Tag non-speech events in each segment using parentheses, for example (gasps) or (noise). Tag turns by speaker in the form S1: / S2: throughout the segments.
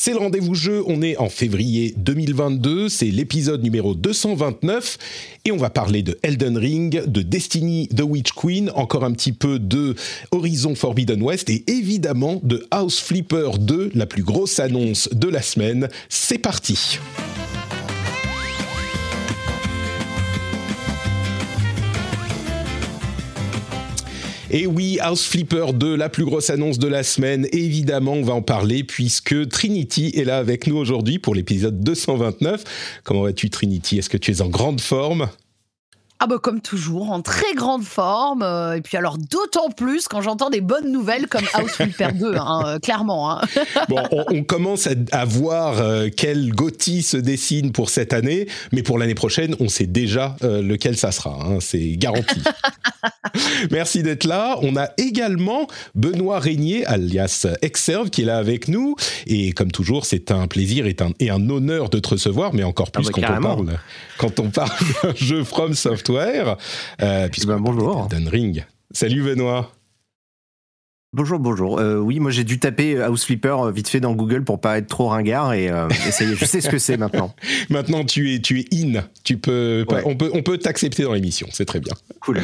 S1: C'est le rendez-vous jeu, on est en février 2022, c'est l'épisode numéro 229 et on va parler de Elden Ring, de Destiny The Witch Queen, encore un petit peu de Horizon Forbidden West et évidemment de House Flipper 2, la plus grosse annonce de la semaine. C'est parti. Et oui, House Flipper 2, la plus grosse annonce de la semaine. évidemment, on va en parler puisque Trinity est là avec nous aujourd'hui pour l'épisode 229. Comment vas-tu Trinity? Est-ce que tu es en grande forme?
S2: Ah bah comme toujours, en très grande forme. Euh, et puis alors d'autant plus quand j'entends des bonnes nouvelles comme (laughs) House Flipper 2, hein, euh, clairement. Hein.
S1: bon, on, commence à, voir euh, quel Gotti se dessine pour cette année, mais pour l'année prochaine, on sait déjà lequel ça sera. Hein, c'est garanti. (laughs) Merci d'être là. On a également Benoît Régnier, alias Exerve, qui est là avec nous. Et comme toujours, c'est un plaisir et un, et un honneur de te recevoir, mais encore plus ah bah, quand, on parle, quand on parle d'un jeu From Software
S3: euh, puisque ben, bonjour.
S1: Ring. Salut Benoît.
S3: Bonjour, bonjour. Euh, oui, moi j'ai dû taper euh, House Flipper euh, vite fait dans Google pour pas être trop ringard et, ça y est, je sais ce que c'est maintenant.
S1: maintenant tu es tu es in, tu peux on peut on peut t'accepter dans l'émission, c'est très bien.
S3: Cool.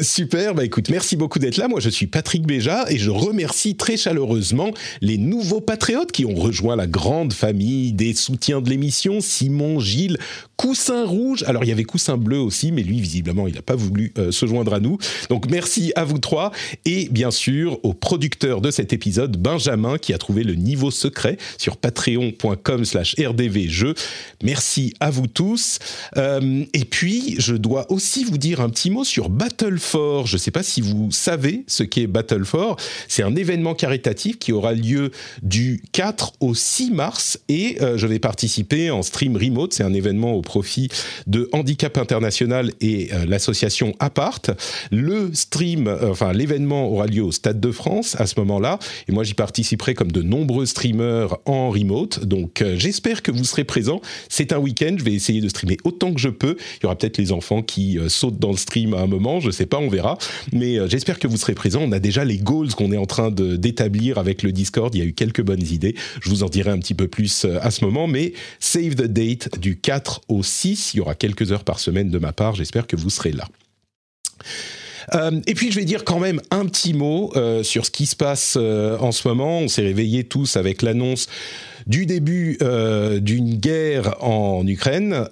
S1: super, bah écoute, merci beaucoup d'être là. Moi je suis Patrick Béja et je remercie très chaleureusement les nouveaux patriotes qui ont rejoint la grande famille des soutiens de l'émission, Simon, Gilles, Coussin Rouge. Alors il y avait Coussin Bleu aussi, mais lui visiblement il n'a pas voulu se joindre à nous. Donc merci à vous trois et bien sûr au producteur de cet épisode, Benjamin, qui a trouvé le niveau secret sur patreon.com slash rdvjeux. Merci à vous tous. Euh, et puis, je dois aussi vous dire un petit mot sur Battle for. Je ne sais pas si vous savez ce qu'est Battle for. C'est un événement caritatif qui aura lieu du 4 au 6 mars et euh, je vais participer en stream remote. C'est un événement au profit de Handicap International et euh, l'association Apart. Le stream, enfin l'événement aura lieu au Stade de France à ce moment-là. Et moi, j'y participerai comme de nombreux streamers en remote. Donc, euh, j'espère que vous serez présents. C'est un week-end. Je vais essayer de streamer autant que je peux. Il y aura peut-être les enfants qui euh, sautent dans le stream à un moment. Je sais pas, on verra. Mais euh, j'espère que vous serez présents. On a déjà les goals qu'on est en train d'établir avec le Discord. Il y a eu quelques bonnes idées. Je vous en dirai un petit peu plus à ce moment. Mais save the date du 4 au 6. Il y aura quelques heures par semaine de ma part. J'espère que vous serez là. Euh, et puis je vais dire quand même un petit mot euh, sur ce qui se passe euh, en ce moment. On s'est réveillés tous avec l'annonce du début d'une guerre en Ukraine.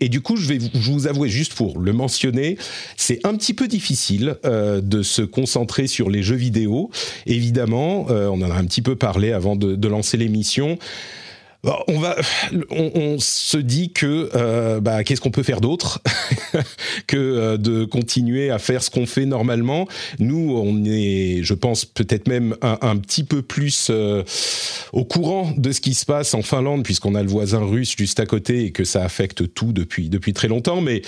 S1: et du coup, je vais vous, vous avouer juste pour le mentionner, c'est un petit peu difficile de se concentrer sur les jeux vidéo. Évidemment, on en a un petit peu parlé avant de lancer l'émission on va, on, se dit que euh, bah, qu'est-ce qu'on peut faire d'autre (laughs) que euh, de continuer à faire ce qu'on fait normalement. Nous, on est, je pense, peut-être même un, petit peu plus euh, au courant de ce qui se passe en Finlande, puisqu'on a le voisin russe juste à côté et que ça affecte tout depuis depuis très longtemps. Mais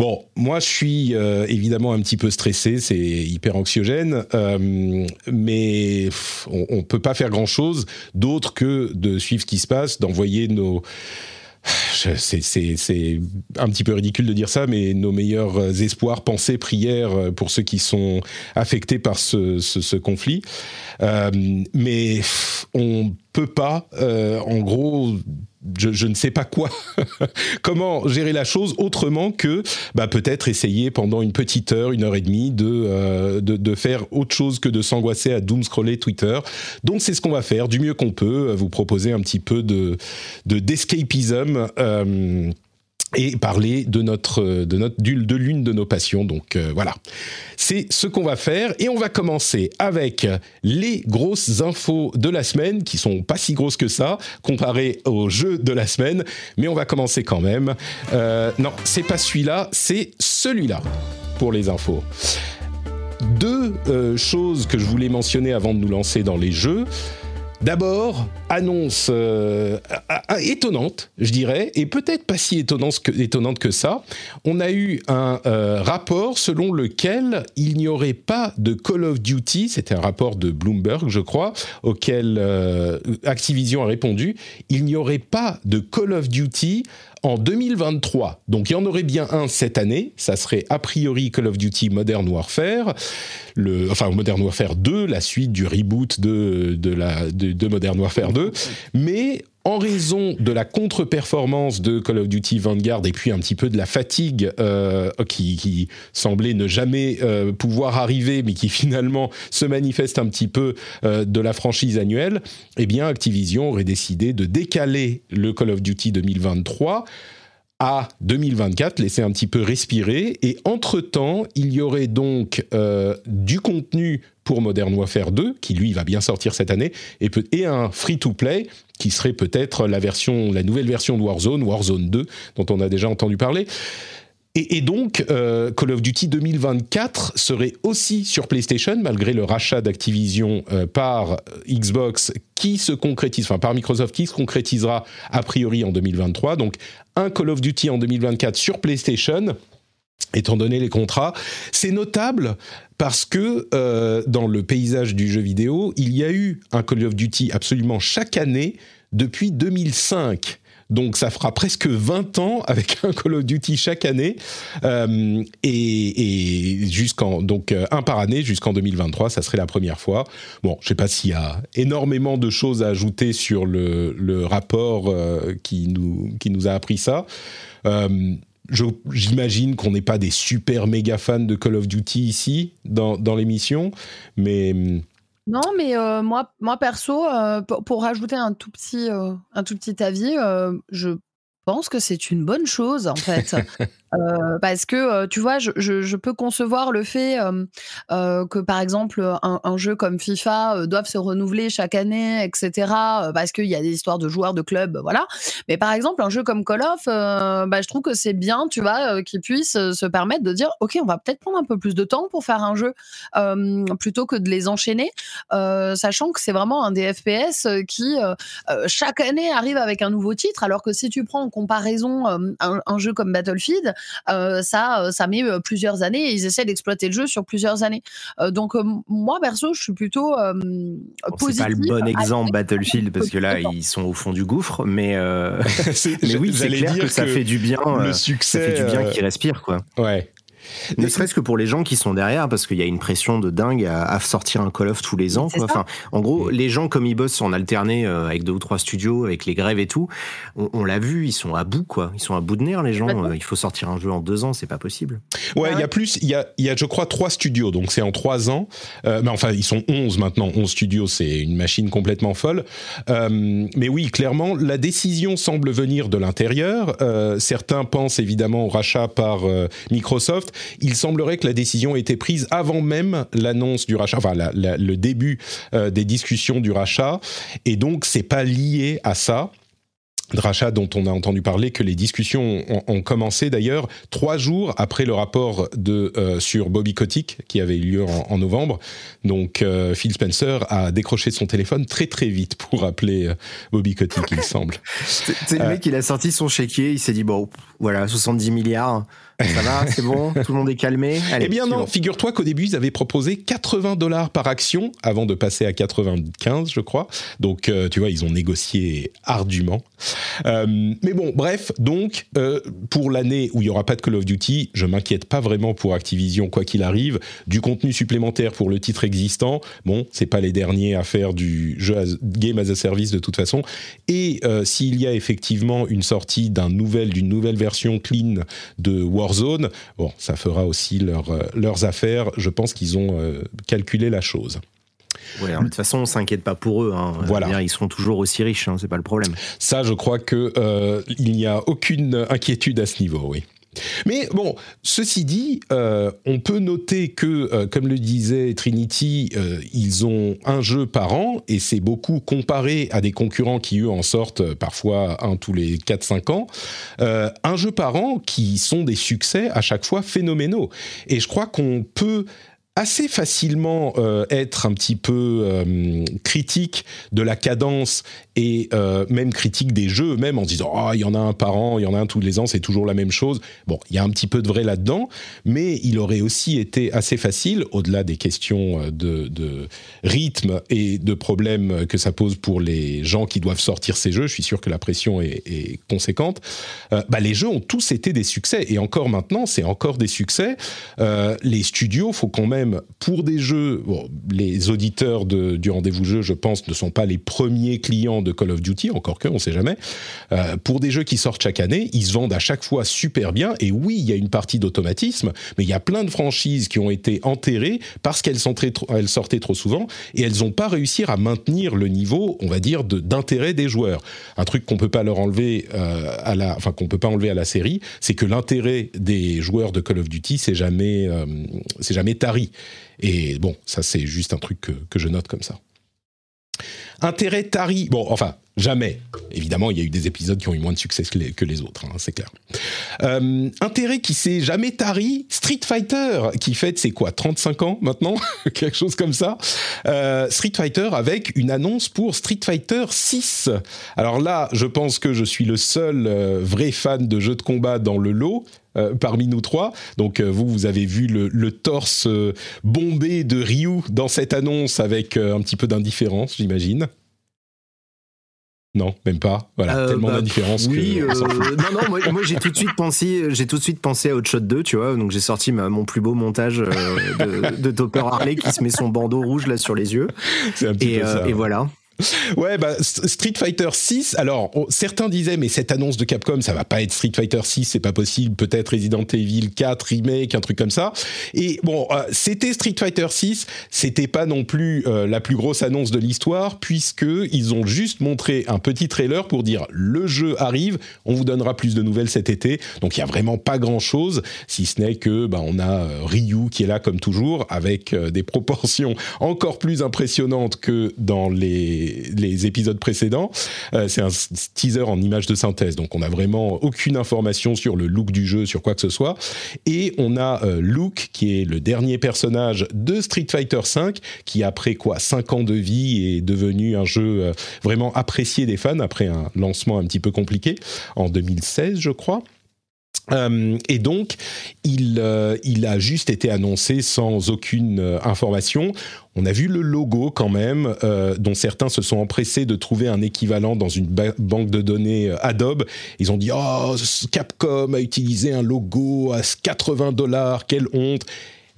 S1: Bon, moi je suis euh, évidemment un petit peu stressé, c'est hyper anxiogène, euh, mais on, on peut pas faire grand chose d'autre que de suivre ce qui se passe, d'envoyer nos c'est un petit peu ridicule de dire ça, mais nos meilleurs espoirs, pensées, prières pour ceux qui sont affectés par ce, conflit. Euh, mais on peut pas, euh, en gros, je, ne sais pas quoi, (laughs) comment gérer la chose autrement que bah, peut-être essayer pendant une petite heure, une heure et demie de, euh, de, faire autre chose que de s'angoisser à doom scroller Twitter. Donc c'est ce qu'on va faire du mieux qu'on peut, vous proposer un petit peu de d'escapism. Euh, et parler de notre de notre de l'une de nos passions. Donc euh, voilà, c'est ce qu'on va faire et on va commencer avec les grosses infos de la semaine qui sont pas si grosses que ça comparées aux jeux de la semaine, mais on va commencer quand même. Euh, non, c'est pas celui-là, c'est celui-là pour les infos. Deux euh, choses que je voulais mentionner avant de nous lancer dans les jeux. D'abord, annonce euh, étonnante, je dirais, et peut-être pas si étonnante que, ça. On a eu un euh, rapport selon lequel il n'y aurait pas de Call of Duty, c'était un rapport de Bloomberg, je crois, auquel euh, Activision a répondu, il n'y aurait pas de Call of Duty en 2023. Donc il y en aurait bien un cette année, ça serait a priori Call of Duty Modern Warfare, enfin Modern Warfare 2, la suite du reboot de, Modern Warfare 2, mais en raison de la contre-performance de Call of Duty Vanguard et puis un petit peu de la fatigue euh, qui, semblait ne jamais euh, pouvoir arriver, mais qui finalement se manifeste un petit peu euh, de la franchise annuelle, eh bien Activision aurait décidé de décaler le Call of Duty 2023 à 2024, laisser un petit peu respirer. Et entre-temps, il y aurait donc euh, du contenu pour Modern Warfare 2, qui lui va bien sortir cette année, et, et un free-to-play qui serait peut-être la version, la nouvelle version de Warzone, Warzone 2, dont on a déjà entendu parler. Et, donc, euh, Call of Duty 2024 serait aussi sur PlayStation, malgré le rachat d'Activision euh, par Xbox, qui se concrétise, enfin par Microsoft, qui se concrétisera a priori en 2023. Donc, un Call of Duty en 2024 sur PlayStation, étant donné les contrats. C'est notable parce que euh, dans le paysage du jeu vidéo, il y a eu un Call of Duty absolument chaque année depuis 2005. Donc ça fera presque 20 ans avec un Call of Duty chaque année euh, et, jusqu'en donc euh, un par année jusqu'en 2023, ça serait la première fois. Bon, je sais pas s'il y a énormément de choses à ajouter sur le, rapport euh, qui nous qui nous a appris ça. J'imagine qu'on n'est pas des super méga fans de Call of Duty ici dans, dans l'émission, mais
S2: non, mais euh, moi, moi perso, euh, pour, rajouter un tout petit, euh, un tout petit avis, je pense que c'est une bonne chose en fait. (laughs) Euh, parce que euh, tu vois, je, je, je, peux concevoir le fait euh, que par exemple un, un jeu comme FIFA doive se renouveler chaque année, etc. Parce qu'il y a des histoires de joueurs de clubs, voilà. Mais par exemple, un jeu comme Call of, bah, je trouve que c'est bien, tu vois, qu'il puisse se permettre de dire, ok, on va peut-être prendre un peu plus de temps pour faire un jeu plutôt que de les enchaîner, sachant que c'est vraiment un des FPS qui chaque année arrive avec un nouveau titre, alors que si tu prends en comparaison un, un jeu comme Battlefield euh, ça, euh, ça met euh, plusieurs années et ils essaient d'exploiter le jeu sur plusieurs années. donc moi perso, je suis plutôt
S3: positif. c'est pas le bon exemple Battlefield parce que là ils sont au fond du gouffre, mais, (laughs) mais oui, c'est clair que, ça fait du bien. Le succès, ça fait du bien qu'ils respirent quoi.
S1: Ouais.
S3: Ne serait-ce que pour les gens qui sont derrière, parce qu'il y a une pression de dingue à, sortir un Call of tous les ans. Enfin, en gros, les gens comme ils bossent en alterné euh, avec deux ou trois studios, avec les grèves et tout, on, l'a vu, ils sont à bout, quoi. Ils sont à bout de nerfs, les gens. Euh, il faut sortir un jeu en deux ans, c'est pas possible.
S1: Ouais, il y a plus, il y a, y a, je crois, trois studios, donc c'est en trois ans. Euh, mais enfin, ils sont onze maintenant. Onze studios, c'est une machine complètement folle. mais oui, clairement, la décision semble venir de l'intérieur. certains pensent évidemment au rachat par Microsoft il semblerait que la décision ait été prise avant même l'annonce du rachat, enfin le début euh, des discussions du rachat, et donc c'est pas lié à ça rachat dont on a entendu parler, que les discussions ont, commencé d'ailleurs trois jours après le rapport de, euh, sur Bobby Kotick qui avait eu lieu en, novembre. Donc euh, Phil Spencer a décroché son téléphone très très vite pour appeler Bobby Kotick, il semble. (laughs)
S3: C'est le mec, il a sorti son chéquier, il s'est dit bon, voilà, 70 milliards. Ça va, c'est bon, (laughs) tout le monde est calmé.
S1: eh bien non, figure-toi qu'au début, ils avaient proposé 80 dollars par action avant de passer à 95, je crois. Donc, euh, tu vois, ils ont négocié ardument. Euh, mais bon, bref, donc, euh, pour l'année où il n'y aura pas de Call of Duty, je m'inquiète pas vraiment pour Activision, quoi qu'il arrive. Du contenu supplémentaire pour le titre existant, bon, c'est pas les derniers à faire du jeu game as a service de toute façon. Et s'il y a effectivement une sortie d'un nouvel, d'une nouvelle version clean de War zone. Bon, ça fera aussi leur, euh, leurs affaires. Je pense qu'ils ont euh, calculé la chose.
S3: Ouais, de toute façon, on s'inquiète pas pour eux. Hein. Voilà. ils seront toujours aussi riches, hein, c'est pas le problème.
S1: Ça, je crois que euh, il n'y a aucune inquiétude à ce niveau, oui. Mais bon, ceci dit, euh, on peut noter que, euh, comme le disait Trinity, euh, ils ont un jeu par an et c'est beaucoup comparé à des concurrents qui, eux, en sortent parfois un tous les 4-5 ans. un jeu par an qui sont des succès à chaque fois phénoménaux. Et je crois qu'on peut assez facilement être un petit peu critique de la cadence et euh, même critique des jeux même en disant ah il y en a un par an, il y en a un tous les ans, c'est toujours la même chose. Bon, il y a un petit peu de vrai là-dedans, mais il aurait aussi été assez facile, au-delà des questions de, de, rythme et de problèmes que ça pose pour les gens qui doivent sortir ces jeux. Je suis sûr que la pression est, conséquente. bah, les jeux ont tous été des succès et encore maintenant, c'est encore des succès. les studios, faut quand même pour des jeux, les auditeurs du rendez-vous jeu, je pense, ne sont pas les premiers clients de Call of Duty, encore que, on sait jamais. Euh, pour des jeux qui sortent chaque année, ils se vendent à chaque fois super bien. Et oui, il y a une partie d'automatisme, mais il y a plein de franchises qui ont été enterrées parce qu'elles sortaient trop souvent et elles n'ont pas réussi à maintenir le niveau, on va dire, d'intérêt des joueurs. Un truc qu'on peut pas leur enlever euh, à la, enfin qu'on peut pas enlever à la série, c'est que l'intérêt des joueurs de Call of Duty, c'est jamais, euh, c'est jamais tari. Et bon, ça c'est juste un truc que, je note comme ça. Intérêt tari, bon, enfin, jamais. Évidemment, il y a eu des épisodes qui ont eu moins de succès que les, autres, hein, c'est clair. Euh, intérêt qui s'est jamais tari, Street Fighter, qui fête, c'est quoi, 35 ans maintenant (laughs) Quelque chose comme ça. Euh, Street Fighter avec une annonce pour Street Fighter 6. Alors là, je pense que je suis le seul euh, vrai fan de jeux de combat dans le lot. Euh, parmi nous trois. Donc euh, vous, vous avez vu le, torse euh, bombé de Ryu dans cette annonce avec un petit peu d'indifférence, j'imagine. Non, même pas. Voilà, tellement bah, d'indifférence
S3: oui, non, non, moi, j'ai tout de suite pensé, j'ai tout de suite pensé à Hot Shot 2, tu vois. Donc j'ai sorti mon plus beau montage de, Topper Harley qui se met son bandeau rouge là sur les yeux. Un petit et, peu ça, et voilà.
S1: Ouais, bah, Street Fighter 6. Alors, certains disaient, mais cette annonce de Capcom, ça va pas être Street Fighter 6, c'est pas possible. Peut-être Resident Evil 4 remake, un truc comme ça. Et bon, euh, c'était Street Fighter 6. C'était pas non plus euh, la plus grosse annonce de l'histoire, puisque ils ont juste montré un petit trailer pour dire le jeu arrive. On vous donnera plus de nouvelles cet été. Donc, il y a vraiment pas grand-chose, si ce n'est que bah, on a euh, Ryu qui est là comme toujours, avec des proportions (laughs) encore plus impressionnantes que dans les les, épisodes précédents. Euh, c'est un teaser en image de synthèse, donc on n'a vraiment aucune information sur le look du jeu, sur quoi que ce soit. Et on a euh, Luke, qui est le dernier personnage de Street Fighter V, qui après quoi 5 ans de vie est devenu un jeu euh, vraiment apprécié des fans après un lancement un petit peu compliqué en 2016, je crois. Euh, et donc, il, euh, il, a juste été annoncé sans aucune euh, information. On a vu le logo quand même, dont certains se sont empressés de trouver un équivalent dans une banque de données Adobe. Ils ont dit Oh, Capcom a utilisé un logo à 80 dollars, quelle honte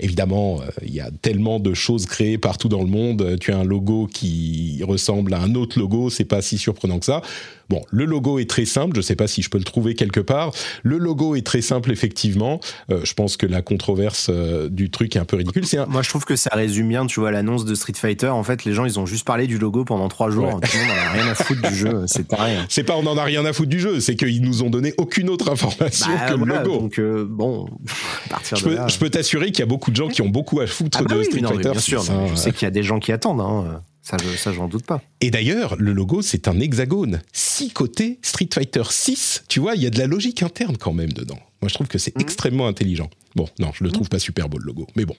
S1: Évidemment, il y a tellement de choses créées partout dans le monde. Tu as un logo qui ressemble à un autre logo, c'est pas si surprenant que ça. Bon, le logo est très simple, je ne sais pas si je peux le trouver quelque part. Le logo est très simple, effectivement. Euh, je pense que la controverse euh, du truc est un peu ridicule.
S3: Moi, je trouve que ça résume bien, tu vois, l'annonce de Street Fighter. En fait, les gens, ils ont juste parlé du logo pendant trois jours. Tout le monde n'en a rien à foutre du jeu. C'est pareil.
S1: C'est pas on n'en a rien à foutre du jeu, c'est qu'ils nous ont donné aucune autre information bah, que le logo.
S3: Donc, euh, bon, (laughs)
S1: je, peux, je peux t'assurer qu'il y a beaucoup de gens qui ont beaucoup à foutre ah bah de Street Fighter.
S3: Bien sûr, je sais qu'il y a des gens qui attendent. Hein. Ça, ça j'en doute pas.
S1: Et d'ailleurs, le logo, c'est un hexagone. Six côtés, Street Fighter 6. Tu vois, il y a de la logique interne quand même dedans. Moi, je trouve que c'est mhm. extrêmement intelligent. Bon, non, je le trouve pas super beau le logo, mais bon.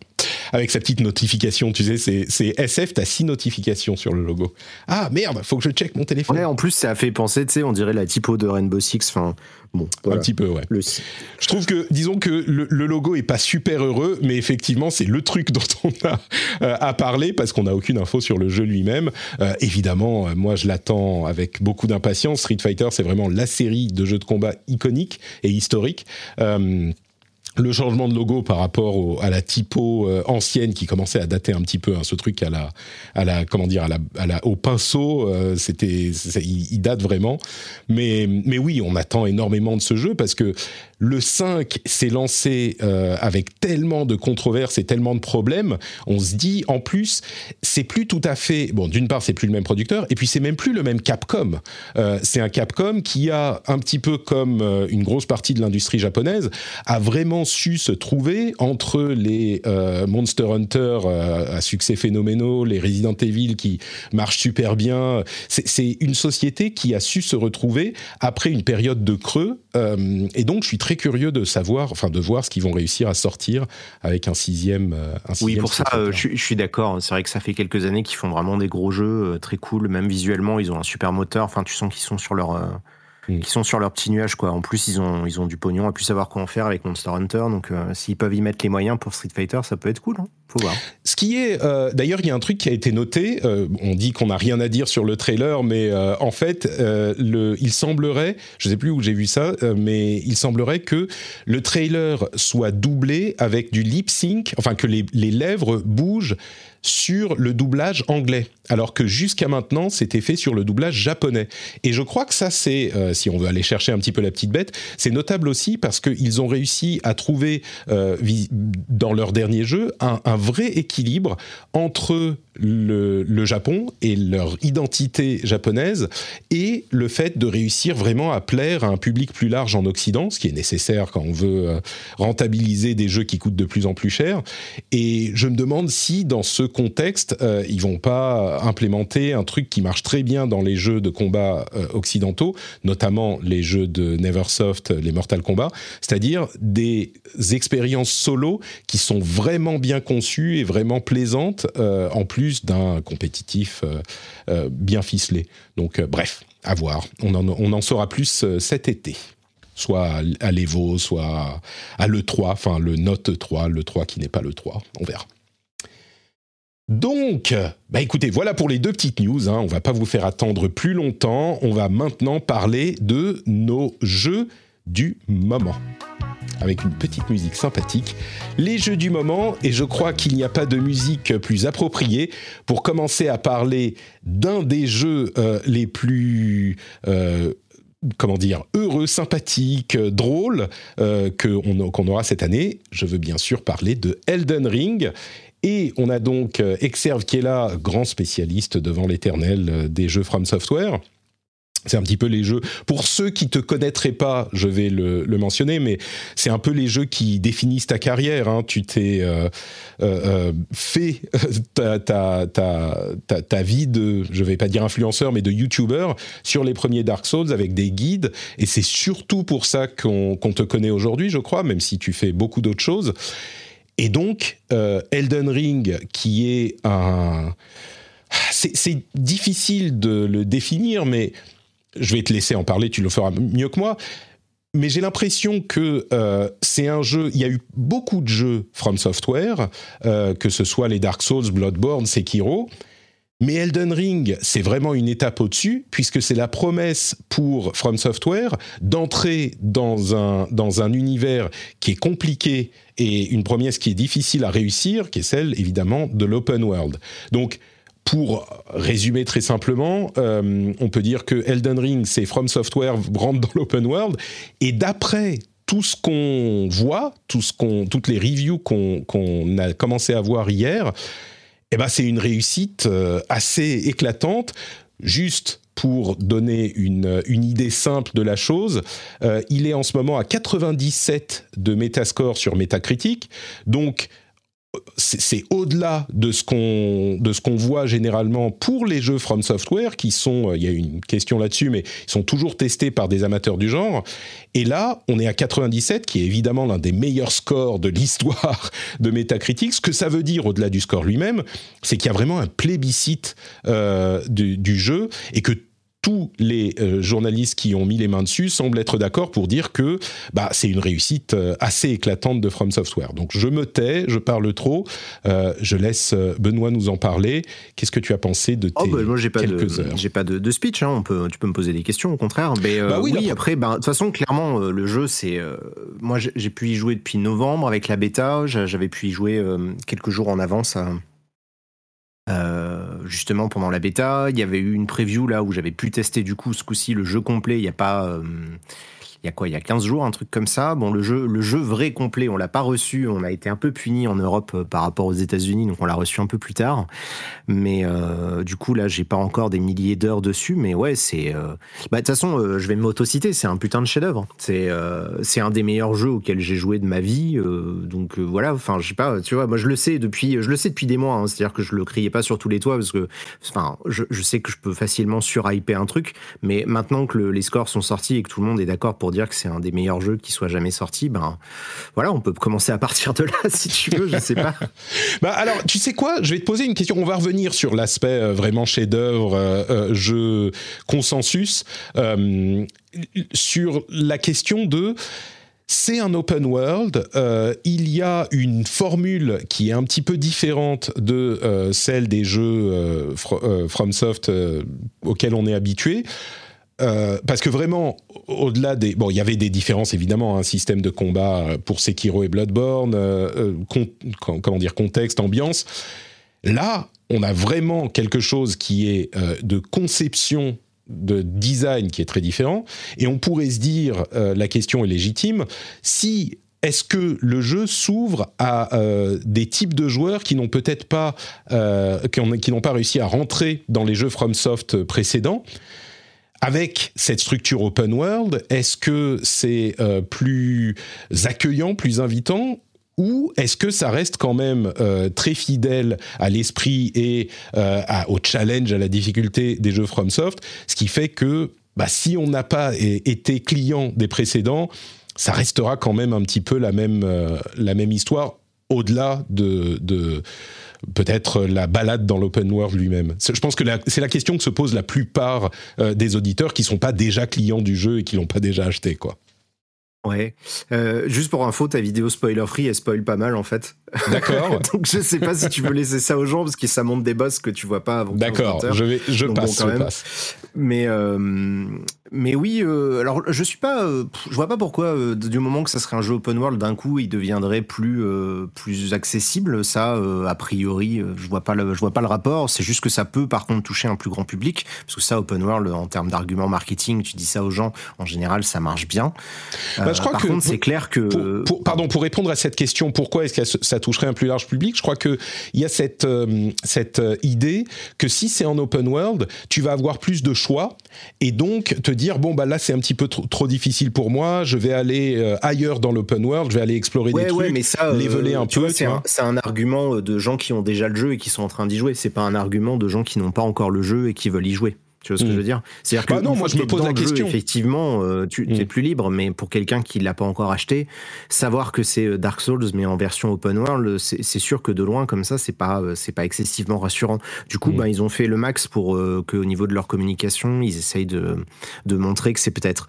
S1: Avec sa petite notification, tu sais, c'est SF, t'as six notifications sur le logo. Ah merde, faut que je check mon téléphone.
S3: Ouais, en plus, ça a fait penser, tu sais, on dirait la typo de Rainbow Six. Enfin, bon,
S1: un petit peu, ouais. Je trouve que, disons que le, logo est pas super heureux, mais effectivement, c'est le truc (laughs) dont on a euh, à parler parce qu'on n'a aucune info sur le jeu lui-même. Euh, évidemment, euh, moi, je l'attends avec beaucoup d'impatience. Street Fighter, c'est vraiment la série de jeux de combat iconique et historique le changement de logo par rapport à la typo euh, ancienne qui commençait à dater un petit peu, hein, ce truc à la, à la, comment dire, à la, à la au pinceau, euh, c'était, il, date vraiment. Mais, mais oui, on attend énormément de ce jeu parce que le 5 s'est lancé euh, avec tellement de controverses et tellement de problèmes, on se dit en plus, c'est plus tout à fait. Bon, d'une part, c'est plus le même producteur, et puis c'est même plus le même Capcom. Euh, c'est un Capcom qui a un petit peu comme euh, une grosse partie de l'industrie japonaise, a vraiment su se trouver entre les Monster Hunter à succès phénoménaux, les Resident Evil qui marchent super bien. C'est une société qui a su se retrouver après une période de creux, et donc je suis très curieux de savoir, enfin de voir ce qu'ils vont réussir à sortir avec un sixième. Euh, un
S3: oui, pour ça, euh, je, suis d'accord. C'est vrai que ça fait quelques années qu'ils font vraiment des gros jeux euh, très cool, même visuellement, ils ont un super moteur. Enfin, tu sens qu'ils sont sur leur Mm. qui sont sur leur petit nuage quoi. En plus ils ont ils ont du pognon, à plus savoir quoi en faire avec Monster Hunter. Donc euh, s'ils peuvent y mettre les moyens pour Street Fighter, ça peut être cool. Hein Faut voir.
S1: Ce qui est euh, d'ailleurs il y a un truc qui a été noté. Euh, on dit qu'on n'a rien à dire sur le trailer, mais en fait le il semblerait, je sais plus où j'ai vu ça, mais il semblerait que le trailer soit doublé avec du lip sync, enfin que les, les lèvres bougent sur le doublage anglais, alors que jusqu'à maintenant, c'était fait sur le doublage japonais. Et je crois que ça, c'est, euh, si on veut aller chercher un petit peu la petite bête, c'est notable aussi parce qu'ils ont réussi à trouver, euh, dans leur dernier jeu, un, vrai équilibre entre le, le, Japon et leur identité japonaise et le fait de réussir vraiment à plaire à un public plus large en Occident, ce qui est nécessaire quand on veut euh, rentabiliser des jeux qui coûtent de plus en plus cher. Et je me demande si dans ce contexte, euh, ils vont pas implémenter un truc qui marche très bien dans les jeux de combat euh, occidentaux, notamment les jeux de Neversoft, les Mortal Kombat, c'est-à-dire des expériences solo qui sont vraiment bien conçues et vraiment plaisantes en plus d'un compétitif euh, euh, bien ficelé. Donc, euh, bref, à voir. On en, on en saura plus cet été soit à l'Evo, soit à l'E3, enfin le Note 3, le 3 qui n'est pas le 3, on verra. Donc, bah écoutez, voilà pour les deux petites news, hein. on va pas vous faire attendre plus longtemps, on va maintenant parler de nos jeux du moment avec une petite musique sympathique. Les jeux du moment, et je crois qu'il n'y a pas de musique plus appropriée pour commencer à parler d'un des jeux euh, les plus... Euh, comment dire, heureux, sympathiques, drôles euh, qu'on aura cette année. Je veux bien sûr parler de Elden Ring. Et on a donc Exerve qui est là, grand spécialiste devant l'éternel des jeux From Software. C'est un petit peu les jeux. Pour ceux qui te connaîtraient pas, je vais le, mentionner, mais c'est un peu les jeux qui définissent ta carrière. Hein. Tu t'es euh, euh, euh fait (laughs) ta, vie de, je vais pas dire influenceur, mais de YouTuber sur les premiers Dark Souls avec des guides. Et c'est surtout pour ça qu'on te connaît aujourd'hui, je crois, même si tu fais beaucoup d'autres choses. Et donc, euh, Elden Ring, qui est un c'est difficile de le définir, mais je vais te laisser en parler, tu le feras mieux que moi. Mais j'ai l'impression que euh, c'est un jeu. Il y a eu beaucoup de jeux From Software, euh, que ce soit les Dark Souls, Bloodborne, Sekiro. Mais Elden Ring, c'est vraiment une étape au-dessus, puisque c'est la promesse pour From Software d'entrer dans un, dans un univers qui est compliqué et une promesse qui est difficile à réussir, qui est celle évidemment de l'open world. Donc, pour résumer très simplement, euh, on peut dire que Elden Ring, c'est From Software rentre dans l'open world, et d'après tout ce qu'on voit, tout ce qu'on, toutes les reviews qu'on, a commencé à voir hier, eh ben c'est une réussite euh, assez éclatante. Juste pour donner une, idée simple de la chose, euh, il est en ce moment à 97 de Metascore sur Metacritic, donc c'est au-delà de ce qu'on de ce qu'on voit généralement pour les jeux From Software qui sont euh, il y a une question là-dessus mais ils sont toujours testés par des amateurs du genre. Et là on est à 97 qui est évidemment l'un des meilleurs scores de l'histoire de Metacritic. Ce que ça veut dire au-delà du score lui-même c'est qu'il y a vraiment un plébiscite euh, du, du jeu et que tous les euh, journalistes qui ont mis les mains dessus semblent être d'accord pour dire que bah, c'est une réussite euh, assez éclatante de From Software. Donc je me tais, je parle trop, euh, je laisse Benoît nous en parler. Qu'est-ce que tu as pensé de oh, tes oh bah, moi, j'ai pas quelques
S3: de, J'ai pas de, speech, hein. On peut, tu peux me poser des questions au contraire. Mais bah oui, après, bah, de toute façon, clairement, le jeu, c'est... moi, j'ai pu y jouer depuis novembre avec la bêta, j'avais pu y jouer quelques jours en avance à euh, justement pendant la bêta. Il y avait eu une preview là où j'avais pu tester du coup ce coup-ci le jeu complet. Il n'y a pas, euh, il y a quoi, il y a 15 jours, un truc comme ça. Bon, le jeu, le jeu vrai complet, on l'a pas reçu. On a été un peu puni en Europe par rapport aux États-Unis, donc on l'a reçu un peu plus tard. Mais du coup, là, j'ai pas encore des milliers d'heures dessus, mais ouais, c'est. Bah, de toute façon, je vais m'autociter, c'est un putain de chef-d'œuvre. C'est c'est un des meilleurs jeux auxquels j'ai joué de ma vie. donc voilà, enfin, je sais pas, tu vois, moi je le sais depuis, je le sais depuis des mois. Hein. C'est-à-dire que je le criais pas sur tous les toits parce que, enfin, je sais que je peux facilement surhyper un truc, mais maintenant que les scores sont sortis et que tout le monde est d'accord pour dire que c'est un des meilleurs jeux qui soit jamais sorti, ben voilà, on peut commencer à partir de là si tu veux, je sais pas. (laughs)
S1: bah alors, tu sais quoi Je vais te poser une question. On va revenir sur l'aspect euh, vraiment chef-d'œuvre, euh, euh, jeu consensus, sur la question de c'est un open world. Il y a une formule qui est un petit peu différente de celle des jeux FromSoft auxquels on est habitué. Parce que vraiment, au-delà des... Bon, il y avait des différences, évidemment, un hein, système de combat pour Sekiro et Bloodborne, comment dire, contexte, ambiance. Là, on a vraiment quelque chose qui est de conception de design qui est très différent. Et on pourrait se dire, euh, la question est légitime, si est-ce que le jeu s'ouvre à euh, des types de joueurs qui n'ont peut-être pas, euh, qui n'ont pas réussi à rentrer dans les jeux FromSoft précédents? Avec cette structure open world, est-ce que c'est plus accueillant, plus invitant ou est-ce que ça reste quand même euh, très fidèle à l'esprit et euh, au challenge, à la difficulté des jeux FromSoft, ce qui fait que bah, si on n'a pas été client des précédents, ça restera quand même un petit peu la même, euh, histoire au-delà de, de peut-être la balade dans l'open world lui-même. Je pense que c'est la question que se posent la plupart des auditeurs qui ne sont pas déjà clients du jeu et qui l'ont pas déjà acheté, quoi.
S3: Ouais. Euh, juste pour info, ta vidéo spoiler free, elle spoil pas mal en fait.
S1: D'accord. (laughs)
S3: Donc je sais pas si tu veux laisser ça aux gens parce que ça montre des boss que tu vois pas avant.
S1: D'accord. Je vais, je passe, je passe.
S3: Mais euh, mais oui, euh, alors je suis pas, euh, je vois pas pourquoi euh, du moment que ça serait un jeu open world d'un coup il deviendrait plus plus accessible. Ça, a priori, je vois pas le, je vois pas le rapport. C'est juste que ça peut par contre toucher un plus grand public parce que ça open world en termes d'argument marketing, tu dis ça aux gens, en général ça marche bien.
S1: Bah, je crois
S3: par
S1: que
S3: contre c'est clair que
S1: pardon pour répondre à cette question, pourquoi est-ce que ça toucherait un plus large public Je crois que il y a cette cette idée que si c'est en open world, tu vas avoir plus de choix et donc te dire dire bon bah là c'est un petit peu trop, difficile pour moi, je vais aller euh, ailleurs dans l'open world, je vais aller explorer des trucs, mais ça, euh, un peu.
S3: C'est un, argument de gens qui ont déjà le jeu et qui sont en train d'y jouer. C'est pas un argument de gens qui n'ont pas encore le jeu et qui veulent y jouer. Tu vois ce que je veux mm. dire?
S1: C'est-à-dire que bah non, moi je me pose la question.
S3: effectivement, euh, tu es mm. plus libre, mais pour quelqu'un qui l'a pas encore acheté, savoir que c'est euh, Dark Souls mais en version open world, c'est sûr que de loin comme ça, c'est pas euh, c'est pas excessivement rassurant. Du coup, mm. ben ils ont fait le max pour euh, qu'au niveau de leur communication, ils essayent de de montrer que c'est peut-être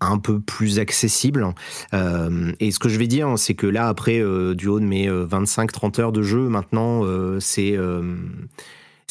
S3: un peu plus accessible. Euh, et ce que je vais dire, c'est que là, après, du haut de mes 25-30 heures de jeu, maintenant, c'est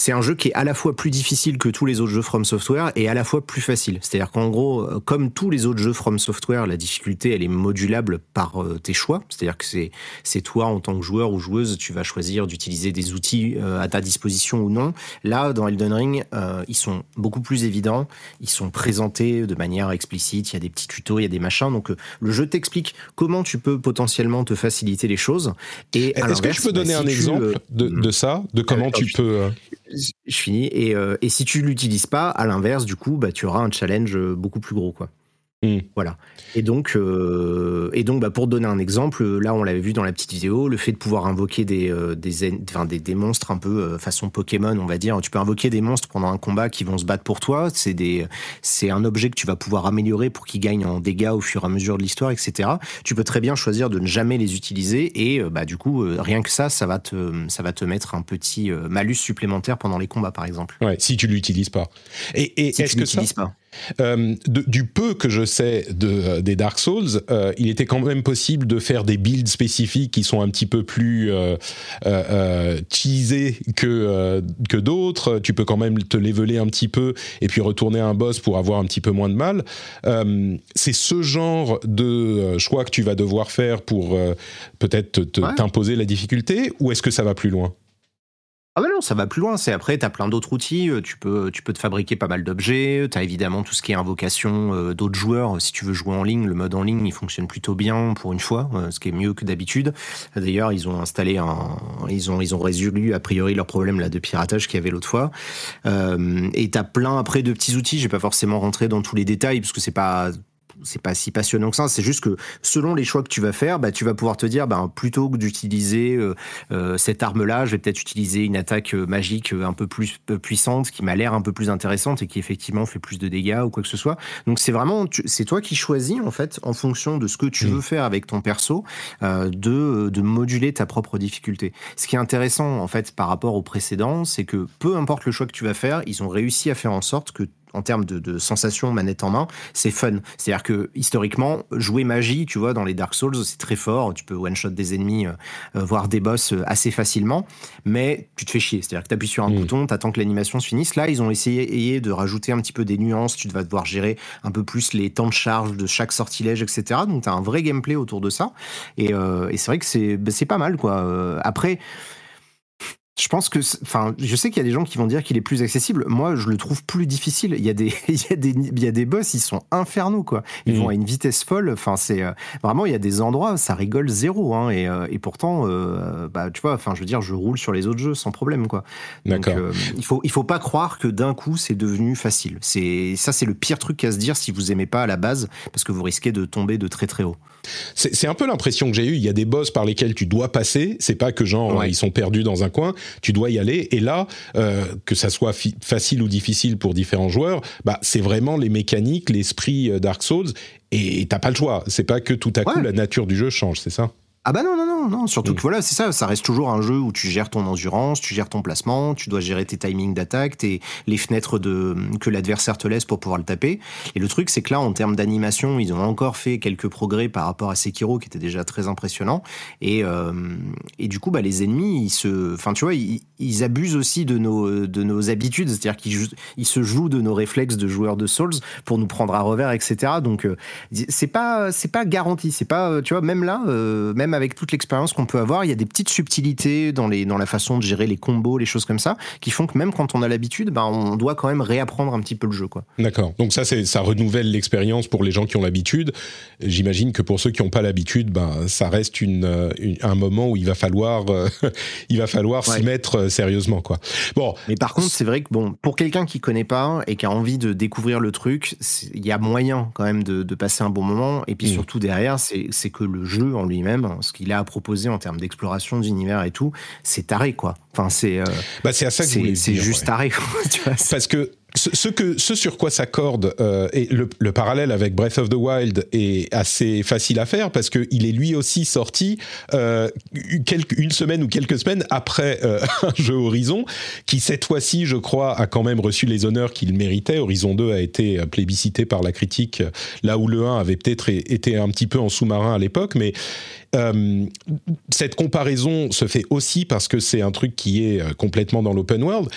S3: c'est un jeu qui est à la fois plus difficile que tous les autres jeux From Software et à la fois plus facile. C'est-à-dire qu'en gros, euh, comme tous les autres jeux From Software, la difficulté elle est modulable par euh, tes choix. C'est-à-dire que c'est c'est toi en tant que joueur ou joueuse, tu vas choisir d'utiliser des outils euh, à ta disposition ou non. Là, dans Elden Ring, ils sont beaucoup plus évidents. Ils sont présentés de manière explicite. Il y a des petits tutos, il y a des machins. Donc le jeu t'explique comment tu peux potentiellement te faciliter les choses.
S1: Et est-ce que je peux donner bah, un exemple de, de, ça, de comment tu peux
S3: je finis. Et, euh, et si tu l'utilises pas, à l'inverse, du coup, bah, tu auras un challenge euh, beaucoup plus gros, quoi. Mm. Voilà. Et donc, euh, et donc bah, pour donner un exemple, là on l'avait vu dans la petite vidéo, le fait de pouvoir invoquer des, euh, des, enfin, des, des, monstres un peu euh, façon Pokémon, on va dire. Tu peux invoquer des monstres pendant un combat qui vont se battre pour toi. C'est des, c'est un objet que tu vas pouvoir améliorer pour qu'ils gagnent en dégâts au fur et à mesure de l'histoire, etc. Tu peux très bien choisir de ne jamais les utiliser et bah du coup rien que ça, ça va te, ça va te mettre un petit malus supplémentaire pendant les combats, par exemple.
S1: Ouais, si tu l'utilises pas. Et, et
S3: si est-ce
S1: que
S3: ça, pas.
S1: Euh, du peu que je sais de, euh, des Dark Souls, euh, il était quand même possible de faire des builds spécifiques qui sont un petit peu plus cheesés que, que d'autres. Tu peux quand même te leveler un petit peu et puis retourner à un boss pour avoir un petit peu moins de mal. C'est ce genre de choix que tu vas devoir faire pour peut-être t'imposer la difficulté ou est-ce que ça va plus loin?
S3: Ah ben non, ça va plus loin. C'est après, tu as plein d'autres outils. Euh, tu peux, tu peux te fabriquer pas mal d'objets. Tu as évidemment tout ce qui est invocation euh, d'autres joueurs. Si tu veux jouer en ligne, le mode en ligne, il fonctionne plutôt bien pour une fois, euh, ce qui est mieux que d'habitude. D'ailleurs, ils ont installé un, ils ont, ils ont résolu a priori leur problème là de piratage qu'il y avait l'autre fois. Euh, et t'as plein après de petits outils. Je vais pas forcément rentrer dans tous les détails parce que c'est pas c'est pas si passionnant que ça. C'est juste que selon les choix que tu vas faire, bah, tu vas pouvoir te dire, bah, plutôt que d'utiliser euh, euh, cette arme-là, je vais peut-être utiliser une attaque euh, magique un peu plus puissante, qui m'a l'air un peu plus intéressante et qui effectivement fait plus de dégâts ou quoi que ce soit. Donc c'est vraiment, c'est toi qui choisis en fait, en fonction de ce que tu mmh. veux faire avec ton perso, de, de moduler ta propre difficulté. Ce qui est intéressant en fait par rapport au précédent, c'est que peu importe le choix que tu vas faire, ils ont réussi à faire en sorte que en termes de, de sensation manette en main, c'est fun. C'est-à-dire que historiquement, jouer magie, tu vois, dans les Dark Souls, c'est très fort. Tu peux one-shot des ennemis, euh, euh, voir des boss euh, assez facilement, mais tu te fais chier. C'est-à-dire que tu appuies sur un mm. bouton, tu attends que l'animation se finisse. Là, ils ont essayé de rajouter un petit peu des nuances. Tu vas devoir gérer un peu plus les temps de charge de chaque sortilège, etc. Donc, tu as un vrai gameplay autour de ça. Et, et c'est vrai que c'est ben, pas mal, quoi. après, je pense que, enfin, je sais qu'il y a des gens qui vont dire qu'il est plus accessible. Moi, je le trouve plus difficile. Il y a des, (laughs) il y a des, il y a des boss, ils sont infernaux, quoi. Ils vont mm. à une vitesse folle. Enfin, c'est euh, vraiment, il y a des endroits, ça rigole zéro, hein. Et, euh, et pourtant, euh, bah, tu vois, enfin, je veux dire, je roule sur les autres jeux sans problème, quoi. D'accord. il faut, il faut pas croire que d'un coup, c'est devenu facile. C'est, ça, c'est le pire truc à se dire si vous aimez pas à la base, parce que vous risquez de tomber de très très haut.
S1: C'est un peu l'impression que j'ai eue. Il y a des boss par lesquels tu dois passer. C'est pas que genre ils sont perdus dans un coin. Tu dois y aller. Et là, euh, que ça soit facile ou difficile pour différents joueurs, bah c'est vraiment les mécaniques, l'esprit euh, Dark Souls. Et t'as pas le choix. C'est pas que tout à coup la nature du jeu change. C'est ça?
S3: Ah bah non, non, non, non. Surtout mm. que voilà, c'est ça, ça reste toujours un jeu où tu gères ton endurance, tu gères ton placement, tu dois gérer tes timings d'attaque, tes, les fenêtres de, que l'adversaire te laisse pour pouvoir le taper. Et le truc, c'est que là, en termes d'animation, ils ont encore fait quelques progrès par rapport à Sekiro, qui était déjà très impressionnant. Et, euh, et du coup, bah, les ennemis, ils se, enfin, tu vois, ils, ils abusent aussi de nos, de nos habitudes, c'est-à-dire qu'ils ils se jouent de nos réflexes de joueurs de Souls pour nous prendre à revers, etc. Donc, euh, c'est pas, c'est pas garanti, c'est pas, tu vois, même là, euh, même avec toute l'expérience qu'on peut avoir, il y a des petites subtilités dans, les, dans la façon de gérer les combos, les choses comme ça, qui font que même quand on a l'habitude, ben, on doit quand même réapprendre un petit peu le jeu. Quoi.
S1: D'accord. Donc ça, ça renouvelle l'expérience pour les gens qui ont l'habitude. J'imagine que pour ceux qui n'ont pas l'habitude, ben, ça reste une, un moment où il va falloir, (laughs) il va falloir s'y mettre euh, sérieusement. Quoi.
S3: Bon. Mais par contre, c'est vrai que bon, pour quelqu'un qui connaît pas et qui a envie de découvrir le truc, il y a moyen quand même de, de, passer un bon moment. Et puis mmh. surtout derrière, c'est que le jeu en lui-même, ce qu'il a à proposer en termes d'exploration d'univers et tout, c'est taré, quoi. Enfin, c'est. Euh,
S1: bah, c'est à ça que
S3: C'est juste taré, (laughs) tu vois,
S1: Parce que ce, que, ce sur quoi s'accorde euh, et le, parallèle avec Breath of the Wild est assez facile à faire parce qu'il est lui aussi sorti euh, une semaine ou quelques semaines après euh, (laughs) un jeu Horizon qui cette fois-ci je crois a quand même reçu les honneurs qu'il méritait. Horizon 2 a été plébiscité par la critique là où le 1 avait peut-être été un petit peu en sous-marin à l'époque mais cette comparaison se fait aussi parce que c'est un truc qui est complètement dans l'open world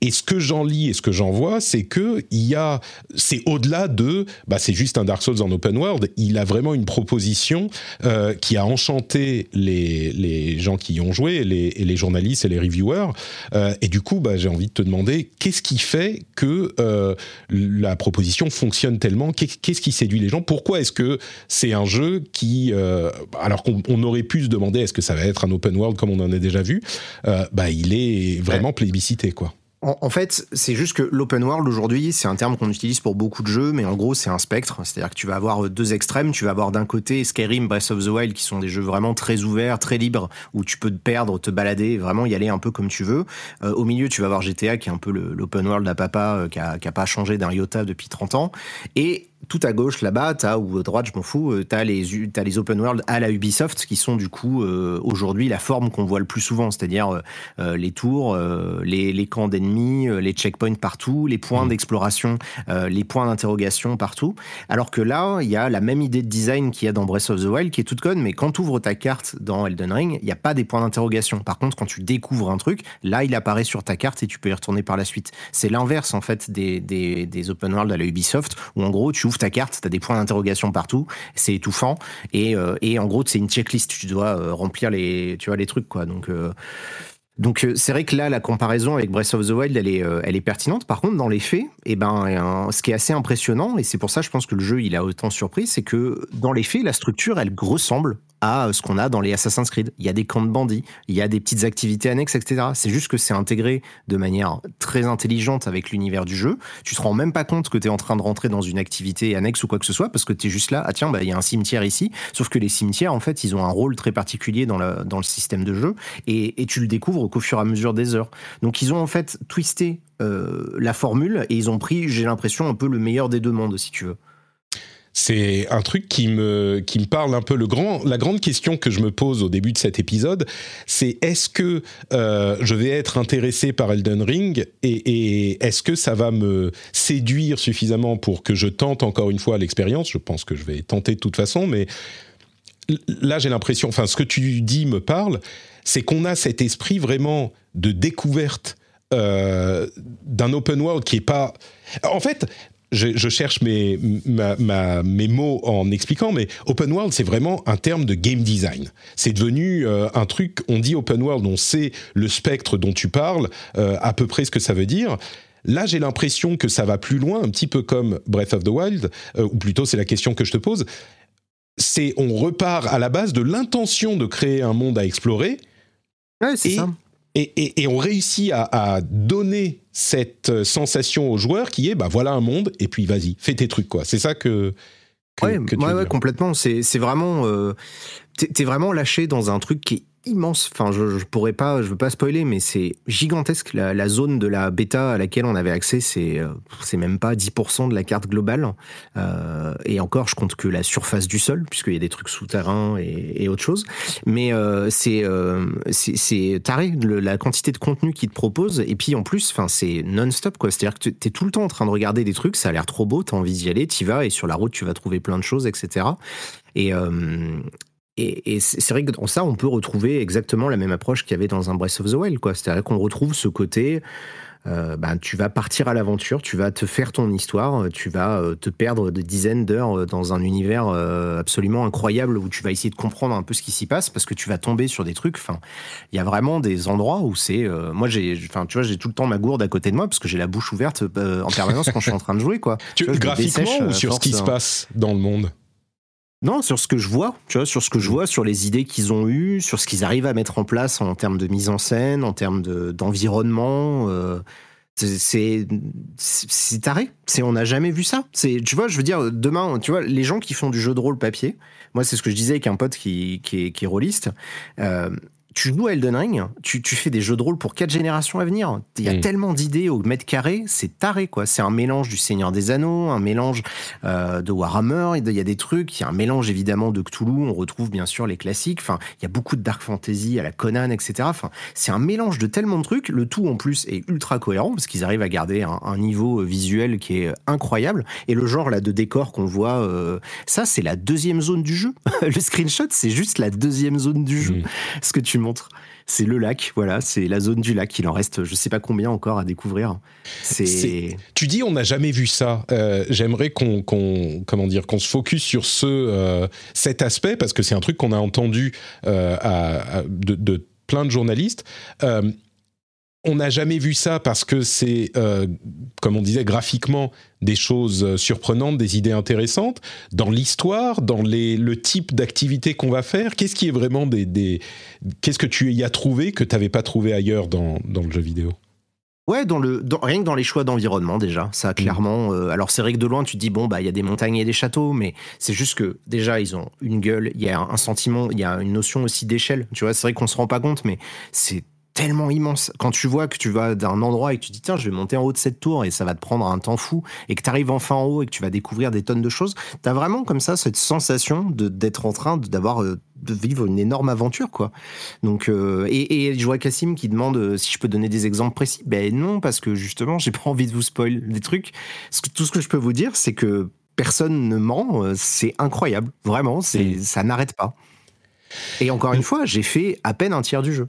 S1: et ce que j'en lis et ce que j'en vois, c'est que il y a, c'est au-delà de, bah c'est juste un Dark Souls en open world. Il a vraiment une proposition euh, qui a enchanté les, les gens qui y ont joué, les, les journalistes et les reviewers. Euh, et du coup, bah, j'ai envie de te demander, qu'est-ce qui fait que euh, la proposition fonctionne tellement? Qu'est-ce qui séduit les gens? Pourquoi est-ce que c'est un jeu qui, euh, alors qu'on aurait pu se demander, est-ce que ça va être un open world comme on en a déjà vu? Euh, Bah, il est vraiment plébiscité, quoi.
S3: En, fait, c'est juste que l'open world aujourd'hui, c'est un terme qu'on utilise pour beaucoup de jeux, mais en gros, c'est un spectre. C'est-à-dire que tu vas avoir euh, deux extrêmes. Tu vas avoir d'un côté Skyrim, Breath of the Wild, qui sont des jeux vraiment très ouverts, très libres, où tu peux te perdre, te balader, vraiment y aller un peu comme tu veux. Euh, au milieu, tu vas avoir GTA, qui est un peu l'open world à papa, euh, qui, a, qui a pas changé d'un iota depuis 30 ans. Et tout à gauche là-bas, t'as ou à droite, je m'en fous, euh, t'as les as les open world à la Ubisoft qui sont du coup euh, aujourd'hui la forme qu'on voit le plus souvent, c'est-à-dire euh, les tours, les, les, camps d'ennemis, les checkpoints partout, les points mmh. d'exploration, les points d'interrogation partout. Alors que là, il y a la même idée de design qu'il y a dans Breath of the Wild qui est toute conne, mais quand tu ouvres ta carte dans Elden Ring, il n'y a pas des points d'interrogation. Par contre, quand tu découvres un truc, là, il apparaît sur ta carte et tu peux y retourner par la suite. C'est l'inverse en fait des, des, des open world à la Ubisoft où en gros tu ta carte, tu as des points d'interrogation partout, c'est étouffant et, euh, et en gros c'est une checklist, tu dois euh, remplir les tu vois les trucs quoi. Donc euh, Donc c'est vrai que là, la comparaison avec Breath of the Wild, elle est, elle est pertinente. Par contre, dans les faits, eh ben, ce qui est assez impressionnant, et c'est pour ça, je pense que le jeu, il a autant surpris, c'est que dans les faits, la structure, elle ressemble à ce qu'on a dans les Assassin's Creed. Il y a des camps de bandits, il y a des petites activités annexes, etc. C'est juste que c'est intégré de manière très intelligente avec l'univers du jeu. Tu te rends même pas compte que tu es en train de rentrer dans une activité annexe ou quoi que ce soit, parce que tu es juste là, ah tiens, bah, il y a un cimetière ici. Sauf que les cimetières, en fait, ils ont un rôle très particulier dans, dans le système de jeu, et, et tu le découvres qu'au fur et à mesure des heures. Donc ils ont en fait twisté euh, la formule, et ils ont pris, j'ai l'impression, un peu le meilleur des deux mondes, si tu veux
S1: c'est un truc qui me, qui me parle un peu. Le grand, la grande question que je me pose au début de cet épisode, c'est est-ce que euh, je vais être intéressé par Elden Ring et, est-ce que ça va me séduire suffisamment pour que je tente encore une fois l'expérience? Je pense que je vais tenter de toute façon, mais là j'ai l'impression, enfin ce que tu dis me parle, c'est qu'on a cet esprit vraiment de découverte euh, d'un open world qui est pas. En fait, je, cherche mes, mes mots en expliquant, mais open world, c'est vraiment un terme de game design. C'est devenu euh, un truc, on dit open world, on sait le spectre dont tu parles, euh, à peu près ce que ça veut dire. Là, j'ai l'impression que ça va plus loin, un petit peu comme Breath of the Wild, euh, ou plutôt c'est la question que je te pose. C'est on repart à la base de l'intention de créer un monde à explorer.
S3: Ouais, c'est ça
S1: et, on réussit à, donner cette euh, sensation aux joueurs qui est bah voilà un monde et puis vas-y fais tes trucs quoi. C'est ça que,
S3: ouais, ouais, complètement. C'est vraiment euh, t'es vraiment lâché dans un truc qui est immense. Enfin, je, pourrais pas, je veux pas spoiler, mais c'est gigantesque. La, zone de la bêta à laquelle on avait accès, c'est euh, même pas 10% de la carte globale. Euh, et encore, je compte que la surface du sol, puisqu'il y a des trucs souterrains et, et autre chose. Mais euh, c'est taré la quantité de contenu qu'ils te proposent. Et puis en plus, c'est non-stop quoi. C'est-à-dire que tu es tout le temps en train de regarder des trucs. Ça a l'air trop beau. T'as envie d'y aller. T'y vas et sur la route, tu vas trouver plein de choses, etc. Et, et, c'est vrai que dans ça, on peut retrouver exactement la même approche qu'il y avait dans un Breath of the Wild. C'est-à-dire qu'on retrouve ce côté, euh, ben, tu vas partir à l'aventure, tu vas te faire ton histoire, tu vas euh, te perdre de dizaines d'heures euh, dans un univers absolument incroyable où tu vas essayer de comprendre un peu ce qui s'y passe parce que tu vas tomber sur des trucs. Enfin, il y a vraiment des endroits où c'est. moi, j'ai, enfin, tu vois, j'ai tout le temps ma gourde à côté de moi parce que j'ai la bouche ouverte en permanence quand je suis en train de jouer, quoi.
S1: Tu, graphiquement ou sur ce qui se passe dans le monde?
S3: Non, sur ce que je vois, tu vois, sur ce que je vois, sur les idées qu'ils ont eues, sur ce qu'ils arrivent à mettre en place en termes de mise en scène, en termes d'environnement. Euh, c'est c'est taré. C'est on n'a jamais vu ça. C'est tu vois, je veux dire demain, tu vois, les gens qui font du jeu de rôle papier. Moi, c'est ce que je disais avec un pote qui qui est, qui est rôliste. Euh, tu joues à Elden Ring, tu, fais des jeux de rôle pour quatre générations à venir. Il y a mm. tellement d'idées au mètre carré, c'est taré quoi. C'est un mélange du Seigneur des Anneaux, un mélange euh, de Warhammer, il y a des trucs, il y a un mélange évidemment de Cthulhu, on retrouve bien sûr les classiques, enfin, il y a beaucoup de dark fantasy à la Conan, etc. Enfin, c'est un mélange de tellement de trucs, le tout en plus est ultra cohérent parce qu'ils arrivent à garder un, niveau visuel qui est incroyable. Et le genre là de décor qu'on voit, euh, ça c'est la deuxième zone du jeu. (laughs) le screenshot c'est juste la deuxième zone du jeu. Mm. Ce que tu montre. C'est le lac, voilà, c'est la zone du lac. Il en reste, je sais pas combien encore à découvrir.
S1: Tu dis, on n'a jamais vu ça. Euh, j'aimerais qu'on, comment dire, qu'on se focus sur ce, euh, cet aspect parce que c'est un truc qu'on a entendu euh, de, plein de journalistes on n'a jamais vu ça parce que c'est, euh, comme on disait, graphiquement des choses euh, surprenantes, des idées intéressantes. Dans l'histoire, dans le type d'activité qu'on va faire, qu'est-ce qui est vraiment des, qu'est-ce que tu y as trouvé que tu n'avais pas trouvé ailleurs dans, le jeu vidéo?
S3: Ouais, dans le, rien que dans les choix d'environnement déjà, ça mmh. clairement. Euh, alors c'est vrai que de loin tu te dis bon bah il y a des montagnes et des châteaux, mais c'est juste que déjà ils ont une gueule, il y a un sentiment, il y a une notion aussi d'échelle. Tu vois, c'est vrai qu'on se rend pas compte, mais c'est tellement immense. Quand tu vois que tu vas d'un endroit et que tu dis tiens, je vais monter en haut de cette tour et ça va te prendre un temps fou et que tu arrives enfin en haut et que tu vas découvrir des tonnes de choses, tu as vraiment comme ça cette sensation d'être en train d'avoir euh, de vivre une énorme aventure quoi. Donc euh, et, et je vois Cassim qui demande euh, si je peux donner des exemples précis. Ben non parce que justement, j'ai pas envie de vous spoil des trucs. Tout ce que je peux vous dire, c'est que personne ne ment, c'est incroyable, vraiment, c'est ça n'arrête pas. Et encore une fois, j'ai fait à peine un tiers du jeu.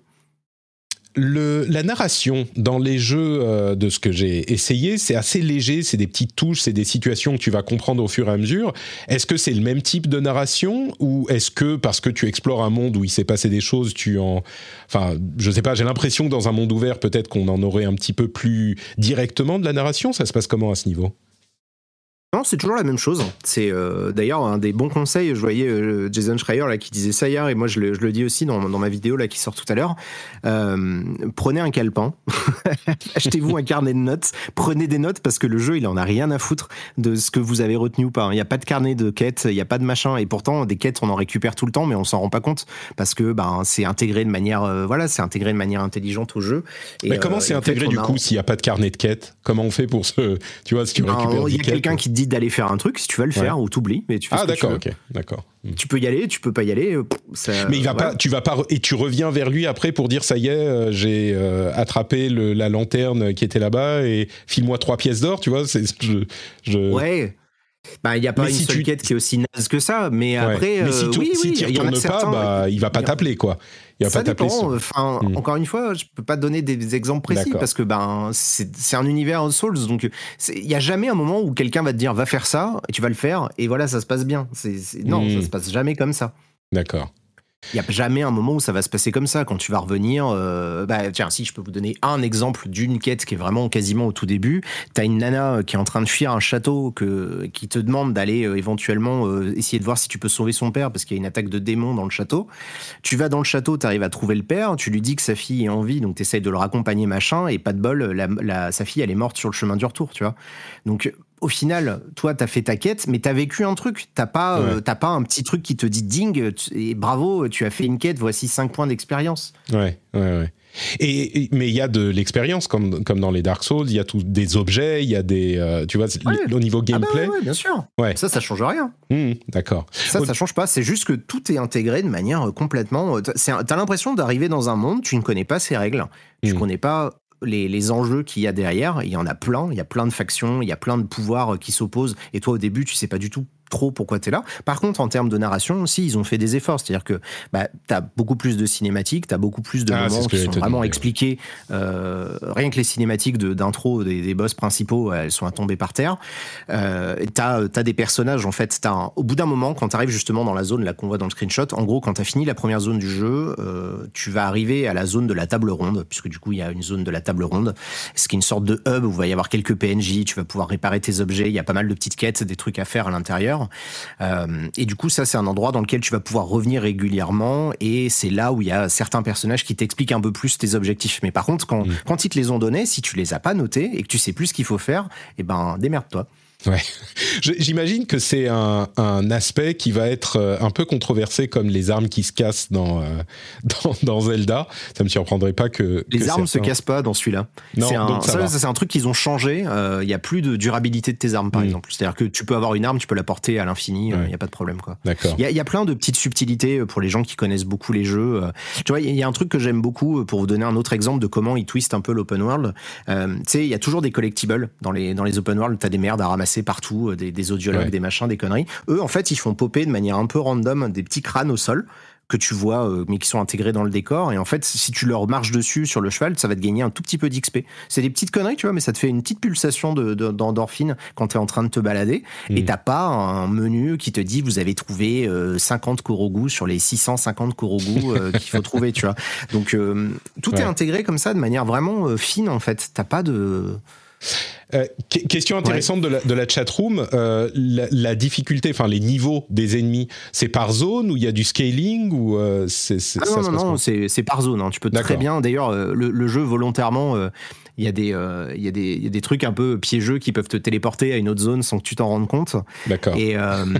S1: La narration dans les jeux euh, de ce que j'ai essayé, c'est assez léger, c'est des petites touches, c'est des situations que tu vas comprendre au fur et à mesure. Est-ce que c'est le même type de narration ou est-ce que parce que tu explores un monde où il s'est passé des choses, tu en... Enfin, je sais pas, j'ai l'impression que dans un monde ouvert, peut-être qu'on en aurait un petit peu plus directement de la narration? Ça se passe comment à ce niveau?
S3: Non, c'est toujours la même chose. C'est euh, d'ailleurs un des bons conseils. Je voyais euh, Jason Schreier là qui disait ça hier et moi je le, je le dis aussi dans, dans, ma vidéo là qui sort tout à l'heure. Euh, prenez un calepin, (laughs) achetez-vous un carnet de notes, prenez des notes parce que le jeu il en a rien à foutre de ce que vous avez retenu ou pas. Il n'y a pas de carnet de quêtes, il n'y a pas de machin et pourtant des quêtes on en récupère tout le temps mais on s'en rend pas compte parce que ben c'est intégré de manière voilà c'est intégré de manière intelligente au jeu.
S1: Et, mais comment c'est intégré du coup s'il n'y a pas de carnet de quêtes? Comment on fait pour ce tu vois si tu ben, récupères
S3: Il y a quelqu'un qui dit d'aller faire un truc, si tu vas le faire ou t'oublies, mais tu fais
S1: Ah d'accord,
S3: ok,
S1: d'accord.
S3: Hmm. Tu peux y aller, tu peux pas y aller. Euh,
S1: mais il va pas, tu vas pas et tu reviens vers lui après pour dire ça y est, euh, j'ai euh, attrapé le, la lanterne qui était là-bas et file-moi trois pièces d'or, tu vois. C'est je, je...
S3: Ouais. Bah, il n'y a pas une si seule tu... quête qui est aussi naze que ça, mais après,
S1: mais si tu,
S3: oui,
S1: si
S3: oui,
S1: tu retournes pas, bah, il va pas t'appeler, quoi. Il va
S3: ça
S1: pas
S3: dépend. Enfin, mmh. encore une fois, je peux pas donner des exemples précis parce que ben c'est un univers Souls, donc il y a jamais un moment où quelqu'un va te dire va faire ça et tu vas le faire et voilà ça se passe bien. Non, mmh. ça se passe jamais comme ça.
S1: D'accord.
S3: Il n'y a jamais un moment où ça va se passer comme ça. Quand tu vas revenir, euh, bah, tiens, si je peux vous donner un exemple d'une quête qui est vraiment quasiment au tout début, tu as une nana qui est en train de fuir un château qui te demande d'aller euh, éventuellement euh, essayer de voir si tu peux sauver son père parce qu'il y a une attaque de démons dans le château. Tu vas dans le château, tu arrives à trouver le père, tu lui dis que sa fille est en vie, donc tu essayes de le raccompagner, machin, et pas de bol, la, la, sa fille, elle est morte sur le chemin du retour, tu vois. Donc, au final, toi, t'as fait ta quête, mais t'as vécu un truc. T'as pas, ouais. euh, t'as pas un petit truc qui te dit ding, et bravo, tu as fait une quête, voici 5 points d'expérience.
S1: Ouais, ouais, ouais. Et, et mais il y a de l'expérience comme comme dans les Dark Souls, il y a tout des objets, il y a des euh, tu vois ouais. au niveau gameplay.
S3: Ah bah ouais, bien sûr.
S1: Ouais.
S3: Ça ça change rien.
S1: Mmh, D'accord.
S3: Ça ça change pas, c'est juste que tout est intégré de manière euh, complètement t'as l'impression d'arriver dans un monde, tu ne connais pas ses règles, tu mmh. connais pas les, enjeux qu'il y a derrière. Il y en a plein, il y a plein de factions, il y a plein de pouvoirs qui s'opposent. Et toi, au début, tu sais pas du tout trop pourquoi tu es là. Par contre, en termes de narration aussi, ils ont fait des efforts. C'est-à-dire que bah, tu as beaucoup plus de cinématiques, tu as beaucoup plus de ah, moments qui sont vraiment expliqués. Euh, rien que les cinématiques d'intro des, des, boss principaux, elles sont à tomber par terre. Euh, tu as, as, des personnages, en fait, as un, au bout d'un moment, quand tu arrives justement dans la zone là qu'on voit dans le screenshot, en gros, quand tu as fini la première zone du jeu, euh, tu vas arriver à la zone de la table ronde, puisque du coup, il y a une zone de la table ronde, ce qui est une sorte de hub où il va y avoir quelques PNJ, tu vas pouvoir réparer tes objets, il y a pas mal de petites quêtes, des trucs à faire à l'intérieur. Euh, et du coup, ça, c'est un endroit dans lequel tu vas pouvoir revenir régulièrement. Et c'est là où il y a certains personnages qui t'expliquent un peu plus tes objectifs. Mais par contre, quand, mmh. quand ils te les ont donnés, si tu les as pas notés et que tu sais plus ce qu'il faut faire, eh ben, démerde-toi.
S1: Ouais. (laughs) J'imagine que c'est un, un, aspect qui va être euh, un peu controversé comme les armes qui se cassent dans, euh, (laughs) dans, dans, Zelda. Ça me surprendrait pas que.
S3: Les
S1: que
S3: armes
S1: certains...
S3: se cassent pas dans celui-là. C'est un, ça, ça, un, truc qu'ils ont changé. Il euh, y a plus de durabilité de tes armes, par mmh. exemple. C'est-à-dire que tu peux avoir une arme, tu peux la porter à l'infini, il ouais. n'y a pas de problème.
S1: D'accord.
S3: Il y, y, a plein de petites subtilités pour les gens qui connaissent beaucoup les jeux. Tu vois, il y a un truc que j'aime beaucoup pour vous donner un autre exemple de comment ils twistent un peu l'open world. Euh, tu sais, il y a toujours des collectibles dans les, dans les open world. Tu as des merdes à ramasser partout, des des, audiologues, ouais. des machins, des conneries. Eux, en fait, ils font popper de manière un peu random des petits crânes au sol que tu vois, euh, mais qui sont intégrés dans le décor. Et en fait, si tu leur marches dessus sur le cheval, ça va te gagner un tout petit peu d'XP. C'est des petites conneries, tu vois, mais ça te fait une petite pulsation d'endorphine de, de, quand tu es en train de te balader. Mmh. Et t'as pas un menu qui te dit vous avez trouvé euh, 50 Korogu sur les 650 Korogu euh, qu'il faut trouver, tu vois. Donc euh, tout ouais. est intégré comme ça de manière vraiment euh, fine, en fait. T'as pas de.
S1: Euh, question intéressante ouais. de, la, de la chatroom, euh, la, la, difficulté, enfin les niveaux des ennemis, c'est par zone ou il y a du scaling ou euh, c'est
S3: ah non non non c'est par zone. Hein. Tu peux très bien. D'ailleurs, le, le, jeu volontairement, il y a des il y a des il y a des trucs un peu piégeux qui peuvent te téléporter à une autre zone sans que tu t'en rendes compte.
S1: D'accord.
S3: Et,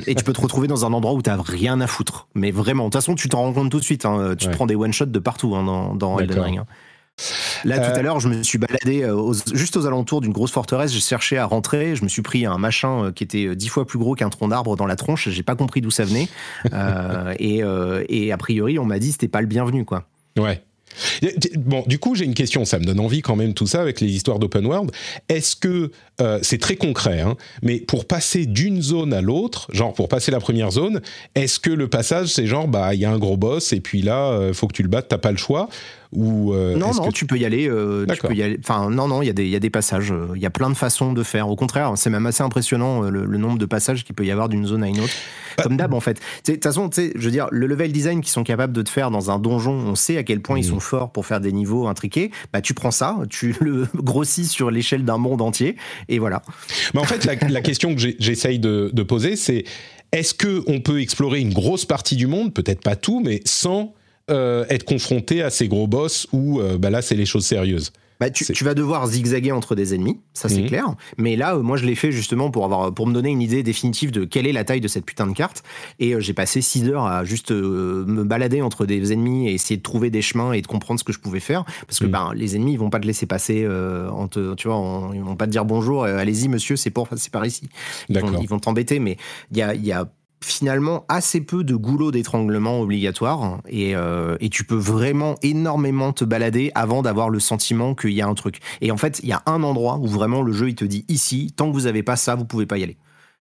S3: et tu peux te retrouver dans un endroit où t'as rien à foutre. Mais vraiment, de toute façon, tu t'en rends compte tout de suite. Hein. Tu ouais. te prends des one shots de partout hein, dans, dans Elden Ring. Là, tout euh... à l'heure, je me suis baladé aux, juste aux alentours d'une grosse forteresse. J'ai cherché à rentrer. Je me suis pris un machin euh, qui était dix fois plus gros qu'un tronc d'arbre dans la tronche. J'ai pas compris d'où ça venait. euh, (laughs) et, euh, et, a priori, on m'a dit c'était pas le bienvenu, quoi.
S1: Ouais. Bon, du coup, j'ai une question. Ça me donne envie quand même tout ça avec les histoires d'open world. Est-ce que euh, c'est très concret, hein, mais pour passer d'une zone à l'autre, genre pour passer la première zone, est-ce que le passage c'est genre bah il y a un gros boss et puis là il faut que tu le battes, t'as pas le choix? Ou
S3: euh, non, non, tu peux y aller. Euh, tu peux y aller. Enfin, non, non, il y, a des, y a des passages. Euh, il y a plein de façons de faire. Au contraire, c'est même assez impressionnant le, nombre de passages qu'il peut y avoir d'une zone à une autre. Comme d'hab, en fait. De toute façon, je veux dire, le level design qu'ils sont capables de te faire dans un donjon, on sait à quel point ils mm. sont forts pour faire des niveaux intriqués. Bah, tu prends ça, tu (laughs) le grossis sur l'échelle d'un monde entier, et voilà.
S1: Mais en fait, la, question que j'essaye de, poser, c'est est-ce que on peut explorer une grosse partie du monde, peut-être pas tout, mais sans euh, être confronté à ces gros boss où euh, bah là c'est les choses sérieuses?
S3: Bah, tu, vas devoir zigzaguer entre des ennemis, ça c'est mhm. clair. Mais là, euh, moi, je l'ai fait justement pour avoir, pour me donner une idée définitive de quelle est la taille de cette putain de carte. Et j'ai passé 6 heures à juste me balader entre des ennemis et essayer de trouver des chemins et de comprendre ce que je pouvais faire. Parce que mhm. ben, les ennemis, ils vont pas te laisser passer. en te, tu vois, ils vont pas te dire bonjour. allez-y, monsieur, c'est c'est par ici. Ils vont, t'embêter, mais il y a, y a finalement assez peu de goulots d'étranglement obligatoires et, euh, et, tu peux vraiment énormément te balader avant d'avoir le sentiment qu'il y a un truc. Et en fait, il y a un endroit où vraiment le jeu il te dit ici, tant que vous n'avez pas ça, vous pouvez pas y aller.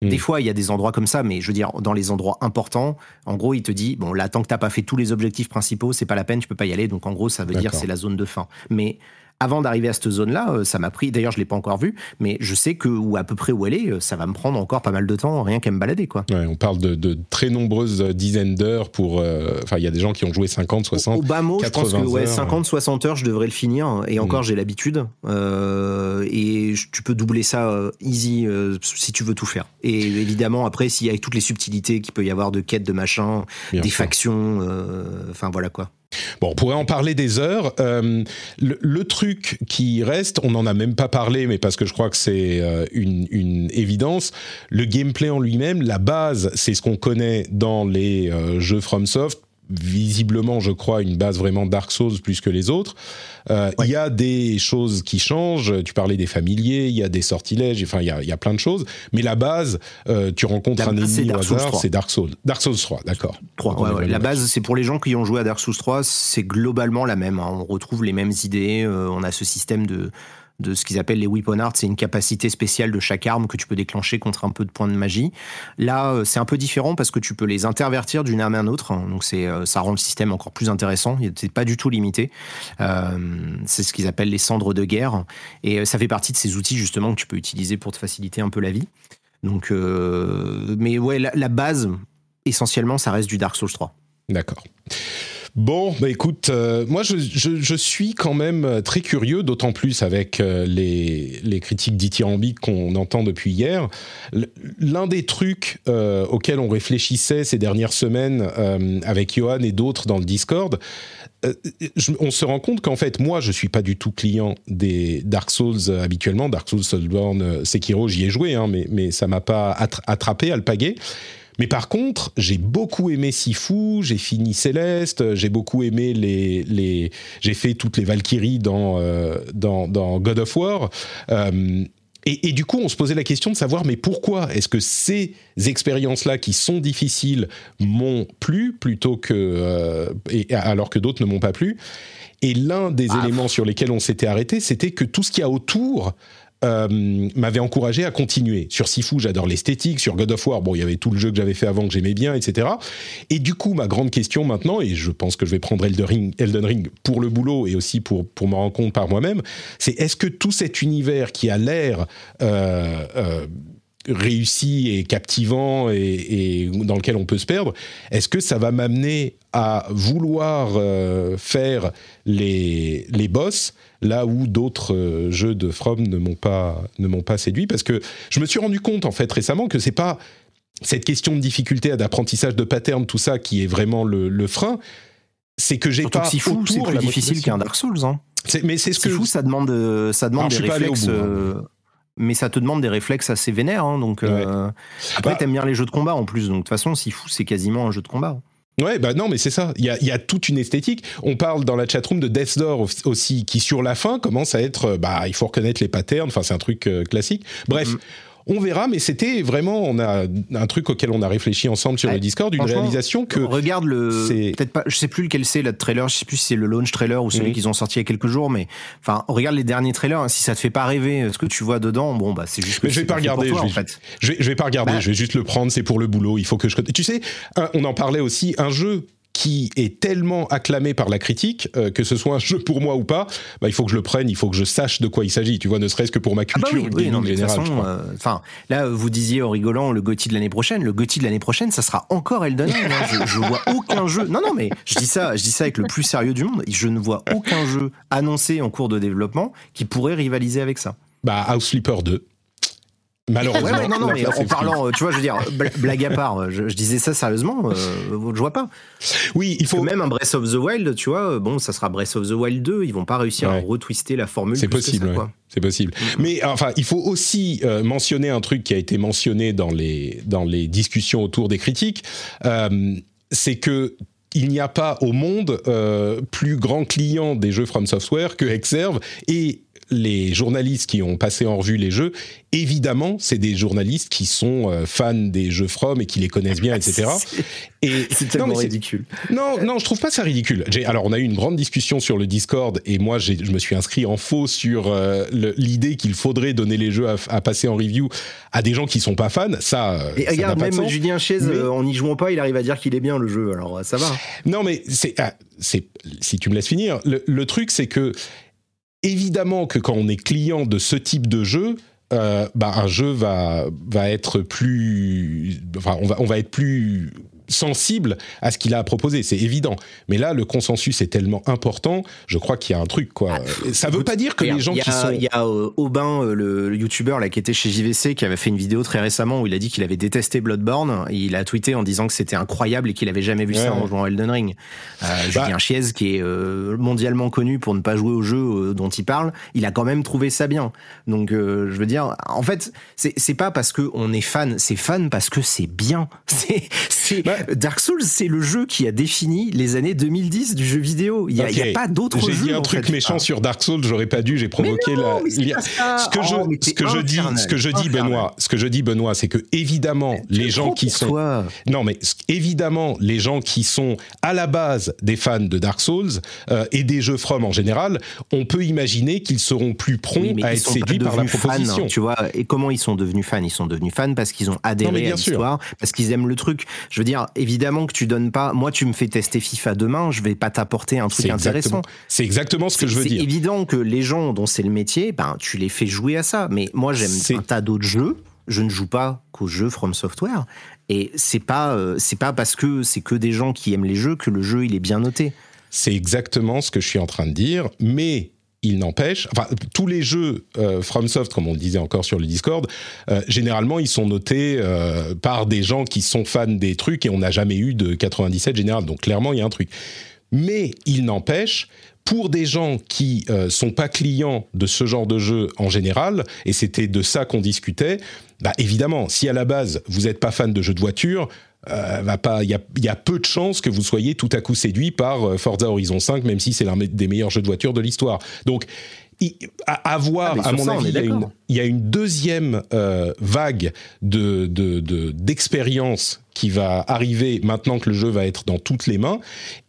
S3: Hmm. Des fois, il y a des endroits comme ça, mais je veux dire, dans les endroits importants, en gros, il te dit, bon, là, tant que t'as pas fait tous les objectifs principaux, c'est pas la peine, tu peux pas y aller. Donc, en gros, ça veut dire c'est la zone de fin. Mais avant d'arriver à cette zone-là, euh, ça m'a pris, d'ailleurs je l'ai pas encore vu, mais je sais que, ou à peu près où elle est, euh, ça va me prendre encore pas mal de temps, rien qu'à me balader. Quoi.
S1: Ouais, on parle de, très nombreuses dizaines d'heures pour... Euh, enfin, il y a des gens qui ont joué 50, 60, Au, bas mot, je pense que ouais,
S3: 50, 60 heures, je devrais le finir, et encore mm. j'ai l'habitude, et tu peux doubler ça easy si tu veux tout faire. Et évidemment, après, s'il y a toutes les subtilités qu'il peut y avoir de quêtes, de machin, des factions, enfin voilà quoi.
S1: Bon, on pourrait en parler des heures. Euh, le, truc qui reste, on n'en a même pas parlé, mais parce que je crois que c'est euh, une, évidence, le gameplay en lui-même, la base, c'est ce qu'on connaît dans les euh, jeux FromSoft, visiblement, je crois, une base vraiment Dark Souls plus que les autres. Euh, il y a des choses qui changent. Tu parlais des familiers, il y a des sortilèges, enfin, il y a, y a, plein de choses. Mais la base, euh, tu rencontres un ennemi au hasard, c'est Dark Souls. Dark Souls 3, d'accord.
S3: la base, c'est pour les gens qui ont joué à Dark Souls 3, c'est globalement la même. Hein. On retrouve les mêmes idées. Euh, on a ce système de de ce qu'ils appellent les weapon arts, c'est une capacité spéciale de chaque arme que tu peux déclencher contre un peu de points de magie. Là, euh, c'est un peu différent parce que tu peux les intervertir d'une arme à une autre, donc c'est euh, ça rend le système encore plus intéressant. C'est pas du tout limité. Euh, c'est ce qu'ils appellent les cendres de guerre et ça fait partie de ces outils justement que tu peux utiliser pour te faciliter un peu la vie. Donc, mais ouais, la, la base essentiellement, ça reste du Dark Souls 3.
S1: D'accord. Bon, bah écoute, euh, moi je, je, je, suis quand même euh, très curieux, d'autant plus avec euh, les, les critiques dithyrambiques qu'on entend depuis hier. L'un des trucs auxquels on réfléchissait ces dernières semaines avec Johan et d'autres dans le Discord, on se rend compte qu'en fait, moi, je suis pas du tout client des Dark Souls habituellement. Dark Souls, Soulsborne, Sekiro, j'y ai joué, hein, mais, mais ça m'a pas attrapé, alpagué. Mais par contre, j'ai beaucoup aimé Sifu, j'ai fini Céleste, j'ai beaucoup aimé les, les j'ai fait toutes les Valkyries dans, euh, dans, dans, God of War. Euh, et, et, du coup, on se posait la question de savoir, mais pourquoi est-ce que ces expériences-là, qui sont difficiles, m'ont plu plutôt que, euh, et, alors que d'autres ne m'ont pas plu? Et l'un des ah. éléments sur lesquels on s'était arrêté, c'était que tout ce qu'il y a autour euh, m'avait encouragé à continuer. Sur Sifu, j'adore l'esthétique. Sur God of War, bon, il y avait tout le jeu que j'avais fait avant que j'aimais bien, etc. Et du coup, ma grande question maintenant, et je pense que je vais prendre Elden Ring, Elden Ring pour le boulot et aussi pour, pour me rendre compte par moi-même, c'est est-ce que tout cet univers qui a l'air... Euh, euh, réussi et captivant et, dans lequel on peut se perdre, est-ce que ça va m'amener à vouloir faire les, les boss là où d'autres euh, jeux de From ne m'ont pas ne m'ont pas séduit parce que je me suis rendu compte en fait récemment que c'est pas cette question de difficulté d'apprentissage de pattern tout ça qui est vraiment le, frein c'est que j'ai pas
S3: que fou c'est plus difficile qu'un Dark Souls hein.
S1: mais c'est ce que
S3: fou ça demande euh, ça demande des réflexes hein. euh, mais ça te demande des réflexes assez vénères hein, donc après bah t'aimes bien les jeux de combat en plus donc de toute façon fou c'est quasiment un jeu de combat
S1: Ouais, bah non, mais c'est ça. Il y a, y a, toute une esthétique. On parle dans la chatroom de Death's Door aussi, qui sur la fin commence à être, bah, il faut reconnaître les patterns. Enfin, c'est un truc euh, classique. Bref. Mm-hmm. On verra, mais c'était vraiment, on a un truc auquel on a réfléchi ensemble sur le Discord, une réalisation que.
S3: Regarde le. Peut-être pas, je sais plus lequel c'est, le trailer, je sais plus si c'est le launch trailer ou celui qu'ils ont sorti il y a quelques jours, mais enfin, regarde les derniers trailers, hein, si ça te fait pas rêver ce que tu vois dedans, bon, bah, c'est juste que.
S1: Mais je vais pas regarder, je, vais, en fait. je, vais, pas regarder, bah je vais juste le prendre, c'est pour le boulot, il faut que je. Tu sais, on en parlait aussi, un jeu qui est tellement acclamé par la critique, euh, que ce soit un jeu pour moi ou pas, bah, il faut que je le prenne, il faut que je sache de quoi il s'agit, tu vois, ne serait-ce que pour ma ah bah culture générale.
S3: Enfin, là, vous disiez en rigolant le Gotti de l'année prochaine, le Gotti de l'année prochaine, ça sera encore Elden Ring. Hein. je, je vois aucun jeu. Non, non, mais je dis ça, je dis ça avec le plus sérieux du monde. Je ne vois aucun jeu annoncé en cours de développement qui pourrait rivaliser avec ça.
S1: Bah, House Flipper 2. Malheureusement.
S3: non, non, mais en parlant, tu vois, je veux dire, blague à part, je, disais ça sérieusement, euh, je vois pas.
S1: Oui, il faut.
S3: même un Breath of the Wild, tu vois, bon, ça sera Breath of the Wild 2, ils vont pas réussir à retwister la formule.
S1: C'est possible, c'est possible. Mm-hmm. Mais enfin, il faut aussi euh, mentionner un truc qui a été mentionné dans les, dans les discussions autour des critiques, euh, c'est que il n'y a pas au monde euh, plus grand client des jeux From Software que Exerve et les journalistes qui ont passé en revue les jeux, évidemment, c'est des journalistes qui sont euh, fans des jeux From et qui les connaissent bien, etc. (laughs)
S3: Et c'est tellement ridicule.
S1: Non, non, je trouve pas ça ridicule. Alors, on a eu une grande discussion sur le Discord et moi, je me suis inscrit en faux sur euh, l'idée qu'il faudrait donner les jeux à, passer en review à des gens qui sont pas fans. Ça, euh,
S3: et regarde, même Julien Chaise, en n'y jouant pas, il arrive à dire qu'il est bien le jeu. Alors, ça va.
S1: Non, mais c'est, ah, si tu me laisses finir, le truc, c'est que évidemment que quand on est client de ce type de jeu, euh, bah, un jeu va, va être plus. Enfin, on va, on va être plus sensible à ce qu'il a à proposer, c'est évident. Mais là, le consensus est tellement important, je crois qu'il y a un truc, quoi. Ah, ça veut pas dire que les gens qui sont...
S3: Il y a euh, Aubin, euh, le, youtubeur là, qui était chez JVC, qui avait fait une vidéo très récemment où il a dit qu'il avait détesté Bloodborne. il a tweeté en disant que c'était incroyable et qu'il avait jamais vu ça en jouant à Elden Ring. Euh, bah Julien Chiez, qui est euh, mondialement connu pour ne pas jouer au jeu dont il parle, il a quand même trouvé ça bien. Donc, je veux dire, en fait, c'est pas parce qu'on est fan, c'est fan parce que c'est bien. (laughs) C'est bah, Dark Souls, c'est le jeu qui a défini les années 2010 du jeu vidéo. Il n'y a, pas d'autre jeu.
S1: J'ai dit un truc méchant sur Dark Souls, j'aurais pas dû, j'ai provoqué la. Ce que je, ce que je dis, ce que je dis, Benoît, ce que je dis, Benoît, c'est que évidemment, les gens qui sont. Non, mais évidemment, les gens qui sont à la base des fans de Dark Souls euh, et des jeux From en général, on peut imaginer qu'ils seront plus prompts à être séduits par la proposition.
S3: tu vois, et comment ils sont devenus fans? Ils sont devenus fans parce qu'ils ont adhéré à l'histoire, parce qu'ils aiment le truc. Je veux dire, évidemment que tu donnes pas. Moi, tu me fais tester FIFA demain, je vais pas t'apporter un truc intéressant.
S1: C'est exactement ce que je veux dire.
S3: C'est évident que les gens dont c'est le métier, ben, tu les fais jouer à ça. Mais moi, j'aime un tas d'autres jeux. Je ne joue pas qu'aux jeux From Software. Et c'est pas, euh, c'est pas parce que c'est que des gens qui aiment les jeux que le jeu il est bien noté.
S1: C'est exactement ce que je suis en train de dire. Mais il n'empêche, enfin, tous les jeux euh, FromSoft, comme on le disait encore sur le Discord, euh, généralement, ils sont notés euh, par des gens qui sont fans des trucs et on n'a jamais eu de 97 général. Donc, clairement, il y a un truc. Mais il n'empêche, pour des gens qui ne sont pas clients de ce genre de jeu en général, et c'était de ça qu'on discutait, bah évidemment, si à la base vous n'êtes pas fan de jeux de voiture, euh, va pas. Il y a, peu de chances que vous soyez tout à coup séduit par euh, Forza Horizon 5, même si c'est l'un des meilleurs jeux de voiture de l'histoire. Donc à, voir, ah, à mon avis, il y, a une, deuxième euh, vague de, d'expérience qui va arriver maintenant que le jeu va être dans toutes les mains.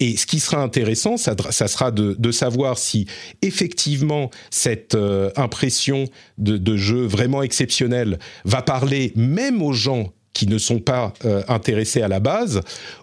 S1: Et ce qui sera intéressant, ça, sera de, savoir si effectivement cette impression de, de, jeu vraiment exceptionnel va parler même aux gens qui ne sont pas euh, intéressés à la base,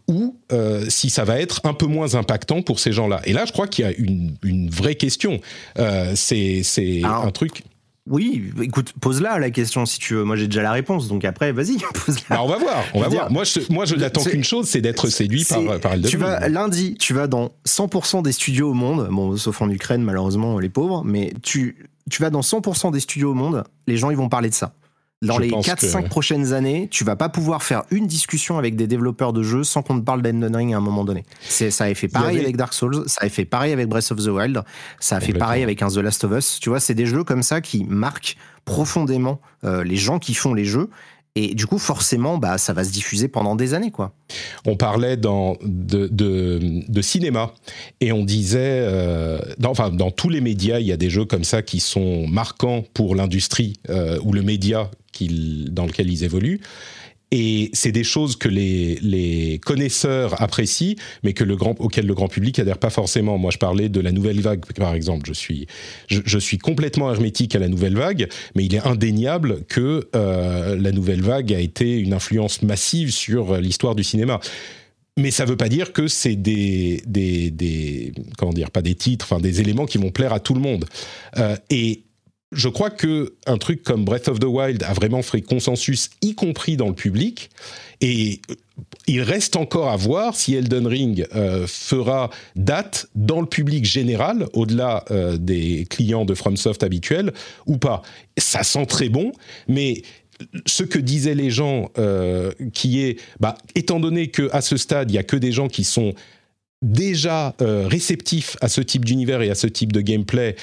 S1: ou euh, si ça va être un peu moins impactant pour ces gens-là. Et là, je crois qu'il y a une, vraie question. Euh, c'est un truc.
S3: Oui, écoute, pose-la la question si tu veux. Moi, j'ai déjà la réponse, donc après, vas-y, (laughs) pose-la.
S1: Bah, on va voir, on va voir. moi, je, moi, je n'attends qu'une chose, c'est d'être séduit par, par
S3: Tu vas lundi, tu vas dans 100% des studios au monde, bon, sauf en Ukraine, malheureusement, les pauvres, mais tu, tu vas dans 100% des studios au monde, les gens, ils vont parler de ça. Dans les 4-5 prochaines années, tu vas pas pouvoir faire une discussion avec des développeurs de jeux sans qu'on te parle d'Elden Ring à un moment donné. Ça a fait pareil avec Dark Souls, ça a fait pareil avec Breath of the Wild, ça a fait pareil avec un The Last of Us. Tu vois, c'est des jeux comme ça qui marquent profondément euh, les gens qui font les jeux. Et du coup, forcément, bah, ça va se diffuser pendant des années, quoi.
S1: On parlait dans, de, de, cinéma et on disait, euh, dans, enfin, dans tous les médias, il y a des jeux comme ça qui sont marquants pour l'industrie euh, ou le média dans lequel ils évoluent. Et c'est des choses que les, connaisseurs apprécient, mais que le grand, auxquelles le grand public adhère pas forcément. Moi, je parlais de la nouvelle vague, par exemple. Je suis, je, suis complètement hermétique à la nouvelle vague, mais il est indéniable que euh, la nouvelle vague a été une influence massive sur l'histoire du cinéma. Mais ça ne veut pas dire que c'est des, des, des, comment dire, pas des titres, enfin des éléments qui vont plaire à tout le monde. Euh, et je crois que un truc comme Breath of the Wild a vraiment fait consensus, y compris dans le public. Et il reste encore à voir si Elden Ring euh, fera date dans le public général, au-delà euh, des clients de FromSoft habituels, ou pas. Ça sent très bon, mais ce que disaient les gens, euh, qui est, bah, étant donné que à ce stade, il y a que des gens qui sont déjà réceptifs à ce type d'univers et à ce type de gameplay,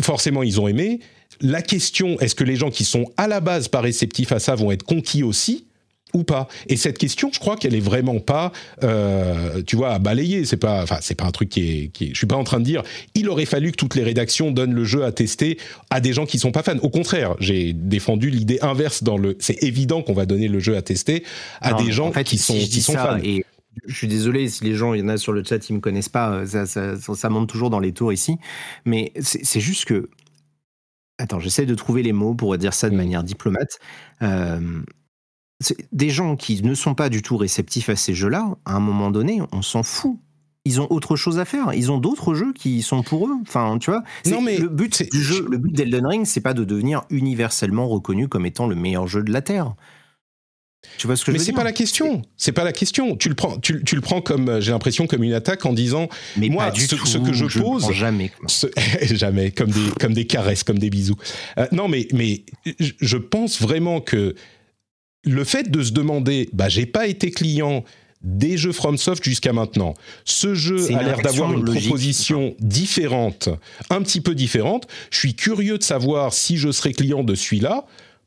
S1: forcément, ils ont aimé. La question, est-ce que les gens qui sont à la base pas réceptifs à ça vont être conquis aussi ou pas? Et cette question, je crois qu'elle est vraiment pas, euh, tu vois, à balayer. C'est pas, enfin, c'est pas un truc qui est, qui Je suis pas en train de dire, il aurait fallu que toutes les rédactions donnent le jeu à tester à des gens qui sont pas fans. Au contraire, j'ai défendu l'idée inverse dans le. C'est évident qu'on va donner le jeu à tester à des gens qui sont, qui sont fans.
S3: Et je suis désolé si les gens, il y en a sur le chat, ils me connaissent pas, euh, ça, ça, ça, monte toujours dans les tours ici. Mais c'est juste que. Attends, j'essaie de trouver les mots pour dire ça de manière diplomate. Euh, des gens qui ne sont pas du tout réceptifs à ces jeux-là, à un moment donné, on s'en fout. Ils ont autre chose à faire. Ils ont d'autres jeux qui sont pour eux. Enfin, tu vois. Non, mais le but du jeu, le but d'Elden Ring, c'est pas de devenir universellement reconnu comme étant le meilleur jeu de la terre.
S1: Tu vois ce que mais je veux dire Mais c'est pas la question. C'est pas la question. Tu le prends, tu, tu le prends comme euh, j'ai l'impression comme une attaque en disant
S3: mais
S1: moi
S3: ce,
S1: ce, que je, pose
S3: jamais (laughs)
S1: jamais comme des comme des caresses comme des bisous. Euh, non mais mais je pense vraiment que le fait de se demander bah j'ai pas été client des jeux FromSoft jusqu'à maintenant. Ce jeu a l'air d'avoir une proposition différente, un petit peu différente. Je suis curieux de savoir si je serai client de celui-là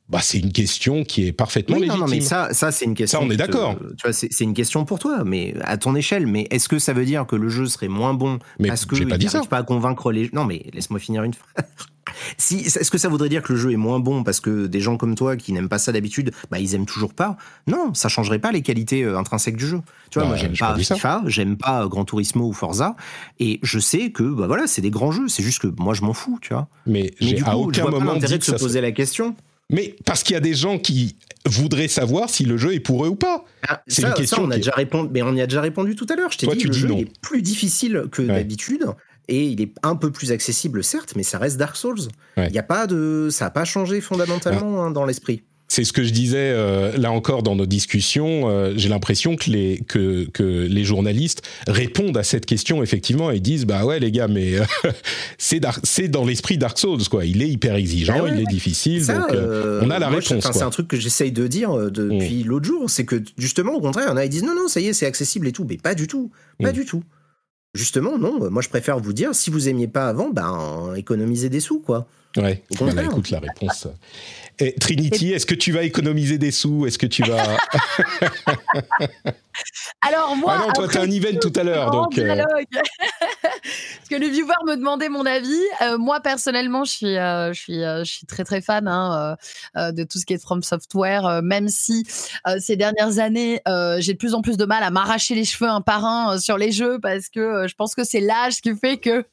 S1: bah, c'est une question qui est parfaitement légitime.
S3: Non, mais ça, ça c'est une question.
S1: Ça, on est d'accord.
S3: Tu vois, c'est une question pour toi, mais à ton échelle. Mais est-ce que ça veut dire que le jeu serait moins bon
S1: mais
S3: parce que
S1: pas
S3: n'arrive pas à convaincre les. Non, mais laisse-moi finir une fois. (laughs) si, est-ce que ça voudrait dire que le jeu est moins bon parce que des gens comme toi qui n'aiment pas ça d'habitude, bah ils aiment toujours pas? Non, ça changerait pas les qualités euh, intrinsèques du jeu. Tu vois, moi j'aime pas FIFA, j'aime pas Gran Turismo ou Forza, et je sais que bah voilà, c'est des grands jeux. C'est juste que moi je m'en fous, tu vois.
S1: Mais, j'ai à aucun moment
S3: dit de se poser la question.
S1: Mais parce qu'il y a des gens qui voudraient savoir si le jeu est pour eux ou pas.
S3: Ah, c'est une question. on a déjà répondu, mais on y a déjà répondu tout à l'heure. Je t'ai dit, le jeu est plus difficile que d'habitude et il est un peu plus accessible, certes, mais ça reste Dark Souls. Il y a pas de, ça n'a pas changé fondamentalement hein, dans l'esprit
S1: c'est ce que je disais euh, là encore dans nos discussions. Euh, j'ai l'impression que les que, que les journalistes répondent à cette question effectivement et disent bah ouais les gars mais euh, (laughs) c'est dans l'esprit Dark Souls quoi. Il est hyper exigeant, bah il est difficile donc on a la réponse.
S3: C'est un truc que j'essaye de dire depuis mm. l'autre jour, c'est que justement au contraire, il y en a qui disent non non ça y est c'est accessible et tout, mais pas du tout, pas mm. du tout. Justement non, moi je préfère vous dire si vous aimiez pas avant, ben économisez des sous quoi.
S1: Ouais, on écoute la réponse. Et Trinity, est-ce que tu vas économiser des sous? Est-ce que tu vas (laughs)
S2: Alors moi,
S1: ah non, toi t'as un event tout à l'heure, donc. Euh... (laughs)
S2: Parce que le viewer me demandait mon avis. Euh, moi personnellement, je suis, euh, je suis, je suis très très fan hein, de tout ce qui est From Software, même si ces dernières années, j'ai de plus en plus de mal à m'arracher les cheveux un par un sur les jeux parce que je pense que c'est l'âge qui fait que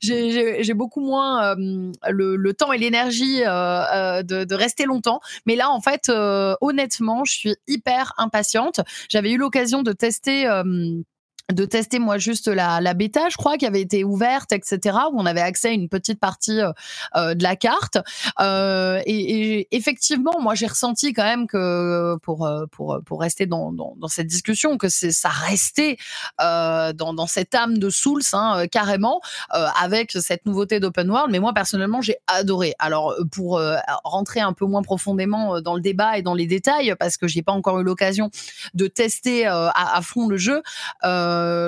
S2: j'ai beaucoup moins le, le, temps et l'énergie de, de, rester longtemps. Mais là, en fait, honnêtement, je suis hyper impatiente. J'avais eu l'occasion de tester de tester moi juste la, la bêta, je crois, qui avait été ouverte, etc., où on avait accès à une petite partie euh, euh, de la carte. Euh, et, effectivement, moi j'ai ressenti quand même que pour pour pour rester dans, dans, cette discussion, que ça restait dans, dans cette âme de Souls hein, carrément, avec cette nouveauté d'open world. Mais moi personnellement, j'ai adoré. Alors pour rentrer un peu moins profondément dans le débat et dans les détails, parce que j'ai pas encore eu l'occasion de tester à, fond le jeu.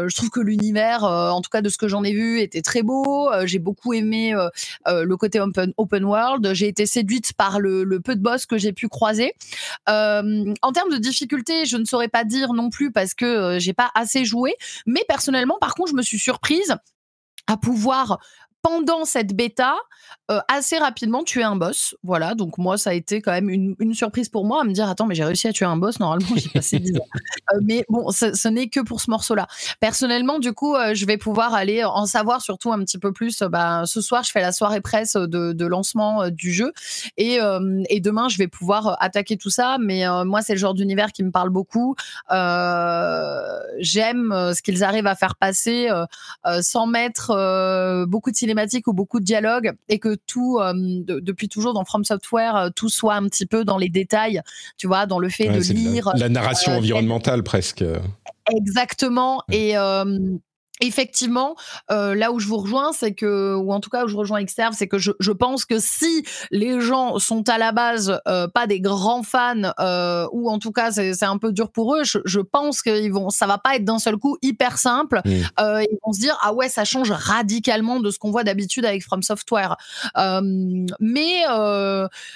S2: Je trouve que l'univers, euh, en tout cas de ce que j'en ai vu, était très beau. Euh, j'ai beaucoup aimé le côté open, open world. J'ai été séduite par le, le, peu de boss que j'ai pu croiser. en termes de difficulté, je ne saurais pas dire non plus parce que j'ai pas assez joué. Mais personnellement, par contre, je me suis surprise à pouvoir pendant cette bêta, euh, assez rapidement tuer un boss. Voilà, donc moi, ça a été quand même une, surprise pour moi à me dire Attends, mais j'ai réussi à tuer un boss, normalement, j'ai passé 10 ans. (laughs) Euh, mais bon, ce, n'est que pour ce morceau-là. Personnellement, du coup, euh, je vais pouvoir aller en savoir surtout un petit peu plus. Bah, ce soir, je fais la soirée presse de, lancement du jeu et, et, demain, je vais pouvoir attaquer tout ça. Mais moi, c'est le genre d'univers qui me parle beaucoup. J'aime ce qu'ils arrivent à faire passer sans mettre beaucoup de cinématiques ou beaucoup de dialogues et que tout, euh, depuis toujours dans From Software, euh, tout soit un petit peu dans les détails, tu vois, dans le fait de lire.
S1: La, narration euh, environnementale presque.
S2: Exactement. Et effectivement, euh, là où je vous rejoins, c'est que, ou en tout cas où je rejoins Exterve, c'est que je, je, pense que si les gens sont à la base euh, pas des grands fans, euh, ou en tout cas c'est un peu dur pour eux, je, je pense que vont, ça va pas être d'un seul coup hyper simple. Mmh. Ils vont se dire ah ouais, ça change radicalement de ce qu'on voit d'habitude avec From Software. Mais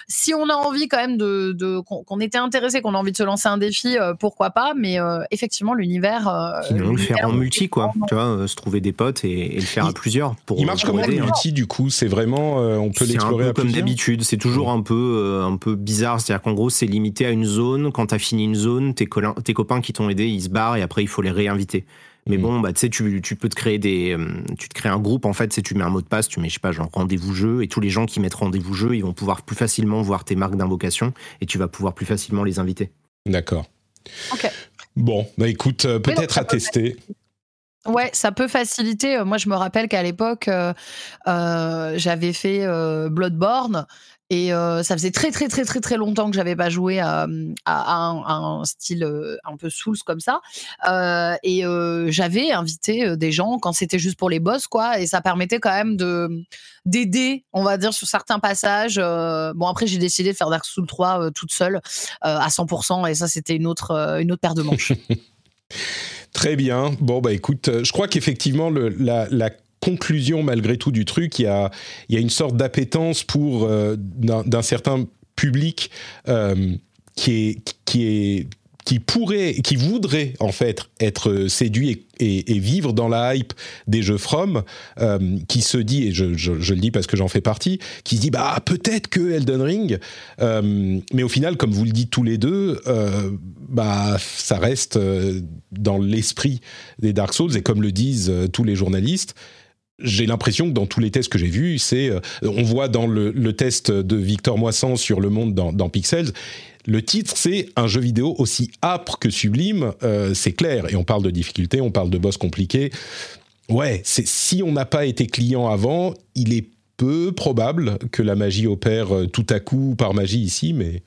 S2: si on a envie quand même de, de qu'on était intéressé, qu'on a envie de se lancer un défi, pourquoi pas. Mais effectivement, l'univers.
S3: Ils vont le faire en multi, quoi. Tu vois euh, se trouver des potes et, le faire à plusieurs. Pour,
S1: il marche comment le multi du coup? C'est vraiment, euh, on peut l'explorer
S3: comme d'habitude. C'est toujours un peu, euh, un peu bizarre. C'est-à-dire qu'en gros, c'est limité à une zone. Quand tu as fini une zone, tes, tes copains qui t'ont aidé, ils se barrent et après il faut les réinviter. Mais mm. bon, bah, tu sais, tu, tu, peux te créer des, tu te crées un groupe en fait. Si tu mets un mot de passe, tu mets, je sais pas, genre rendez-vous jeu, et tous les gens qui mettent rendez-vous jeu, ils vont pouvoir plus facilement voir tes marques d'invocation, et tu vas pouvoir plus facilement les inviter.
S1: D'accord. Bon, bah écoute, peut-être à tester.
S2: Ouais, ça peut faciliter. Euh, moi, je me rappelle qu'à l'époque, euh, euh, j'avais fait Bloodborne et ça faisait très très très très très longtemps que j'avais pas joué à, un, style un peu Souls comme ça. et j'avais invité des gens quand c'était juste pour les boss, quoi. Et ça permettait quand même de d'aider, on va dire, sur certains passages. bon, après, j'ai décidé de faire Dark Souls 3 toute seule à 100%, et ça, c'était une autre une autre paire de manches. (laughs)
S1: Très bien. Bon, bah écoute, euh, je crois qu'effectivement, la, conclusion, malgré tout, du truc, il y a, une sorte d'appétence pour, euh, d'un certain public euh, qui est qui pourrait, qui voudrait en fait être séduit et, vivre dans la hype des jeux From, euh, qui se dit, et je, le dis parce que j'en fais partie, qui se dit bah peut-être que Elden Ring, euh, mais au final, comme vous le dites tous les deux, euh, bah ça reste dans l'esprit des Dark Souls. Et comme le disent tous les journalistes, j'ai l'impression que dans tous les tests que j'ai vus, c'est, on voit dans le, test de Victor Moissan sur le monde dans Pixels, le titre, c'est un jeu vidéo aussi âpre que sublime, euh, c'est clair. Et on parle de difficultés, on parle de boss compliqués. Ouais, c'est si on n'a pas été client avant, il est peu probable que la magie opère euh, tout à coup par magie ici, mais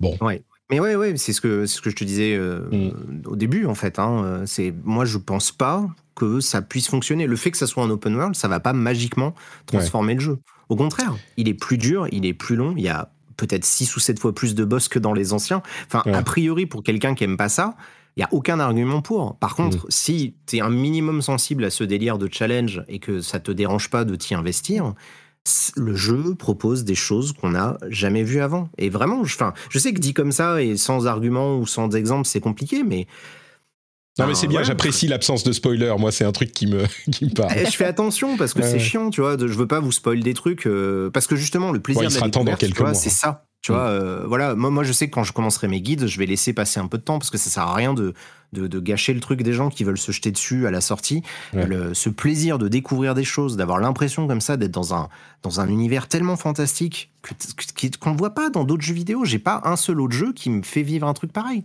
S1: bon.
S3: Ouais. Mais ouais, ouais, c'est ce que ce que je te disais euh, mm. au début en fait. Hein, c'est moi je pense pas que ça puisse fonctionner. Le fait que ça soit un open world, ça va pas magiquement transformer le jeu. Au contraire, il est plus dur, il est plus long. Il y a peut-être 6 ou 7 fois plus de boss que dans les anciens. Enfin, a priori, pour quelqu'un qui aime pas ça, il y a aucun argument pour. Par contre, mm. si tu es un minimum sensible à ce délire de challenge et que ça te dérange pas de t'y investir, le jeu propose des choses qu'on n'a jamais vues avant. Et vraiment, je, je sais que dit comme ça et sans argument ou sans exemple, c'est compliqué, mais
S1: non mais c'est bien, j'apprécie l'absence de spoiler. Moi, c'est un truc qui me (laughs) qui me parle.
S3: Eh, je fais attention parce que c'est chiant, tu vois. je veux pas vous spoiler des trucs euh, parce que justement le plaisir de la découverte, c'est ça. Tu vois, mm. euh, voilà, moi, moi je sais que quand je commencerai mes guides, je vais laisser passer un peu de temps parce que ça sert à rien de, de, gâcher le truc des gens qui veulent se jeter dessus à la sortie. ce plaisir de découvrir des choses, d'avoir l'impression comme ça d'être dans un, dans un univers tellement fantastique qu'on ne voit pas dans d'autres jeux vidéo. J'ai pas un seul autre jeu qui me fait vivre un truc pareil.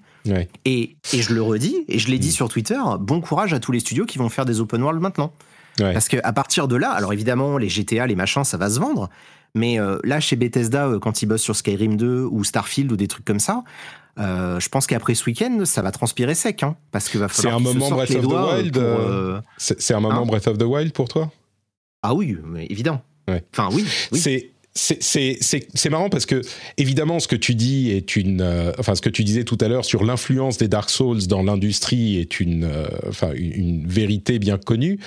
S3: Et, et je le redis, et je l'ai dit mm. sur Twitter, bon courage à tous les studios qui vont faire des open world maintenant. Parce qu'à partir de là, alors évidemment, les GTA, les machins, ça va se vendre. Mais euh, là, chez Bethesda, euh, quand ils bossent sur Skyrim 2 ou Starfield ou des trucs comme ça, euh, je pense qu'après ce week-end, ça va transpirer sec, hein, parce qu'il va falloir.
S1: C'est un moment Breath of the Wild. c'est un moment Breath of the Wild pour toi?
S3: Ah oui, évident. Enfin oui. oui.
S1: C'est c'est marrant parce que évidemment ce que tu dis est une euh, enfin ce que tu disais tout à l'heure sur l'influence des Dark Souls dans l'industrie est une euh, enfin une, vérité bien connue.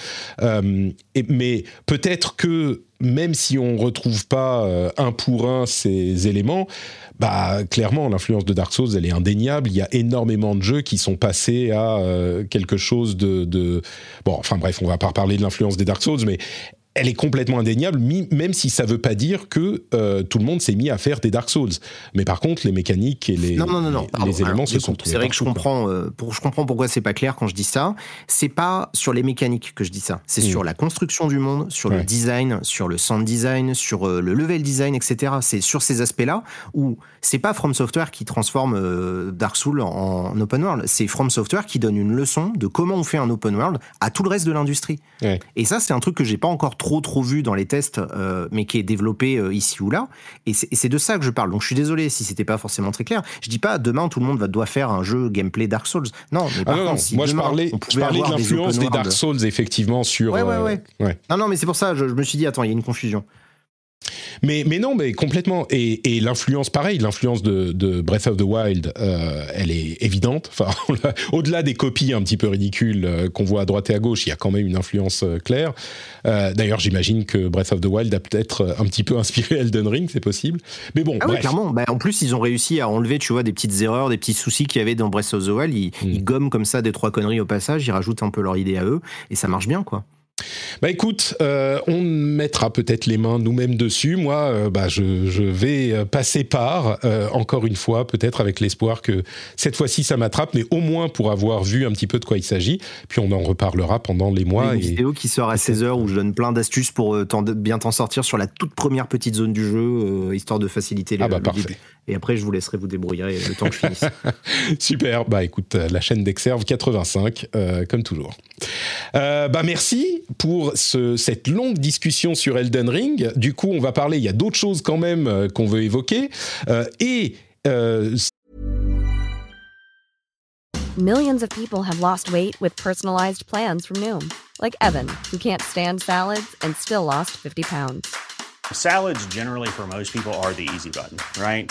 S1: Euh, mais peut-être que même si on retrouve pas un pour un ces éléments bah clairement l'influence de Dark Souls elle est indéniable. Il y a énormément de jeux qui sont passés à quelque chose de, de bon enfin bref on va pas reparler de l'influence des Dark Souls mais elle est complètement indéniable, même si ça ne veut pas dire que euh, tout le monde s'est mis à faire des Dark Souls. Mais par contre, les mécaniques et les, les, éléments se sont
S3: C'est vrai que je comprends, euh, pour, je comprends pourquoi c'est pas clair quand je dis ça. C'est pas sur les mécaniques que je dis ça. C'est mm. sur la construction du monde, sur le design, sur le sound design, sur euh, le level design, etc. C'est sur ces aspects-là où c'est pas From Software qui transforme Dark Souls en, open world. C'est From Software qui donne une leçon de comment on fait un open world à tout le reste de l'industrie. Et ça, c'est un truc que j'ai pas encore trop trop vu dans les tests, euh, mais qui est développé euh, ici ou là. Et c'est de ça que je parle. Donc je suis désolé si c'était pas forcément très clair. Je dis pas demain tout le monde va doit faire un jeu gameplay Dark Souls. Non, mais
S1: par ah contre, moi je parlais, je parlais de l'influence des, Dark Souls effectivement sur.
S3: Ouais, ouais, ouais. Euh, non, non, mais c'est pour ça. Je, je me suis dit attends, il y a une confusion.
S1: Mais, mais non, mais complètement. Et, et l'influence, pareil, l'influence de, de, Breath of the Wild, euh, elle est évidente. Enfin, (laughs) au-delà des copies un petit peu ridicules euh, qu'on voit à droite et à gauche, il y a quand même une influence euh, claire. D'ailleurs, j'imagine que Breath of the Wild a peut-être un petit peu inspiré Elden Ring, c'est possible. Mais bon,
S3: ah
S1: bref.
S3: clairement. Bah, en plus, ils ont réussi à enlever, tu vois, des petites erreurs, des petits soucis qu'il y avait dans Breath of the Wild. Ils, mm. ils gomment comme ça des trois conneries au passage, ils rajoutent un peu leur idée à eux, et ça marche bien, quoi.
S1: Bah écoute, euh, on mettra peut-être les mains nous-mêmes dessus. Moi, euh, bah, je, vais euh, passer par, encore une fois, peut-être avec l'espoir que cette fois-ci ça m'attrape, mais au moins pour avoir vu un petit peu de quoi il s'agit. Puis on en reparlera pendant les mois.
S3: Une vidéo qui sort à 16h où je donne plein d'astuces pour bien t'en sortir sur la toute première petite zone du jeu, histoire de faciliter le, ah bah, parfait. Et après, je vous laisserai vous débrouiller le temps que je finisse. (laughs)
S1: Super. Bah écoute, la chaîne d'Exerve 85, comme toujours. bah merci pour cette longue discussion sur Elden Ring. Du coup, on va parler, il y a d'autres choses quand même euh, qu'on veut évoquer. Euh, et... Euh,
S4: Millions of people have lost weight with personalized plans from Noom. Like Evan, who can't stand salads and still lost 50 pounds.
S5: Salads generally for most people are the easy button, right?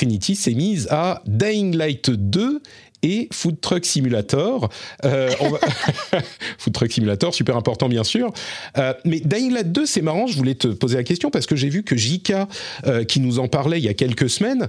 S1: Trinity s'est mise à Dying Light 2 et Food Truck Simulator. Euh, (laughs) Food Truck Simulator, super important bien sûr. Euh, mais Dying Light 2, c'est marrant, je voulais te poser la question parce que j'ai vu que Jika, euh, qui nous en parlait il y a quelques semaines,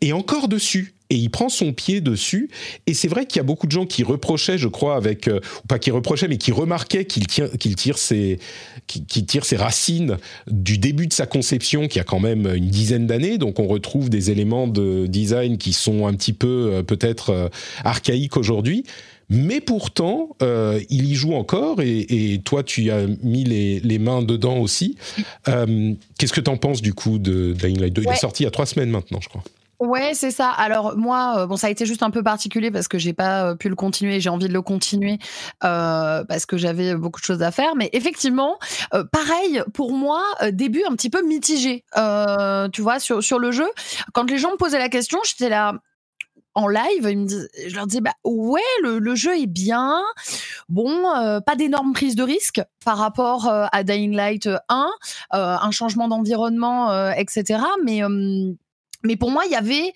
S1: est encore dessus et il prend son pied dessus. Et c'est vrai qu'il y a beaucoup de gens qui reprochaient, je crois, avec euh, ou pas qui reprochaient, mais qui remarquaient qu'il tire, qu'il tire ses, qui, tire ses racines du début de sa conception, qui a quand même une dizaine d'années. Donc on retrouve des éléments de design qui sont un petit peu euh, peut-être euh, archaïques aujourd'hui. Mais pourtant, il y joue encore et, toi, tu as mis les, les mains dedans aussi. Qu'est-ce que tu en penses du coup de Dying Light 2 Il est sorti il y a trois semaines maintenant, je crois.
S2: Ouais, c'est ça. Alors moi, euh, bon, ça a été juste un peu particulier parce que j'ai pas euh, pu le continuer. J'ai envie de le continuer euh, parce que j'avais beaucoup de choses à faire. Mais effectivement, pareil pour moi, début un petit peu mitigé. tu vois, sur sur le jeu, quand les gens me posaient la question, j'étais là en live, je leur disais bah ouais, le, le jeu est bien. Bon, pas d'énormes prises de risque par rapport à Dying Light 1, un changement d'environnement, etc. Mais mais pour moi, il y avait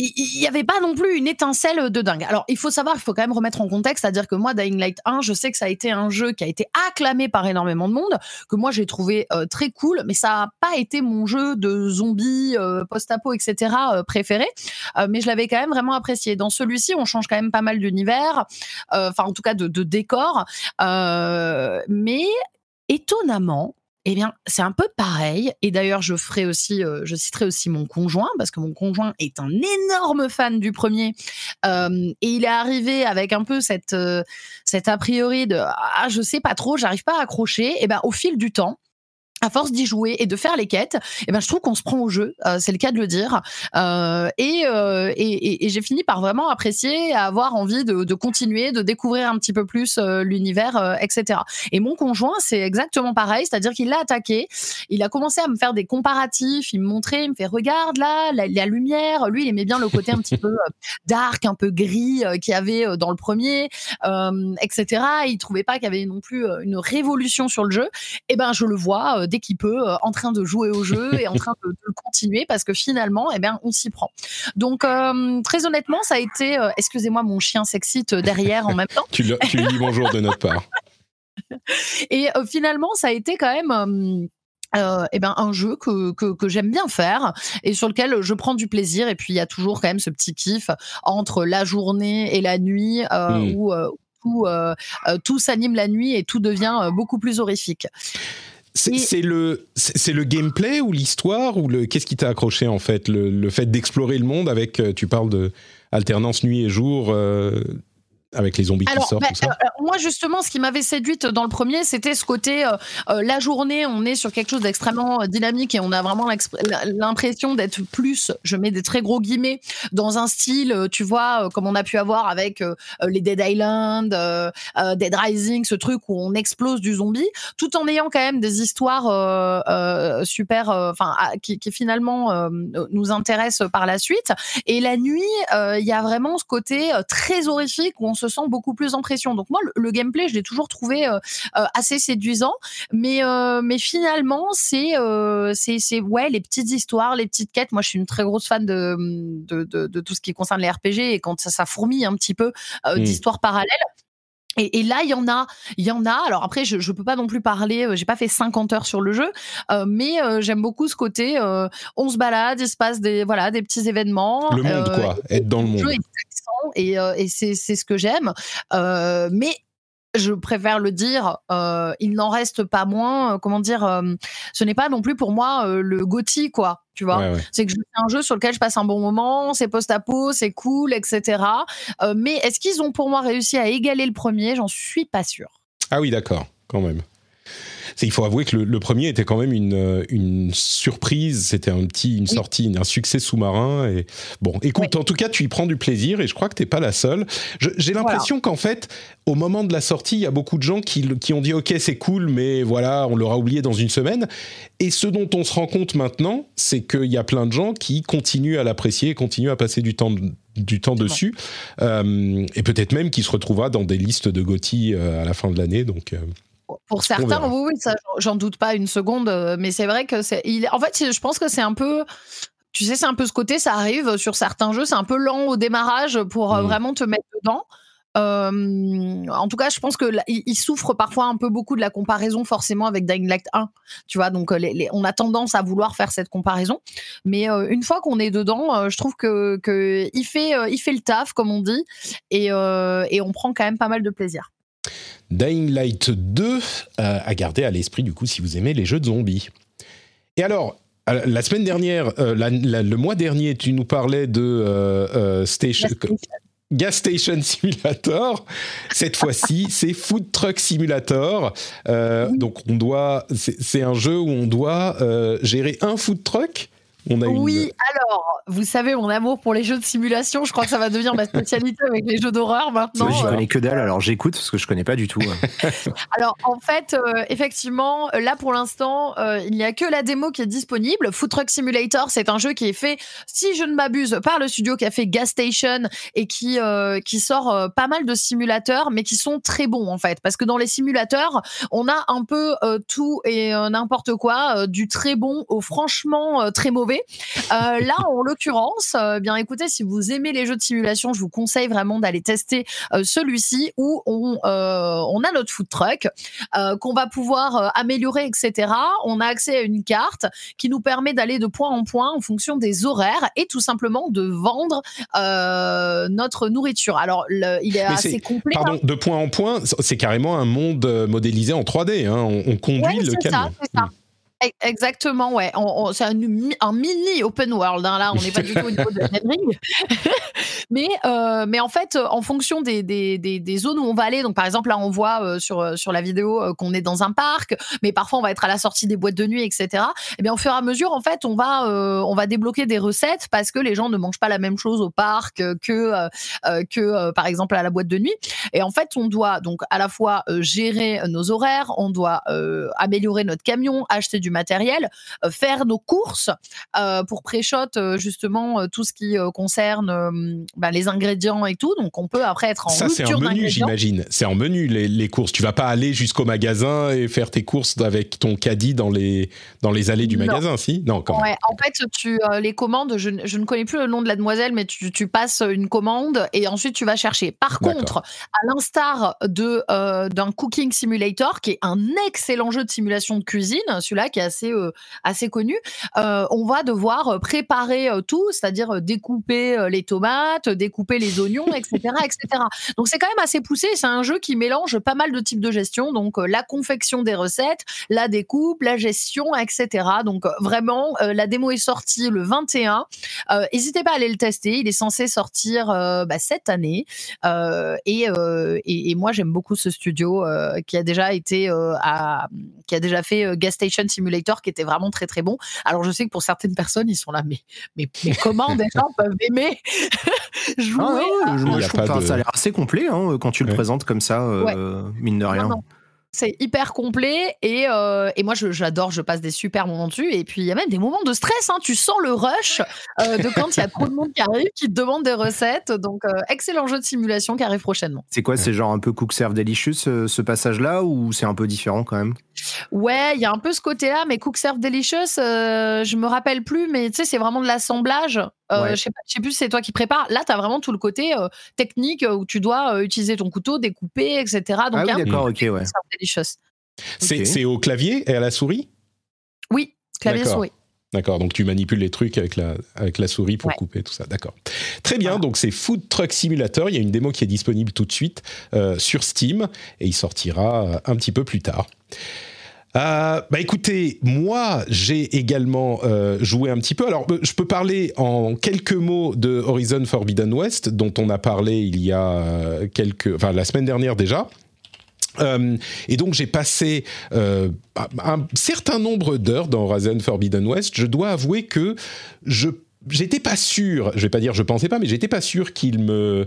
S2: il n'y avait pas non plus une étincelle de dingue. Alors, il faut savoir, il faut quand même remettre en contexte, c'est-à-dire que moi, Dying Light 1, je sais que ça a été un jeu qui a été acclamé par énormément de monde, que moi j'ai trouvé euh, très cool, mais ça n'a pas été mon jeu de zombies, euh, post-apo, etc. Euh, préféré. mais je l'avais quand même vraiment apprécié. Dans celui-ci, on change quand même pas mal d'univers, enfin en tout cas de, de décor, mais étonnamment, eh bien, c'est un peu pareil. Et d'ailleurs, euh, je citerai aussi mon conjoint parce que mon conjoint est un énorme fan du premier. Euh, et il est arrivé avec un peu cette, euh, cette a priori de ah, je sais pas trop, j'arrive pas à accrocher. Et ben, au fil du temps, à force d'y jouer et de faire les quêtes, eh ben je trouve qu'on se prend au jeu, euh, c'est le cas de le dire. Euh, et, euh, et, et j'ai fini par vraiment apprécier, avoir envie de, continuer, de découvrir un petit peu plus l'univers, etc. Et mon conjoint, c'est exactement pareil, c'est-à-dire qu'il l'a attaqué, il a commencé à me faire des comparatifs, il me montrait, il me fait regarde là, la, la lumière. Lui, il aimait bien le côté un petit peu dark, un peu gris qu'il y avait dans le premier, etc. Il trouvait pas qu'il y avait non plus une révolution sur le jeu. Et eh ben je le vois dès qu'il peut, euh, en train de jouer au jeu et en (laughs) train de, de continuer parce que finalement, eh bien, on s'y prend. Donc, euh, très honnêtement, ça a été. Euh, excusez-moi, mon chien s'excite derrière en même temps. (laughs)
S1: tu, lui, tu lui dis bonjour de notre part. (laughs)
S2: Et finalement, ça a été quand même. Euh, eh ben un jeu que, que, que j'aime bien faire et sur lequel je prends du plaisir et puis il y a toujours quand même ce petit kiff entre la journée et la nuit euh, mmh. où, euh, où tout s'anime la nuit et tout devient beaucoup plus horrifique.
S1: C'est le, c'est le gameplay ou l'histoire ou le qu'est-ce qui t'a accroché en fait? Le, le fait d'explorer le monde avec euh, tu parles de alternance nuit et jour euh, avec les zombies
S2: alors,
S1: qui sortent,
S2: bah,
S1: tout ça
S2: euh, Moi, justement, ce qui m'avait séduite dans le premier, c'était ce côté, euh, euh, la journée, on est sur quelque chose d'extrêmement dynamique et on a vraiment l'impression d'être plus, je mets des très gros guillemets, dans un style, tu vois, comme on a pu avoir avec les Dead Island, Dead Rising, ce truc où on explose du zombie, tout en ayant quand même des histoires super, enfin, qui, qui, finalement nous intéressent par la suite. Et la nuit, il y a vraiment ce côté très horrifique où on se sent beaucoup plus en pression. Donc moi, le, le gameplay, je l'ai toujours trouvé euh, euh, assez séduisant, mais euh, mais finalement, c'est c'est c'est ouais les petites histoires, les petites quêtes. Moi, je suis une très grosse fan de de, de, de tout ce qui concerne les RPG et quand ça, ça fourmille un petit peu mmh. d'histoires parallèles. Et, et, là, il y en a, il y en a. Alors après, je, je peux pas non plus parler. Euh, j'ai pas fait 50 heures sur le jeu, euh, mais euh, j'aime beaucoup ce côté. on se balade, il se passe des voilà des petits événements.
S1: Le monde, quoi. Être dans le monde.
S2: Et, et c'est c'est ce que j'aime. mais je préfère le dire, euh, il n'en reste pas moins. Euh, comment dire euh, Ce n'est pas non plus pour moi le Gotti, quoi. Tu vois
S1: ouais, ouais.
S2: C'est que je fais un jeu sur lequel je passe un bon moment, c'est post-apo, c'est cool, etc. mais est-ce qu'ils ont pour moi réussi à égaler le premier? J'en suis pas sûr.
S1: Ah oui, d'accord, quand même il faut avouer que le, le, premier était quand même une, euh, une surprise. C'était un petit, une sortie, un succès sous-marin. Et bon, écoute, oui. en tout cas, tu y prends du plaisir et je crois que t'es pas la seule. J'ai l'impression voilà. qu'en fait, au moment de la sortie, il y a beaucoup de gens qui, qui ont dit OK, c'est cool, mais voilà, on l'aura oublié dans une semaine. Et ce dont on se rend compte maintenant, c'est qu'il y a plein de gens qui continuent à l'apprécier, continuent à passer du temps du temps dessus, euh, et peut-être même qui se retrouvera dans des listes de Gotti euh, à la fin de l'année. Donc, euh,
S2: pour certains, oui, oui, ça, j'en doute pas une seconde, mais c'est vrai que c'est. Il, en fait, je pense que c'est un peu. Tu sais, c'est un peu ce côté, ça arrive sur certains jeux, c'est un peu lent au démarrage pour mmh. vraiment te mettre dedans. Euh, en tout cas, je pense que il, il, souffre parfois un peu beaucoup de la comparaison forcément avec Dying Light 1. Tu vois, donc les, les, on a tendance à vouloir faire cette comparaison, mais euh, une fois qu'on est dedans, euh, je trouve que, que il fait il fait le taf comme on dit et, et on prend quand même pas mal de plaisir.
S1: Dying Light 2 euh, à garder à l'esprit du coup si vous aimez les jeux de zombies. Et alors, euh, la semaine dernière, euh, la, la, le mois dernier, tu nous parlais de euh, Station. Gas Station Simulator. Cette fois-ci, (laughs) c'est Food Truck Simulator. Donc, on doit, c'est un jeu où on doit gérer un food truck
S2: on a oui, une... alors, vous savez, mon amour pour les jeux de simulation, je crois que ça va devenir ma spécialité avec les jeux d'horreur maintenant.
S3: J'y connais que dalle, alors j'écoute parce que je connais pas du tout. (laughs)
S2: alors, en fait, euh, effectivement, là pour l'instant, euh, il n'y a que la démo qui est disponible. Food Truck Simulator, c'est un jeu qui est fait, si je ne m'abuse, par le studio qui a fait Gas Station et qui, euh, qui sort pas mal de simulateurs, mais qui sont très bons en fait. Parce que dans les simulateurs, on a un peu tout et n'importe quoi, du très bon au franchement très mauvais. Euh, là, (laughs) en l'occurrence, euh, bien écoutez, si vous aimez les jeux de simulation, je vous conseille vraiment d'aller tester euh, celui-ci où on, on a notre food truck qu'on va pouvoir améliorer, etc. On a accès à une carte qui nous permet d'aller de point en point en fonction des horaires et tout simplement de vendre notre nourriture. Alors, le, il est
S1: Mais
S2: assez
S1: est,
S2: complet.
S1: Pardon, hein. de point en point, c'est carrément un monde modélisé en 3D. Hein. On, on, conduit
S2: ouais,
S1: le camion.
S2: Ça, c'est ça. Exactement, ouais. C'est un, mini open world. Hein, là, on n'est pas du tout au niveau de Ring. (laughs) Mais, euh, mais en fait, en fonction des, des, des, zones où on va aller, donc par exemple, là, on voit euh, sur, sur la vidéo qu'on est dans un parc, mais parfois on va être à la sortie des boîtes de nuit, etc. Et eh bien, au fur et à mesure, en fait, on va, on va débloquer des recettes parce que les gens ne mangent pas la même chose au parc que, que par exemple, à la boîte de nuit. Et en fait, on doit donc à la fois gérer nos horaires, on doit améliorer notre camion, acheter du matériel, faire nos courses pour pré-shot justement tout ce qui concerne bah, les ingrédients et tout. Donc, on peut après être en
S1: Ça, c'est en menu, j'imagine. C'est en menu les, courses. Tu vas pas aller jusqu'au magasin et faire tes courses avec ton caddie dans les dans les allées du magasin, si? Non,
S2: quand ouais, En fait, tu les commandes. Je, ne connais plus le nom de la demoiselle, mais tu, tu, passes une commande et ensuite tu vas chercher. Par contre, à l'instar de d'un cooking simulator, qui est un excellent jeu de simulation de cuisine, celui-là qui assez assez connu, on va devoir préparer tout, c'est-à-dire découper les tomates, découper les oignons, etc., etc. Donc c'est quand même assez poussé. C'est un jeu qui mélange pas mal de types de gestion, donc la confection des recettes, la découpe, la gestion, etc. Donc vraiment, la démo est sortie le 21. N'hésitez pas à aller le tester. Il est censé sortir bah, cette année. Et, et, moi j'aime beaucoup ce studio qui a déjà été qui a déjà fait Gas Station Simulator, qui était vraiment très très bon. Alors je sais que pour certaines personnes ils sont là, mais mais, mais comment des gens peuvent aimer (laughs) jouer
S3: ah je, trouve ça a l'air assez complet hein, quand tu le présentes comme ça, euh, mine de rien.
S2: C'est hyper complet et, euh, et moi j'adore, je passe des super moments dessus. Et puis il y a même des moments de stress, hein. tu sens le rush euh, de quand il y a trop de monde qui arrive, qui te demande des recettes. Donc excellent jeu de simulation qui arrive prochainement.
S3: C'est quoi, c'est genre un peu Cook Serve Delicious ce passage-là ou c'est un peu différent quand même?
S2: Ouais, il y a un peu ce côté-là, mais Cook Serve Delicious, euh, je me rappelle plus, mais tu sais, c'est vraiment de l'assemblage. Euh, Je sais, sais plus si c'est toi qui prépares. Là, tu as vraiment tout le côté euh, technique où tu dois euh, utiliser ton couteau, découper, etc.
S3: Donc, ah oui, d'accord, ok, ouais.
S1: C'est au clavier et à la souris?
S2: Oui, clavier souris.
S1: D'accord, donc tu manipules les trucs avec la, avec la souris pour couper tout ça. D'accord. Très bien, donc c'est Food Truck Simulator. Il y a une démo qui est disponible tout de suite sur Steam et il sortira un petit peu plus tard. Euh, bah écoutez, moi j'ai également euh, joué un petit peu. Alors je peux parler en quelques mots de Horizon Forbidden West, dont on a parlé il y a euh, quelques, enfin la semaine dernière déjà. et donc j'ai passé un certain nombre d'heures dans Horizon Forbidden West. Je dois avouer que je j'étais pas sûr, je vais pas dire je pensais pas, mais j'étais pas sûr qu'il me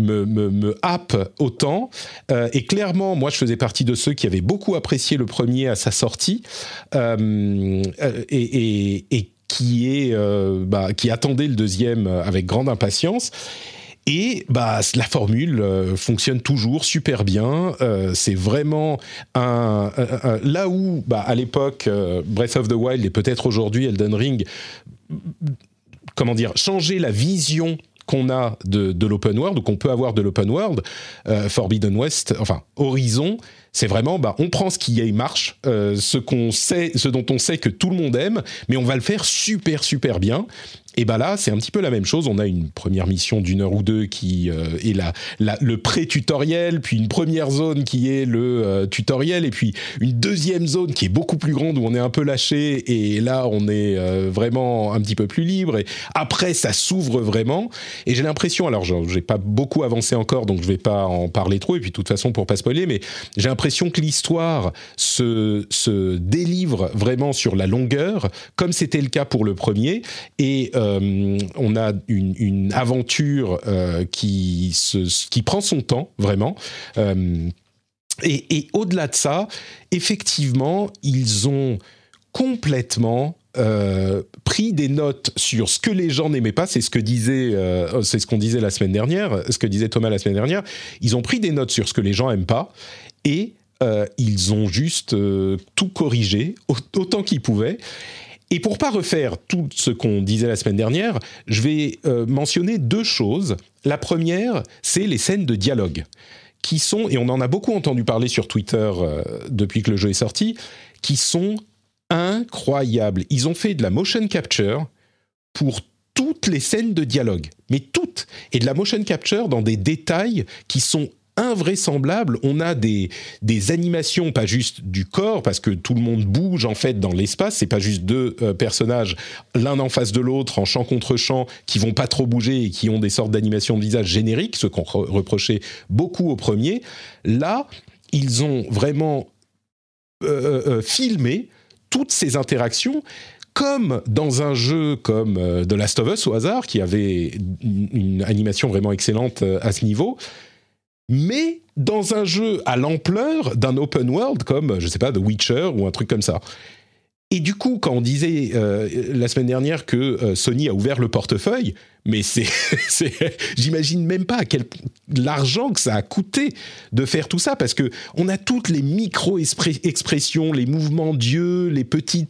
S1: me, me, happe autant. Euh, et clairement, moi, je faisais partie de ceux qui avaient beaucoup apprécié le premier à sa sortie euh, euh, et, et, qui, est, bah, qui attendait le deuxième avec grande impatience. Et bah, la formule fonctionne toujours super bien. c'est vraiment un, là où, bah, à l'époque, Breath of the Wild et peut-être aujourd'hui Elden Ring, comment dire, changer la vision qu'on a de, l'open world ou qu'on peut avoir de l'open world, euh, Forbidden West, enfin Horizon, c'est vraiment, bah, on prend ce qui y marche, euh, ce qu'on sait, ce dont on sait que tout le monde aime, mais on va le faire super super bien. Et bah là, c'est un petit peu la même chose. On a une première mission d'une heure ou deux qui euh, est la, le pré-tutoriel, puis une première zone qui est le euh, tutoriel, et puis une deuxième zone qui est beaucoup plus grande où on est un peu lâché, et là on est euh, vraiment un petit peu plus libre. Et après, ça s'ouvre vraiment. Et j'ai l'impression, alors j'ai pas beaucoup avancé encore, donc je vais pas en parler trop. Et puis de toute façon, pour pas spoiler, mais j'ai l'impression que l'histoire se, se délivre vraiment sur la longueur, comme c'était le cas pour le premier. Et euh, on a une, aventure euh, qui, qui prend son temps, vraiment. Euh, et, au-delà de ça, effectivement, ils ont complètement pris des notes sur ce que les gens n'aimaient pas, c'est ce que disait, c'est ce qu'on disait la semaine dernière, ce que disait Thomas la semaine dernière. Ils ont pris des notes sur ce que les gens aiment pas et ils ont juste tout corrigé autant qu'ils pouvaient. Et pour pas refaire tout ce qu'on disait la semaine dernière, je vais euh, mentionner deux choses. La première, c'est les scènes de dialogue qui sont, et on en a beaucoup entendu parler sur Twitter euh, depuis que le jeu est sorti, qui sont incroyables. Ils ont fait de la motion capture pour toutes les scènes de dialogue, mais toutes, et de la motion capture dans des détails qui sont invraisemblable. On a des, des animations, pas juste du corps, parce que tout le monde bouge en fait dans l'espace. C'est pas juste deux euh, personnages l'un en face de l'autre en champ contre champ qui vont pas trop bouger et qui ont des sortes d'animations de visage génériques, ce qu'on reprochait beaucoup au premier. Là, ils ont vraiment euh, euh, filmé toutes ces interactions comme dans un jeu comme The Last of Us au hasard, qui avait une animation vraiment excellente à ce niveau, mais dans un jeu à l'ampleur d'un open world comme, je sais pas, The Witcher ou un truc comme ça. Et du coup, quand on disait euh, la semaine dernière que euh, Sony a ouvert le portefeuille, mais c'est, (laughs) j'imagine même pas quel l'argent que ça a coûté de faire tout ça, parce que on a toutes les micro-expressions, les mouvements d'yeux, les petits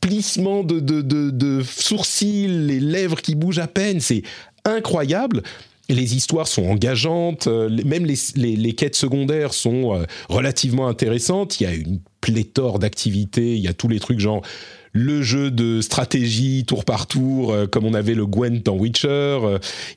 S1: plissements de sourcils, les lèvres qui bougent à peine, c'est incroyable les histoires sont engageantes, euh, même les, quêtes secondaires sont euh, relativement intéressantes. Il y a une pléthore d'activités, il y a tous les trucs genre le jeu de stratégie tour par tour, euh, comme on avait le Gwent dans Witcher.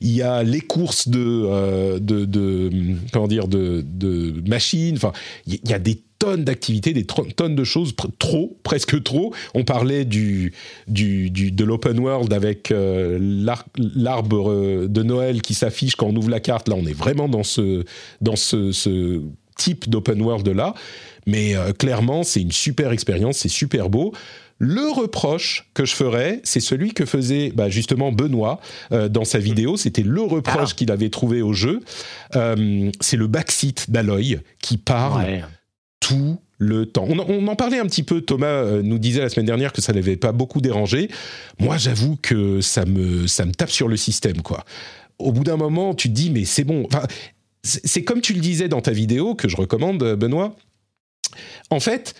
S1: il y a les courses de, de, comment dire de, de machines. Enfin, il y a des tonnes d'activités, des tonnes de choses, trop, presque trop. On parlait du, du, de l'open world avec euh, l'arbre euh, de Noël qui s'affiche quand on ouvre la carte. Là, on est vraiment dans ce, dans ce, type d'open world là. Mais euh, clairement, c'est une super expérience, c'est super beau. Le reproche que je ferais, c'est celui que faisait bah, justement Benoît dans sa vidéo. C'était le reproche ah. qu'il avait trouvé au jeu. c'est le backseat d'Aloy qui parle tout le temps. On, en parlait un petit peu, Thomas euh, nous disait la semaine dernière que ça n'avait pas beaucoup dérangé. Moi, j'avoue que ça me, ça me tape sur le système, quoi. Au bout d'un moment, tu te dis, mais c'est bon. C'est comme tu le disais dans ta vidéo, que je recommande, Benoît. En fait,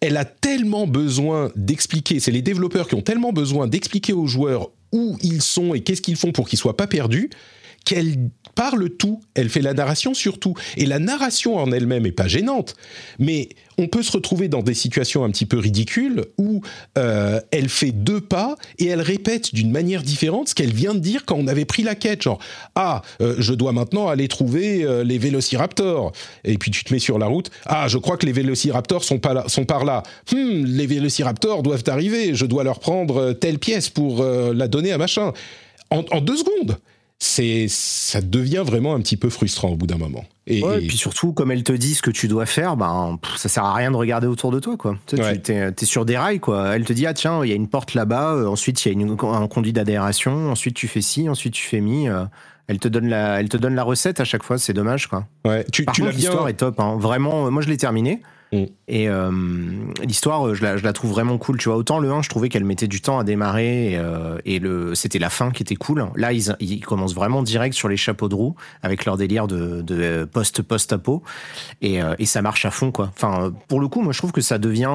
S1: elle a tellement besoin d'expliquer, c'est les développeurs qui ont tellement besoin d'expliquer aux joueurs où ils sont et qu'est-ce qu'ils font pour qu'ils soient pas perdus, qu'elle parle tout, elle fait la narration sur tout. Et la narration en elle-même est pas gênante, mais on peut se retrouver dans des situations un petit peu ridicules où euh, elle fait deux pas et elle répète d'une manière différente ce qu'elle vient de dire quand on avait pris la quête. Genre, ah, euh, je dois maintenant aller trouver euh, les vélociraptors. Et puis tu te mets sur la route. Ah, je crois que les vélociraptors sont, par là. Hmm, les vélociraptors doivent arriver. Je dois leur prendre telle pièce pour la donner à machin. en deux secondes c'est ça devient vraiment un petit peu frustrant au bout d'un moment.
S3: Et, puis surtout, comme elle te dit ce que tu dois faire, ben ça sert à rien de regarder autour de toi, quoi. Tu es, sur des rails, quoi. Elle te dit ah tiens, il y a une porte là-bas. Euh, ensuite, il y a une, un conduit d'adhération. Ensuite, tu fais ci. Ensuite, tu fais mi. Euh, elle te donne la, elle te donne la recette à chaque fois. C'est dommage, quoi.
S1: Ouais. Tu,
S3: Par tu l'histoire est top. Hein. Vraiment, euh, moi je l'ai terminé. Mm. Et euh, l'histoire, euh, je la, je la, trouve vraiment cool. Tu vois, autant le 1, je trouvais qu'elle mettait du temps à démarrer et, euh, et le, c'était la fin qui était cool. Là, ils, ils, commencent vraiment direct sur les chapeaux de roue avec leur délire de, de post-post-apo et, et, ça marche à fond, quoi. Enfin, pour le coup, moi, je trouve que ça devient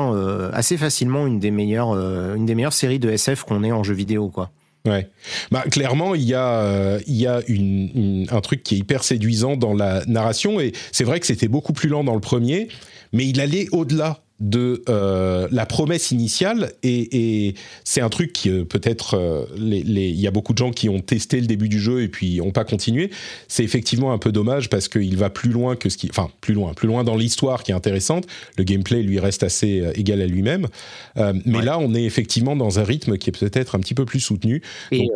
S3: assez facilement une des meilleures, une des meilleures séries de SF qu'on ait en jeu vidéo, quoi.
S1: Ouais. Bah, clairement, il y a, il y a une, un truc qui est hyper séduisant dans la narration et c'est vrai que c'était beaucoup plus lent dans le premier mais il allait au-delà de euh, la promesse initiale et, c'est un truc qui euh, peut-être euh, il y a beaucoup de gens qui ont testé le début du jeu et puis n'ont pas continué. C'est effectivement un peu dommage parce qu'il va plus loin que ce qui enfin plus loin plus loin dans l'histoire qui est intéressante. Le gameplay lui reste assez égal à lui-même. Mais là on est effectivement dans un rythme qui est peut-être un petit peu plus soutenu.
S3: Et,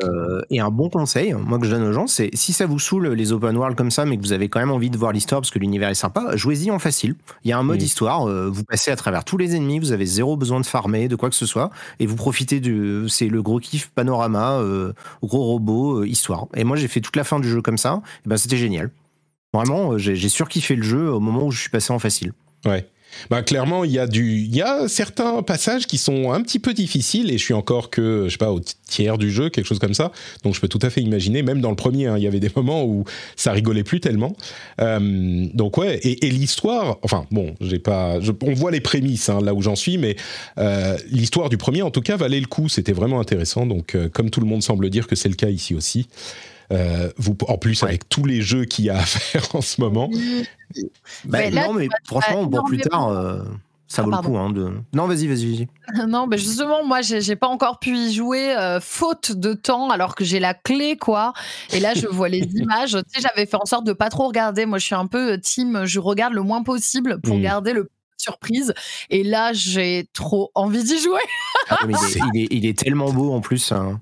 S3: et, un bon conseil moi que je donne aux gens c'est si ça vous saoule les open world comme ça mais que vous avez quand même envie de voir l'histoire parce que l'univers est sympa jouez-y en facile. Il y a un mode histoire vous passez à travers travers tous les ennemis, vous avez zéro besoin de farmer, de quoi que ce soit, et vous profitez du, c'est le gros kiff panorama, euh, gros robot, euh, histoire. Et moi j'ai fait toute la fin du jeu comme ça, et ben c'était génial. Vraiment, euh, j'ai surkiffé le jeu au moment où je suis passé en facile.
S1: Ouais. Bah, clairement, il y a du, il y a certains passages qui sont un petit peu difficiles et je suis encore que, je sais pas, au tiers du jeu, quelque chose comme ça. Donc, je peux tout à fait imaginer, même dans le premier, hein, il y avait des moments où ça rigolait plus tellement. Euh, donc, ouais, et, l'histoire, enfin, bon, j'ai pas, on voit les prémices hein, là où j'en suis, mais euh, l'histoire du premier, en tout cas, valait le coup. C'était vraiment intéressant. Donc, euh, comme tout le monde semble dire que c'est le cas ici aussi. Euh, vous, en plus, avec tous les jeux qu'il y a à (laughs) faire en ce moment.
S3: Bah, non, mais franchement, pour plus tard. Euh, Ça vaut le coup. Hein, de... Non, vas-y, vas-y. (laughs)
S2: non, mais justement, moi, j'ai pas encore pu y jouer euh, faute de temps, alors que j'ai la clé, quoi. Et là, je (laughs) vois les images. Tu sais, j'avais fait en sorte de pas trop regarder. Moi, je suis un peu team, je regarde le moins possible pour mm. garder le surprise. Et là, j'ai trop envie d'y jouer.
S3: Ah, il, est, tellement beau en plus. Hein.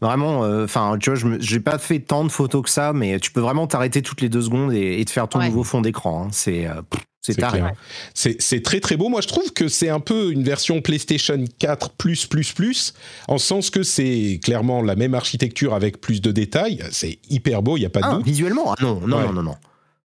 S3: Vraiment, euh, enfin, tu vois, je n'ai pas fait tant de photos que ça, mais tu peux vraiment t'arrêter toutes les deux secondes et, te faire ton nouveau fond d'écran. Hein. C'est. Euh, c'est taré.
S1: C'est très très beau. Moi, je trouve que c'est un peu une version PlayStation 4 plus plus plus, en sens que c'est clairement la même architecture avec plus de détails. C'est hyper beau, il y a pas de ah, doute.
S3: Visuellement, ah non, non, non, non, non.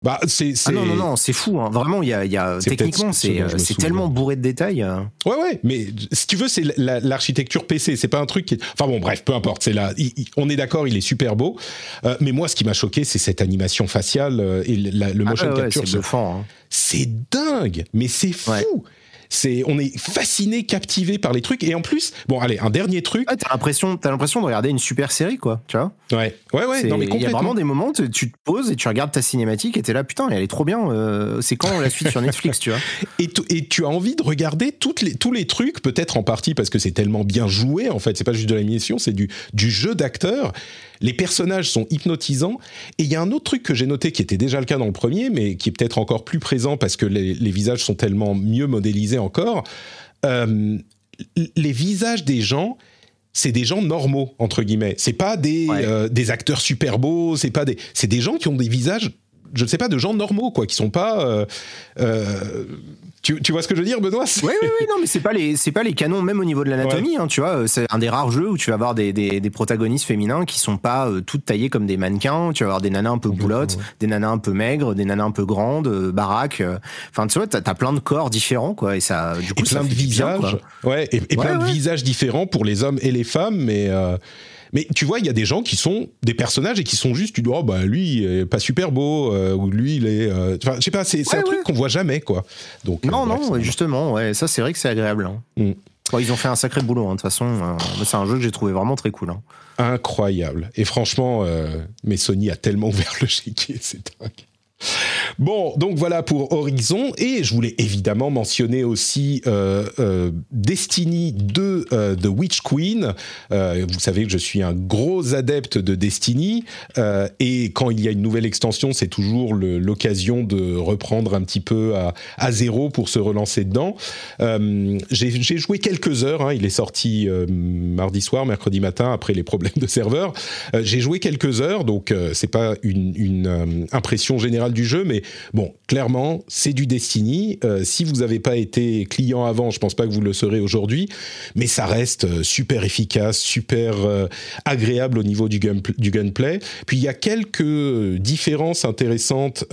S1: Bah, c'est,
S3: Ah non, non, non, c'est fou. Hein. Vraiment, il y a, y a techniquement, c'est, c'est tellement bourré de détails. Hein.
S1: Ouais, ouais, mais si tu veux, c'est l'architecture PC. C'est pas un truc qui. Enfin bon, bref, peu importe. C'est là. on est d'accord, il est super beau. Euh, mais moi, ce qui m'a choqué, c'est cette animation faciale euh, et le ah motion capture.
S3: C'est hein.
S1: C'est dingue, mais c'est fou. C'est, on est fasciné, captivé par les trucs. Et en plus, bon, allez, un dernier truc.
S3: t'as l'impression, t'as l'impression de regarder une super série, quoi. Tu vois
S1: Ouais, ouais, ouais. Non, mais
S3: il y a vraiment des moments, tu, tu te poses et tu regardes ta cinématique et t'es là, putain, elle est trop bien. Euh, c'est quand la suite sur Netflix, tu vois
S1: et, et tu as envie de regarder toutes les, tous les trucs, peut-être en partie parce que c'est tellement bien joué. En fait, c'est pas juste de l'animation, c'est du, du jeu d'acteur les personnages sont hypnotisants. Et il y a un autre truc que j'ai noté qui était déjà le cas dans le premier, mais qui est peut-être encore plus présent parce que les, visages sont tellement mieux modélisés encore. Euh, les visages des gens, c'est des gens normaux entre guillemets. C'est pas des, euh, des acteurs super beaux. C'est pas des, c'est des gens qui ont des visages je ne sais pas, de gens normaux, quoi, qui sont pas. Euh, euh, tu, vois ce que je veux dire, Benoît?
S3: Oui, oui, oui, non, mais c'est pas les, c'est pas les canons, même au niveau de l'anatomie, hein, tu vois. C'est un des rares jeux où tu vas avoir des, des, protagonistes féminins qui sont pas euh, toutes taillées comme des mannequins. Tu vas avoir des nanas un peu boulottes, des nanas un peu maigres, des nanas un peu grandes, baraques. Enfin, tu vois, t'as as plein de corps différents, quoi, et ça, du coup,
S1: et plein de visages, ouais, et, plein de visages différents pour les hommes et les femmes, mais mais tu vois, il y a des gens qui sont des personnages et qui sont juste, tu dis, oh, bah lui, il est pas super beau, euh, ou lui, il est. Euh, enfin, je sais pas, c'est un truc qu'on voit jamais, quoi.
S3: Donc, non, euh, non, justement, ouais, ça, c'est vrai que c'est agréable. Hein. Mm. ils ont fait un sacré boulot, hein, de toute façon. c'est un jeu que j'ai trouvé vraiment très cool. Hein.
S1: Incroyable. Et franchement, mais Sony a tellement (laughs) ouvert le chéquier, c'est dingue. Bon, donc voilà pour Horizon, et je voulais évidemment mentionner aussi euh, euh, Destiny 2 euh, The Witch Queen. vous savez que je suis un gros adepte de Destiny, et quand il y a une nouvelle extension, c'est toujours l'occasion de reprendre un petit peu à, zéro pour se relancer dedans. J'ai joué quelques heures, hein. il est sorti mardi soir, mercredi matin, après les problèmes de serveur. J'ai joué quelques heures, donc c'est pas une, une impression générale du jeu, mais bon, clairement, c'est du Destiny. Euh, si vous n'avez pas été client avant, je pense pas que vous le serez aujourd'hui, mais ça reste euh, super efficace, super euh, agréable au niveau du, du gunplay. Puis il y a quelques différences intéressantes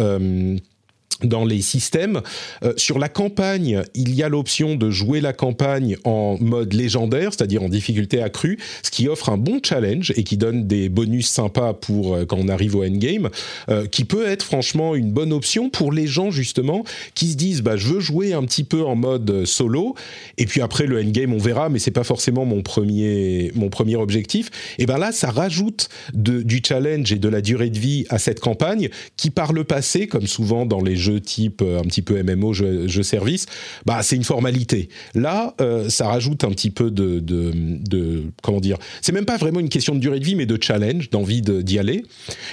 S1: dans les systèmes. Euh, sur la campagne, il y a l'option de jouer la campagne en mode légendaire, c'est-à-dire en difficulté accrue, ce qui offre un bon challenge et qui donne des bonus sympas pour euh, quand on arrive au endgame, euh, qui peut être franchement une bonne option pour les gens justement qui se disent bah je veux jouer un petit peu en mode solo et puis après le endgame on verra mais c'est pas forcément mon premier mon premier objectif. Et ben là ça rajoute du challenge et de la durée de vie à cette campagne qui par le passé comme souvent dans les jeux type euh, un petit peu MMO, jeu, service, bah c'est une formalité. Là, euh, ça rajoute un petit peu de, comment dire, c'est même pas vraiment une question de durée de vie, mais de challenge, d'envie d'y aller.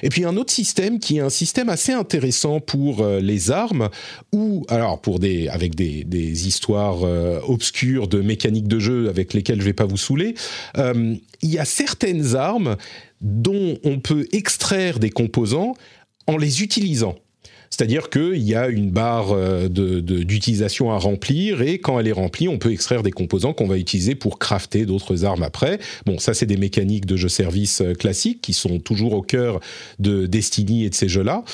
S1: Et puis un autre système qui est un système assez intéressant pour euh, les armes, ou alors pour des avec des, des histoires obscures de mécaniques de jeu avec lesquelles je vais pas vous saouler. il y a certaines armes dont on peut extraire des composants en les utilisant. C'est-à-dire qu'il y a une barre euh, d'utilisation à remplir et quand elle est remplie, on peut extraire des composants qu'on va utiliser pour crafter d'autres armes après. Bon, ça c'est des mécaniques de jeu-service euh, classiques qui sont toujours au cœur de Destiny et de ces jeux-là.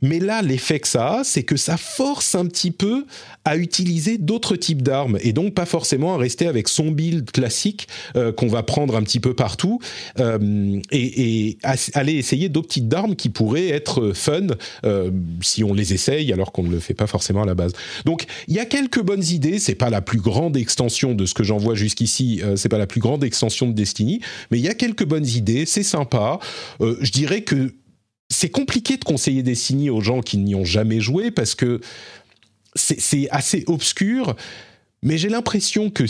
S1: Mais là, l'effet que ça a, c'est que ça force un petit peu à utiliser d'autres types d'armes et donc pas forcément à rester avec son build classique euh, qu'on va prendre un petit peu partout euh, et, et aller essayer d'autres types d'armes qui pourraient être fun euh, si on les essaye alors qu'on ne le fait pas forcément à la base. Donc il y a quelques bonnes idées. C'est pas la plus grande extension de ce que j'en vois jusqu'ici. c'est pas la plus grande extension de Destiny, mais il y a quelques bonnes idées. C'est sympa. je dirais que c'est compliqué de conseiller des signes aux gens qui n'y ont jamais joué parce que c'est assez obscur. Mais j'ai l'impression que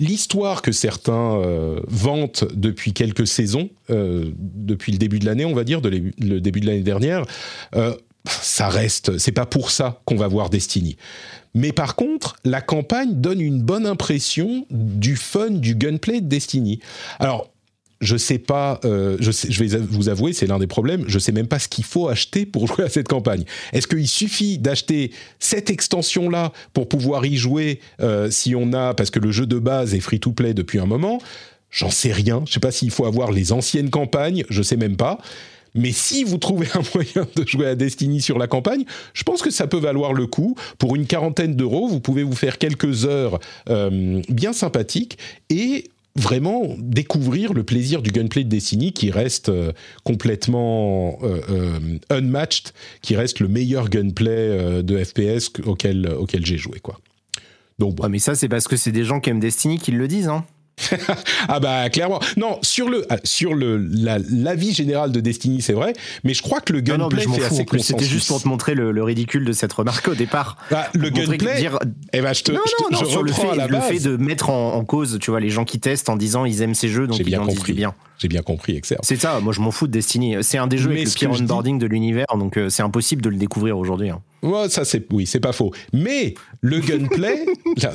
S1: l'histoire que certains euh, vantent depuis quelques saisons, euh, depuis le début de l'année, on va dire, le début de l'année dernière, euh, ça reste. C'est pas pour ça qu'on va voir Destiny. Mais par contre, la campagne donne une bonne impression du fun du gunplay de Destiny. Alors, je sais pas, euh, je, vais vous avouer, c'est l'un des problèmes, je sais même pas ce qu'il faut acheter pour (laughs) jouer à cette campagne. Est-ce qu'il suffit d'acheter cette extension-là pour pouvoir y jouer euh, si on a, parce que le jeu de base est free-to-play depuis un moment J'en sais rien. Je sais pas s'il faut avoir les anciennes campagnes, je sais même pas. Mais si vous trouvez un (laughs) moyen de jouer à Destiny sur la campagne, je pense que ça peut valoir le coup. Pour une quarantaine d'euros, vous pouvez vous faire quelques heures euh, bien sympathiques et vraiment découvrir le plaisir du gunplay de Destiny qui reste euh, complètement euh, euh, unmatched, qui reste le meilleur gunplay de FPS auquel, auquel j'ai joué. Quoi.
S3: Donc, mais ça, c'est parce que c'est des gens qui aiment Destiny qui le disent. Hein (laughs)
S1: ah bah clairement. Non, sur le ah, sur le l'avis général de Destiny, c'est vrai, mais je crois que le gunplay fait assez.
S3: C'était juste pour te montrer le, ridicule de cette remarque au départ.
S1: Bah, le gunplay. Dire...
S3: Eh ben, je te, non, non, je, non, le fait, le fait de mettre en, cause, tu vois, les gens qui testent en disant ils aiment ces jeux, donc ils bien en compris. disent bien.
S1: J'ai bien compris, excellent.
S3: C'est ça. Moi, je m'en fous de Destiny. C'est un des jeux avec le pire onboarding de l'univers, donc euh, c'est impossible de le découvrir aujourd'hui. Hein.
S1: Ouais, ça c'est oui, c'est pas faux. Mais le (laughs) gunplay,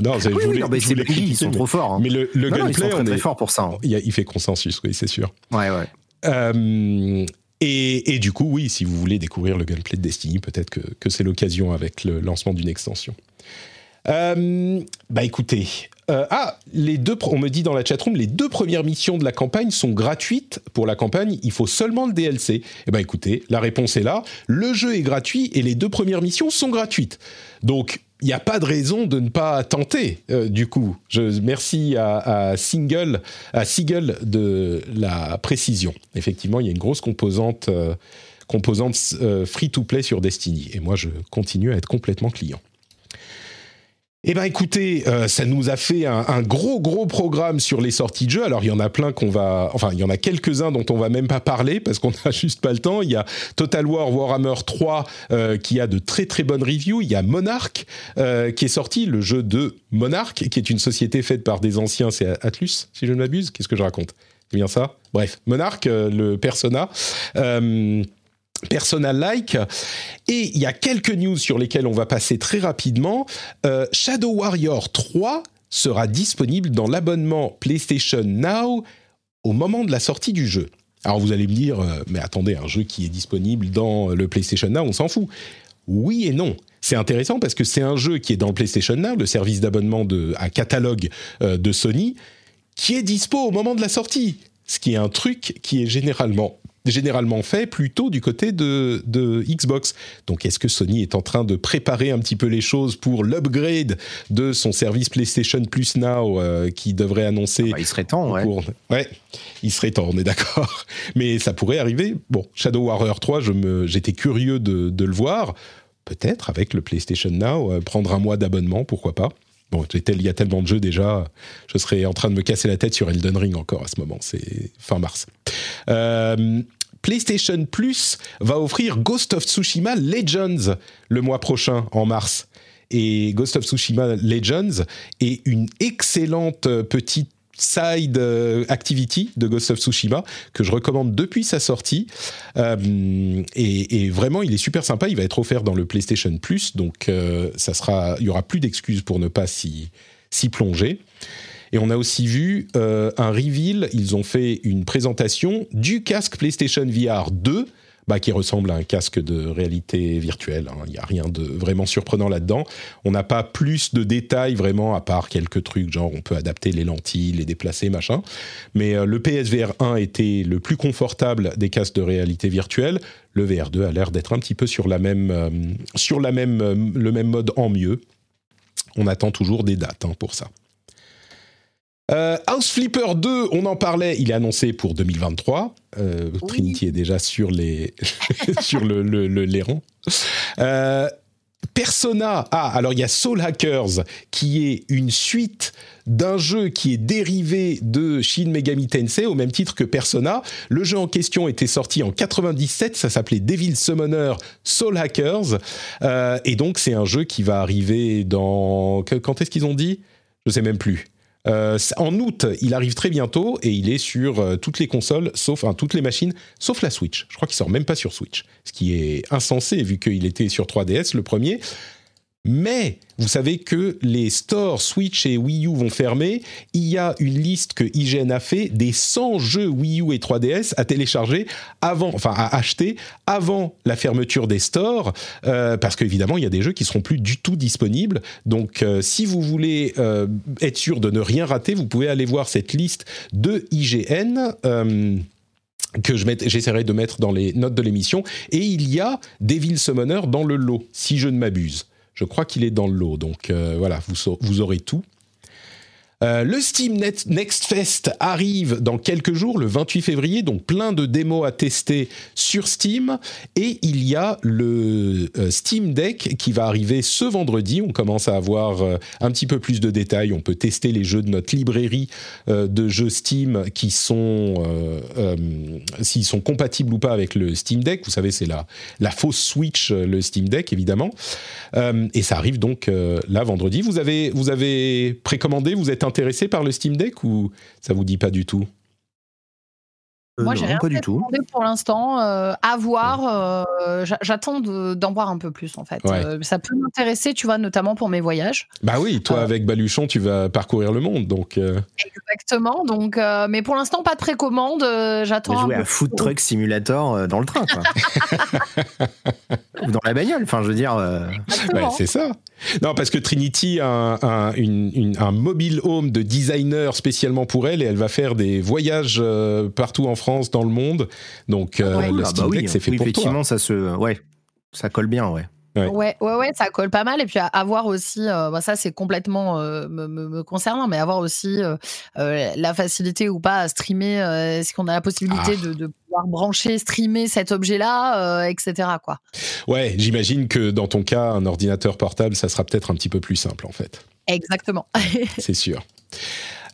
S3: non, oui, oui, non, mais c'est ils sont trop forts. Hein.
S1: Mais le, le gunplay,
S3: ils sont très, forts pour ça. Hein.
S1: Il, il, fait consensus, oui, c'est sûr.
S3: Ouais, ouais.
S1: Euh, et, et, du coup, oui, si vous voulez découvrir le gunplay de Destiny, peut-être que, que c'est l'occasion avec le lancement d'une extension. Euh, bah écoutez, euh, ah, les deux, on me dit dans la chatroom, les deux premières missions de la campagne sont gratuites pour la campagne, il faut seulement le DLC. Eh bien écoutez, la réponse est là, le jeu est gratuit et les deux premières missions sont gratuites. Donc, il n'y a pas de raison de ne pas tenter, euh, du coup. Je, merci à, Single, à Seagull de la précision. Effectivement, il y a une grosse composante, composante free-to-play sur Destiny. Et moi, je continue à être complètement client. Eh ben écoutez, euh, ça nous a fait un, gros gros programme sur les sorties de jeux. Alors il y en a plein qu'on va, enfin il y en a quelques-uns dont on va même pas parler parce qu'on (laughs) n'a juste pas le temps. Il y a Total War Warhammer 3 euh, qui a de très très bonnes reviews. Il y a Monarch euh, qui est sorti, le jeu de Monarch qui est une société faite par des anciens, c'est Atlus si je ne m'abuse. Qu'est-ce que je raconte? C'est bien ça? Bref, Monarch, le Persona. Persona-like. Et il y a quelques news sur lesquelles on va passer très rapidement. Euh, Shadow Warrior 3 sera disponible dans l'abonnement PlayStation Now au moment de la sortie du jeu. Alors vous allez me dire, euh, mais attendez, un jeu qui est disponible dans le PlayStation Now, on s'en fout. Oui et non. C'est intéressant parce que c'est un jeu qui est dans le PlayStation Now, le service d'abonnement à catalogue euh, de Sony, qui est dispo au moment de la sortie. Ce qui est un truc qui est généralement généralement fait plutôt du côté de, Xbox. Donc est-ce que Sony est en train de préparer un petit peu les choses pour l'upgrade de son service PlayStation Plus Now euh, qui devrait annoncer... Ah
S3: bah, il serait temps, ouais.
S1: ouais. il serait temps, on est d'accord. (laughs) Mais ça pourrait arriver. Bon, Shadow Warrior 3, j'étais curieux de, le voir. Peut-être avec le PlayStation Now, euh, prendre un mois d'abonnement, pourquoi pas. Bon, il y a tellement de jeux déjà, je serais en train de me casser la tête sur Elden Ring encore à ce moment, c'est fin mars. Euh, PlayStation Plus va offrir Ghost of Tsushima Legends le mois prochain, en mars. Et Ghost of Tsushima Legends est une excellente petite side euh, activity de Ghost of Tsushima que je recommande depuis sa sortie. Euh, et, vraiment il est super sympa. Il va être offert dans le PlayStation Plus. Donc euh, ça sera il y aura plus d'excuses pour ne pas s'y plonger et on a aussi vu euh, un reveal, ils ont fait une présentation du casque PlayStation VR 2, bah, qui ressemble à un casque de réalité virtuelle. Hein. Il n'y a rien de vraiment surprenant là-dedans. On n'a pas plus de détails vraiment, à part quelques trucs, genre on peut adapter les lentilles, les déplacer, machin. Mais euh, le PSVR 1 était le plus confortable des casques de réalité virtuelle. Le VR 2 a l'air d'être un petit peu sur la même, euh, sur le même mode en mieux. On attend toujours des dates hein, pour ça. Euh, House Flipper 2, on en parlait, il est annoncé pour 2023. Euh, Trinity est déjà sur les (laughs) sur le, le, les rangs. Euh, Persona, ah, alors il y a Soul Hackers, qui est une suite d'un jeu qui est dérivé de Shin Megami Tensei au même titre que Persona. Le jeu en question était sorti en 97, ça s'appelait Devil Summoner Soul Hackers, euh, et donc c'est un jeu qui va arriver dans quand est-ce qu'ils ont dit? Je sais même plus. Euh, en août, il arrive très bientôt et il est sur euh, toutes les consoles, sauf toutes les machines, sauf la Switch. Je crois qu'il sort même pas sur Switch, ce qui est insensé vu qu'il était sur 3DS le premier. Mais vous savez que les stores Switch et Wii U vont fermer. Il y a une liste que IGN a fait des 100 jeux Wii U et 3DS à télécharger avant, enfin à acheter avant la fermeture des stores, euh, parce qu'évidemment il y a des jeux qui seront plus du tout disponibles. Donc euh, si vous voulez euh, être sûr de ne rien rater, vous pouvez aller voir cette liste de IGN que j'essaierai de mettre dans les notes de l'émission. Et il y a Devil Summoner dans le lot, si je ne m'abuse. Je crois qu'il est dans le lot. Donc euh, voilà, vous, vous aurez tout. Euh, le Steam Next Fest arrive dans quelques jours, le 28 février, donc plein de démos à tester sur Steam. Et il y a le euh, Steam Deck qui va arriver ce vendredi. On commence à avoir euh, un petit peu plus de détails. On peut tester les jeux de notre librairie de jeux Steam qui sont, s'ils sont compatibles ou pas avec le Steam Deck. Vous savez, c'est la, la fausse Switch, le Steam Deck, évidemment. et ça arrive donc là vendredi. Vous avez, vous avez précommandé, vous êtes intéressé par le Steam Deck ou ça vous dit pas du tout?
S2: Euh, Moi, j'ai rien pas du tout. pour l'instant. Euh, à voir. Euh, j'attends d'en voir un peu plus, en fait. ça peut m'intéresser, tu vois, notamment pour mes voyages.
S1: Bah oui, toi, avec Baluchon, tu vas parcourir le monde, donc.
S2: Exactement. Donc, mais pour l'instant, pas de précommande. J'attends.
S3: Jouer à Food Truck Simulator dans le train, quoi. (laughs) Ou dans la bagnole. Enfin, je veux dire.
S1: c'est ça. Non, parce que Trinity a un, un, mobile home de designer spécialement pour elle et elle va faire des voyages partout en France dans le monde. Donc, euh, le ah, Steam bah c'est fait pour
S3: effectivement, ça se, ouais, ça colle bien, ouais.
S2: Ouais. ouais. ouais, ça colle pas mal. Et puis avoir aussi, euh, bah, ça c'est complètement euh, me, concernant, mais avoir aussi la facilité ou pas à streamer, est-ce qu'on a la possibilité ah. de, pouvoir brancher, streamer cet objet-là, etc. Quoi.
S1: Ouais, j'imagine que dans ton cas, un ordinateur portable, ça sera peut-être un petit peu plus simple en fait.
S2: Exactement. (laughs)
S1: c'est sûr.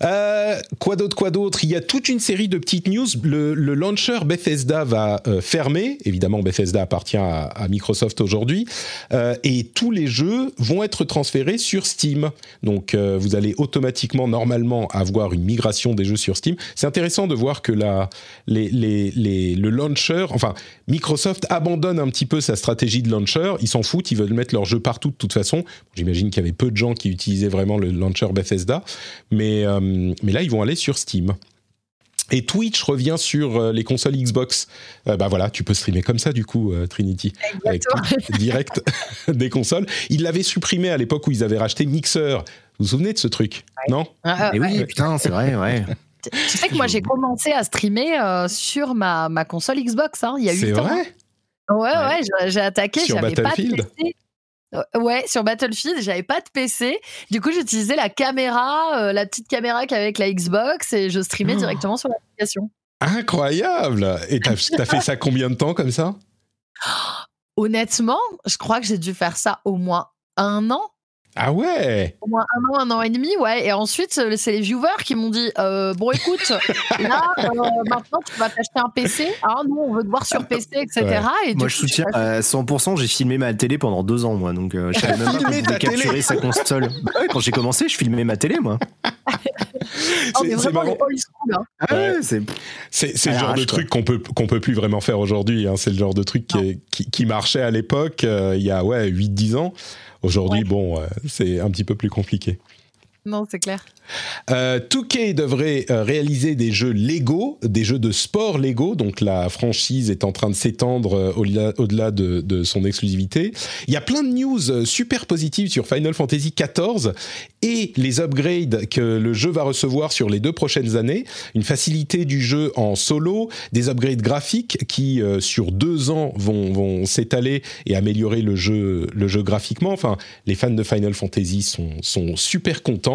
S1: Euh, quoi d'autre, quoi d'autre? Il y a toute une série de petites news. Le, launcher Bethesda va euh, fermer. Évidemment, Bethesda appartient à, Microsoft aujourd'hui. Euh, et tous les jeux vont être transférés sur Steam. Donc, vous allez automatiquement, normalement, avoir une migration des jeux sur Steam. C'est intéressant de voir que la, le launcher, enfin, Microsoft abandonne un petit peu sa stratégie de launcher. Ils s'en foutent, ils veulent mettre leurs jeux partout de toute façon. J'imagine qu'il y avait peu de gens qui utilisaient vraiment le launcher Bethesda. Mais mais là, ils vont aller sur Steam. Et Twitch revient sur euh, les consoles Xbox. Euh, bah voilà, tu peux streamer comme ça du coup, Trinity, avec direct (laughs) des consoles. Ils l'avaient supprimé à l'époque où ils avaient racheté Mixer. Vous vous souvenez de ce truc Non?
S3: Ah, ah, Oui, putain, c'est vrai, ouais.
S2: Tu sais que moi j'ai commencé à streamer sur ma, ma console Xbox hein, il y a 8 ans. C'est vrai? Ouais, ouais, j'ai attaqué, j'avais pas de PC. Euh, ouais, sur Battlefield, j'avais pas de PC. Du coup, j'utilisais la caméra, euh, la petite caméra qu'avec la Xbox et je streamais oh. directement sur l'application.
S1: Incroyable Et t'as as fait ça combien de temps comme ça? (gasps)
S2: Honnêtement, je crois que j'ai dû faire ça au moins un an.
S1: Ah ouais
S2: Au moins un an, un an et demi, ouais. Et ensuite, euh, c'est les viewers qui m'ont dit euh, Bon, écoute, (laughs) là, euh, maintenant, tu vas t'acheter un PC. Ah, nous, on veut te voir sur PC, etc. Et
S3: moi, je soutiens à 100%. J'ai filmé ma télé pendant deux ans, moi. Donc, je savais même pas qu'on capturer sa console. (laughs) Bah quand j'ai commencé, je filmais ma télé, moi. (laughs)
S2: c'est. Hein.
S1: Ah c'est le genre de truc qu'on peut, qu'on peut plus vraiment faire aujourd'hui. Hein. C'est le genre de truc qui, qui, marchait à l'époque, il y a ouais, 8-10 ans. Aujourd'hui, bon, euh, c'est un petit peu plus compliqué.
S2: Non, c'est clair.
S1: Euh, 2K devrait euh, réaliser des jeux Lego, des jeux de sport Lego, donc la franchise est en train de s'étendre euh, au-delà, de, son exclusivité. Il y a plein de news euh, super positives sur Final Fantasy XIV et les upgrades que le jeu va recevoir sur les deux prochaines années. Une facilité du jeu en solo, des upgrades graphiques qui sur deux ans vont, s'étaler et améliorer le jeu, graphiquement. Enfin, les fans de Final Fantasy sont super contents.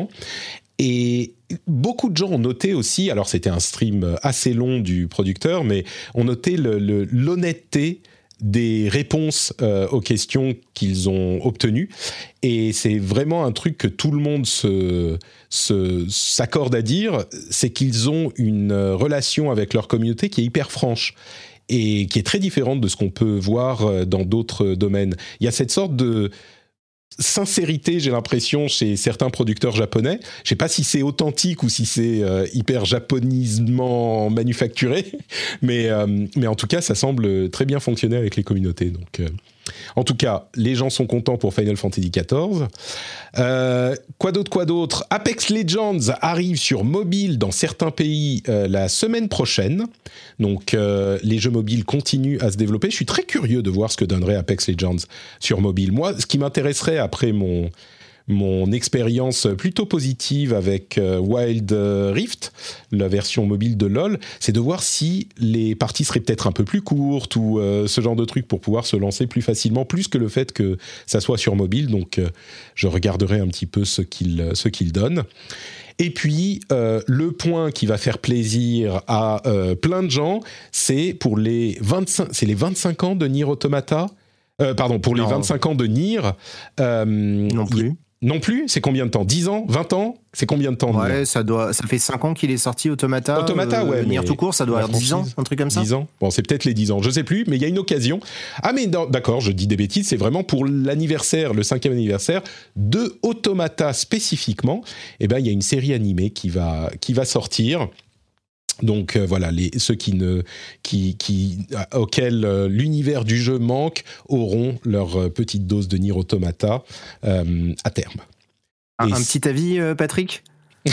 S1: Et beaucoup de gens ont noté aussi, alors c'était un stream assez long du producteur, mais ont noté l'honnêteté des réponses aux questions qu'ils ont obtenues. Et c'est vraiment un truc que tout le monde s'accorde à dire, c'est qu'ils ont une relation avec leur communauté qui est hyper franche et qui est très différente de ce qu'on peut voir dans d'autres domaines. Il y a cette sorte de sincérité, j'ai l'impression, chez certains producteurs japonais. Je sais pas si c'est authentique ou si c'est euh, hyper japonisement manufacturé, (laughs) mais, euh, mais en tout cas, ça semble très bien fonctionner avec les communautés. Donc, euh, en tout cas, les gens sont contents pour Final Fantasy XIV. Euh, quoi d'autre, quoi d'autre? Apex Legends arrive sur mobile dans certains pays euh, la semaine prochaine. Donc, euh, les jeux mobiles continuent à se développer. Je suis très curieux de voir ce que donnerait Apex Legends sur mobile. Moi, ce qui m'intéresserait après mon mon expérience plutôt positive avec euh, Wild Rift, la version mobile de LoL, c'est de voir si les parties seraient peut-être un peu plus courtes ou euh, ce genre de trucs pour pouvoir se lancer plus facilement, plus que le fait que ça soit sur mobile. Donc, euh, je regarderai un petit peu ce qu'il ce qu'il donne. Et puis, le point qui va faire plaisir à plein de gens, c'est pour les 25, c'est les 25 ans de Nier Automata? pardon, pour les 25 ans de Nier.
S3: non plus.
S1: Non plus C'est combien de temps? 10 ans? 20 ans? C'est combien de temps
S3: Ouais, ça, doit, ça fait 5 ans qu'il est sorti Automata.
S1: Automata, ouais.
S3: Nier tout court, ça doit avoir 10 ans, un truc comme ça
S1: 10 ans Bon, c'est peut-être les 10 ans, je sais plus, mais il y a une occasion. Ah, mais d'accord, je dis des bêtises, c'est vraiment pour l'anniversaire, le cinquième anniversaire de Automata spécifiquement. Eh ben, il y a une série animée qui va, qui va sortir. Donc euh, voilà, les, ceux qui ne, qui, qui, auxquels euh, l'univers du jeu manque auront leur euh, petite dose de Nier Automata à terme.
S3: Un, petit avis, Patrick (laughs)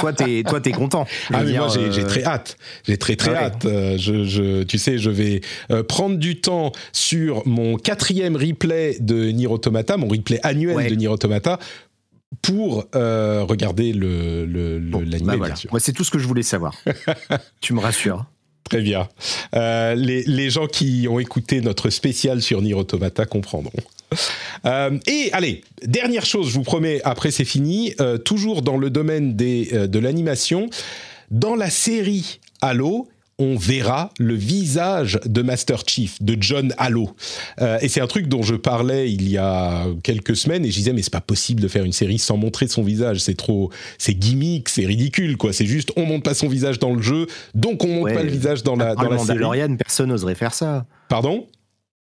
S3: toi, t'es, toi, t'es content.
S1: Ah, mais moi, j'ai, très hâte. J'ai très, très ah hâte. je, je, tu sais, je vais prendre du temps sur mon quatrième replay de Nier Automata, mon replay annuel de Nier Automata, pour euh, regarder le,
S3: bah Moi, c'est tout ce que je voulais savoir. (laughs) tu me rassures.
S1: Très bien. Euh, les, gens qui ont écouté notre spécial sur Nier Automata comprendront. Euh, et allez, dernière chose, je vous promets, après c'est fini, toujours dans le domaine des, de l'animation, dans la série Halo, on verra le visage de Master Chief, de John Halo. Euh, et c'est un truc dont je parlais il y a quelques semaines et je disais mais c'est pas possible de faire une série sans montrer son visage, c'est trop, c'est gimmick, c'est ridicule quoi. C'est juste on montre pas son visage dans le jeu, donc on montre pas le visage dans la dans la
S3: série. personne n'oserait faire ça.
S1: Pardon?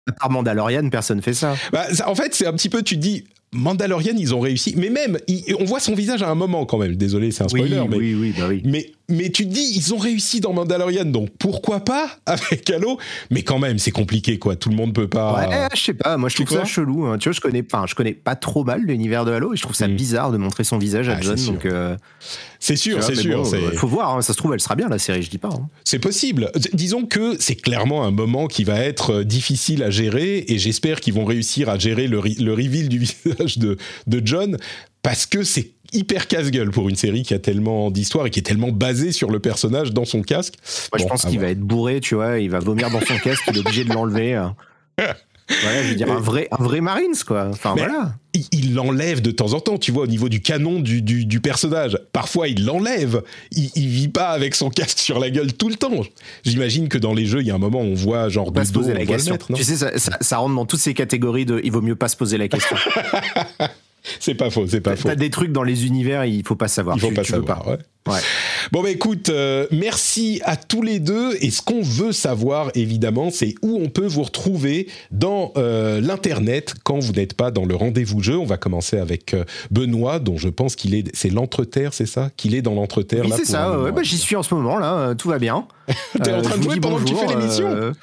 S3: À part Mandalorian, personne fait ça.
S1: Bah, en fait, c'est un petit peu, tu te dis, Mandalorian, ils ont réussi. Mais même, on voit son visage à un moment quand même. Désolé, c'est un spoiler. mais,
S3: oui, oui, bah oui.
S1: Mais, mais tu te dis, ils ont réussi dans Mandalorian, donc pourquoi pas avec Halo? Mais quand même, c'est compliqué, quoi. Tout le monde peut pas.
S3: Ouais, je sais pas. Moi, je trouve ça chelou. Hein. Tu vois, je connais, enfin, je connais pas trop mal l'univers de Halo et je trouve ça hmm. bizarre de montrer son visage à ah, John. Donc, euh,
S1: c'est sûr, c'est sûr.
S3: Il faut voir. Hein. ça se trouve, elle sera bien la série. Je dis pas. Hein.
S1: C'est possible. Disons que c'est clairement un moment qui va être euh, difficile à gérer et j'espère qu'ils vont réussir à gérer le, le reveal du (laughs) visage de, de John parce que c'est hyper casse-gueule pour une série qui a tellement d'histoire et qui est tellement basée sur le personnage dans son casque.
S3: Moi, je pense qu'il va être bourré, tu vois, il va vomir dans son (laughs) casque, il est obligé de l'enlever. (laughs) Voilà, je veux dire, un vrai, un vrai Marines, quoi. Enfin, voilà.
S1: Il l'enlève de temps en temps, tu vois, au niveau du canon du, du, personnage. Parfois, il l'enlève. Il, il vit pas avec son casque sur la gueule tout le temps. J'imagine que dans les jeux, il y a un moment où on voit genre de
S3: se poser la question. tu sais, ça, ça, ça rentre dans toutes ces catégories de il vaut mieux pas se poser la question. (laughs)
S1: c'est pas faux, c'est pas faux.
S3: T'as des trucs dans les univers, il faut pas savoir.
S1: Il faut pas savoir. Ouais. Bon bah écoute, euh, merci à tous les deux. Et ce qu'on veut savoir évidemment, c'est où on peut vous retrouver dans euh, l'internet quand vous n'êtes pas dans le rendez-vous jeu. On va commencer avec euh, Benoît, dont je pense qu'il est, c'est l'entreterre, c'est ça, qu'il est dans l'entreterre.
S3: Oui, c'est ça. bah, j'y suis en ce moment là. tout va bien. (laughs)
S1: T'es en train de jouer pendant que tu fais l'émission.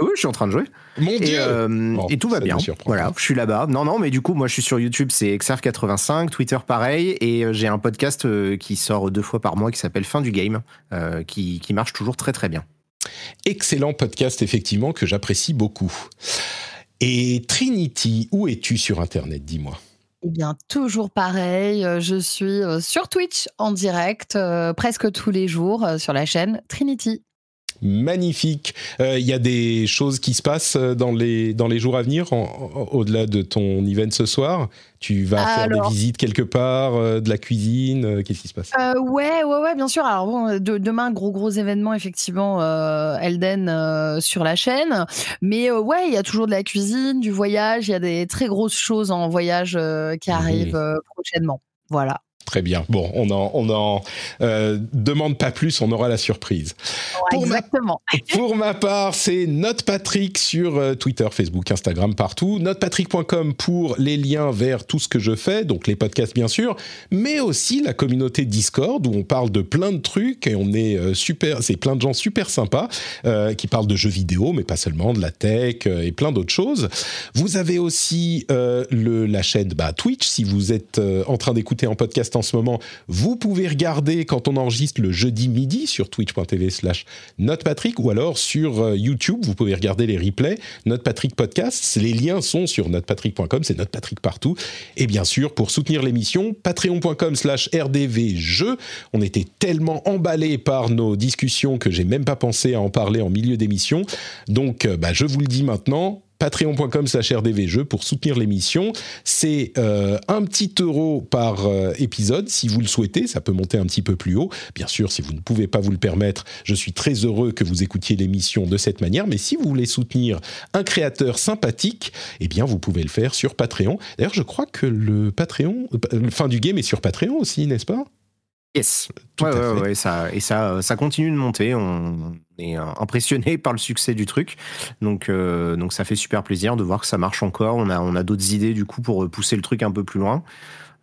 S3: Oui, je suis en train de jouer.
S1: Mon et, Dieu
S3: euh, Et tout va bien. Voilà, je suis là-bas. Non, non, mais du coup, moi, je suis sur YouTube, c'est XRF85, Twitter pareil, et euh, j'ai un podcast euh, qui sort deux fois par mois qui s'appelle Fin du Game, qui, qui marche toujours très très bien.
S1: Excellent podcast, effectivement, que j'apprécie beaucoup. Et Trinity, où es-tu sur Internet, dis-moi?
S2: Eh bien, toujours pareil, je suis sur Twitch en direct presque tous les jours sur la chaîne Trinity.
S1: Magnifique. Il y a des choses qui se passent dans les, dans les jours à venir, au-delà de ton event ce soir tu vas faire des visites quelque part, euh, de la cuisine, euh, qu'est-ce qui se passe?
S2: Euh, Ouais, ouais, ouais, bien sûr. Alors bon, demain, gros gros événement effectivement, Elden sur la chaîne. Mais ouais, il y a toujours de la cuisine, du voyage. Il y a des très grosses choses en voyage qui arrivent prochainement. Voilà.
S1: Très bien. Bon, on en, on en euh, demande pas plus, on aura la surprise.
S2: pour exactement.
S1: Ma, (laughs) pour ma part, c'est NotePatrick sur euh, Twitter, Facebook, Instagram, partout. NotePatrick.com pour les liens vers tout ce que je fais, donc les podcasts bien sûr, mais aussi la communauté Discord où on parle de plein de trucs et on est euh, super, c'est plein de gens super sympas qui parlent de jeux vidéo, mais pas seulement, de la tech et plein d'autres choses. Vous avez aussi le, la chaîne bah, Twitch si vous êtes en train d'écouter en podcast en ce moment. Vous pouvez regarder quand on enregistre le jeudi midi sur twitch.tv slash notepatrick ou alors sur euh, YouTube, vous pouvez regarder les replays, Notepatrick Podcast. Les liens sont sur notepatrick.com, c'est Notepatrick partout. Et bien sûr, pour soutenir l'émission, patreon.com slash rdvjeux. On était tellement emballés par nos discussions que j'ai même pas pensé à en parler en milieu d'émission. Donc, euh, bah, je vous le dis maintenant, patreon.com slash rdvjeux pour soutenir l'émission. C'est euh, un petit euro par euh, épisode si vous le souhaitez, ça peut monter un petit peu plus haut. Bien sûr, si vous ne pouvez pas vous le permettre, je suis très heureux que vous écoutiez l'émission de cette manière, mais si vous voulez soutenir un créateur sympathique, eh bien vous pouvez le faire sur Patreon. D'ailleurs, je crois que le Patreon, euh, fin du game est sur Patreon aussi, n'est-ce pas?
S3: Yes. Tout ça, et ça, ça continue de monter. On est impressionné (laughs) par le succès du truc. Donc, euh, donc ça fait super plaisir de voir que ça marche encore. On a, on a d'autres idées du coup pour pousser le truc un peu plus loin.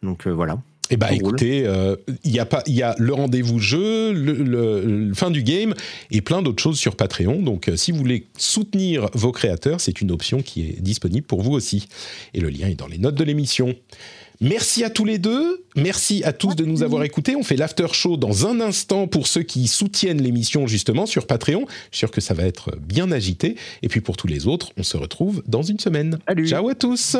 S3: Donc euh, voilà.
S1: Eh ben, écoutez, euh, il y a pas, il y a le rendez-vous jeu, le, fin du game et plein d'autres choses sur Patreon. Donc, si vous voulez soutenir vos créateurs, c'est une option qui est disponible pour vous aussi. Et le lien est dans les notes de l'émission. Merci à tous les deux. Merci à tous de nous avoir écoutés. On fait l'after show dans un instant pour ceux qui soutiennent l'émission justement sur Patreon. Je suis sûr que ça va être bien agité. Et puis pour tous les autres, on se retrouve dans une semaine. Ciao à tous.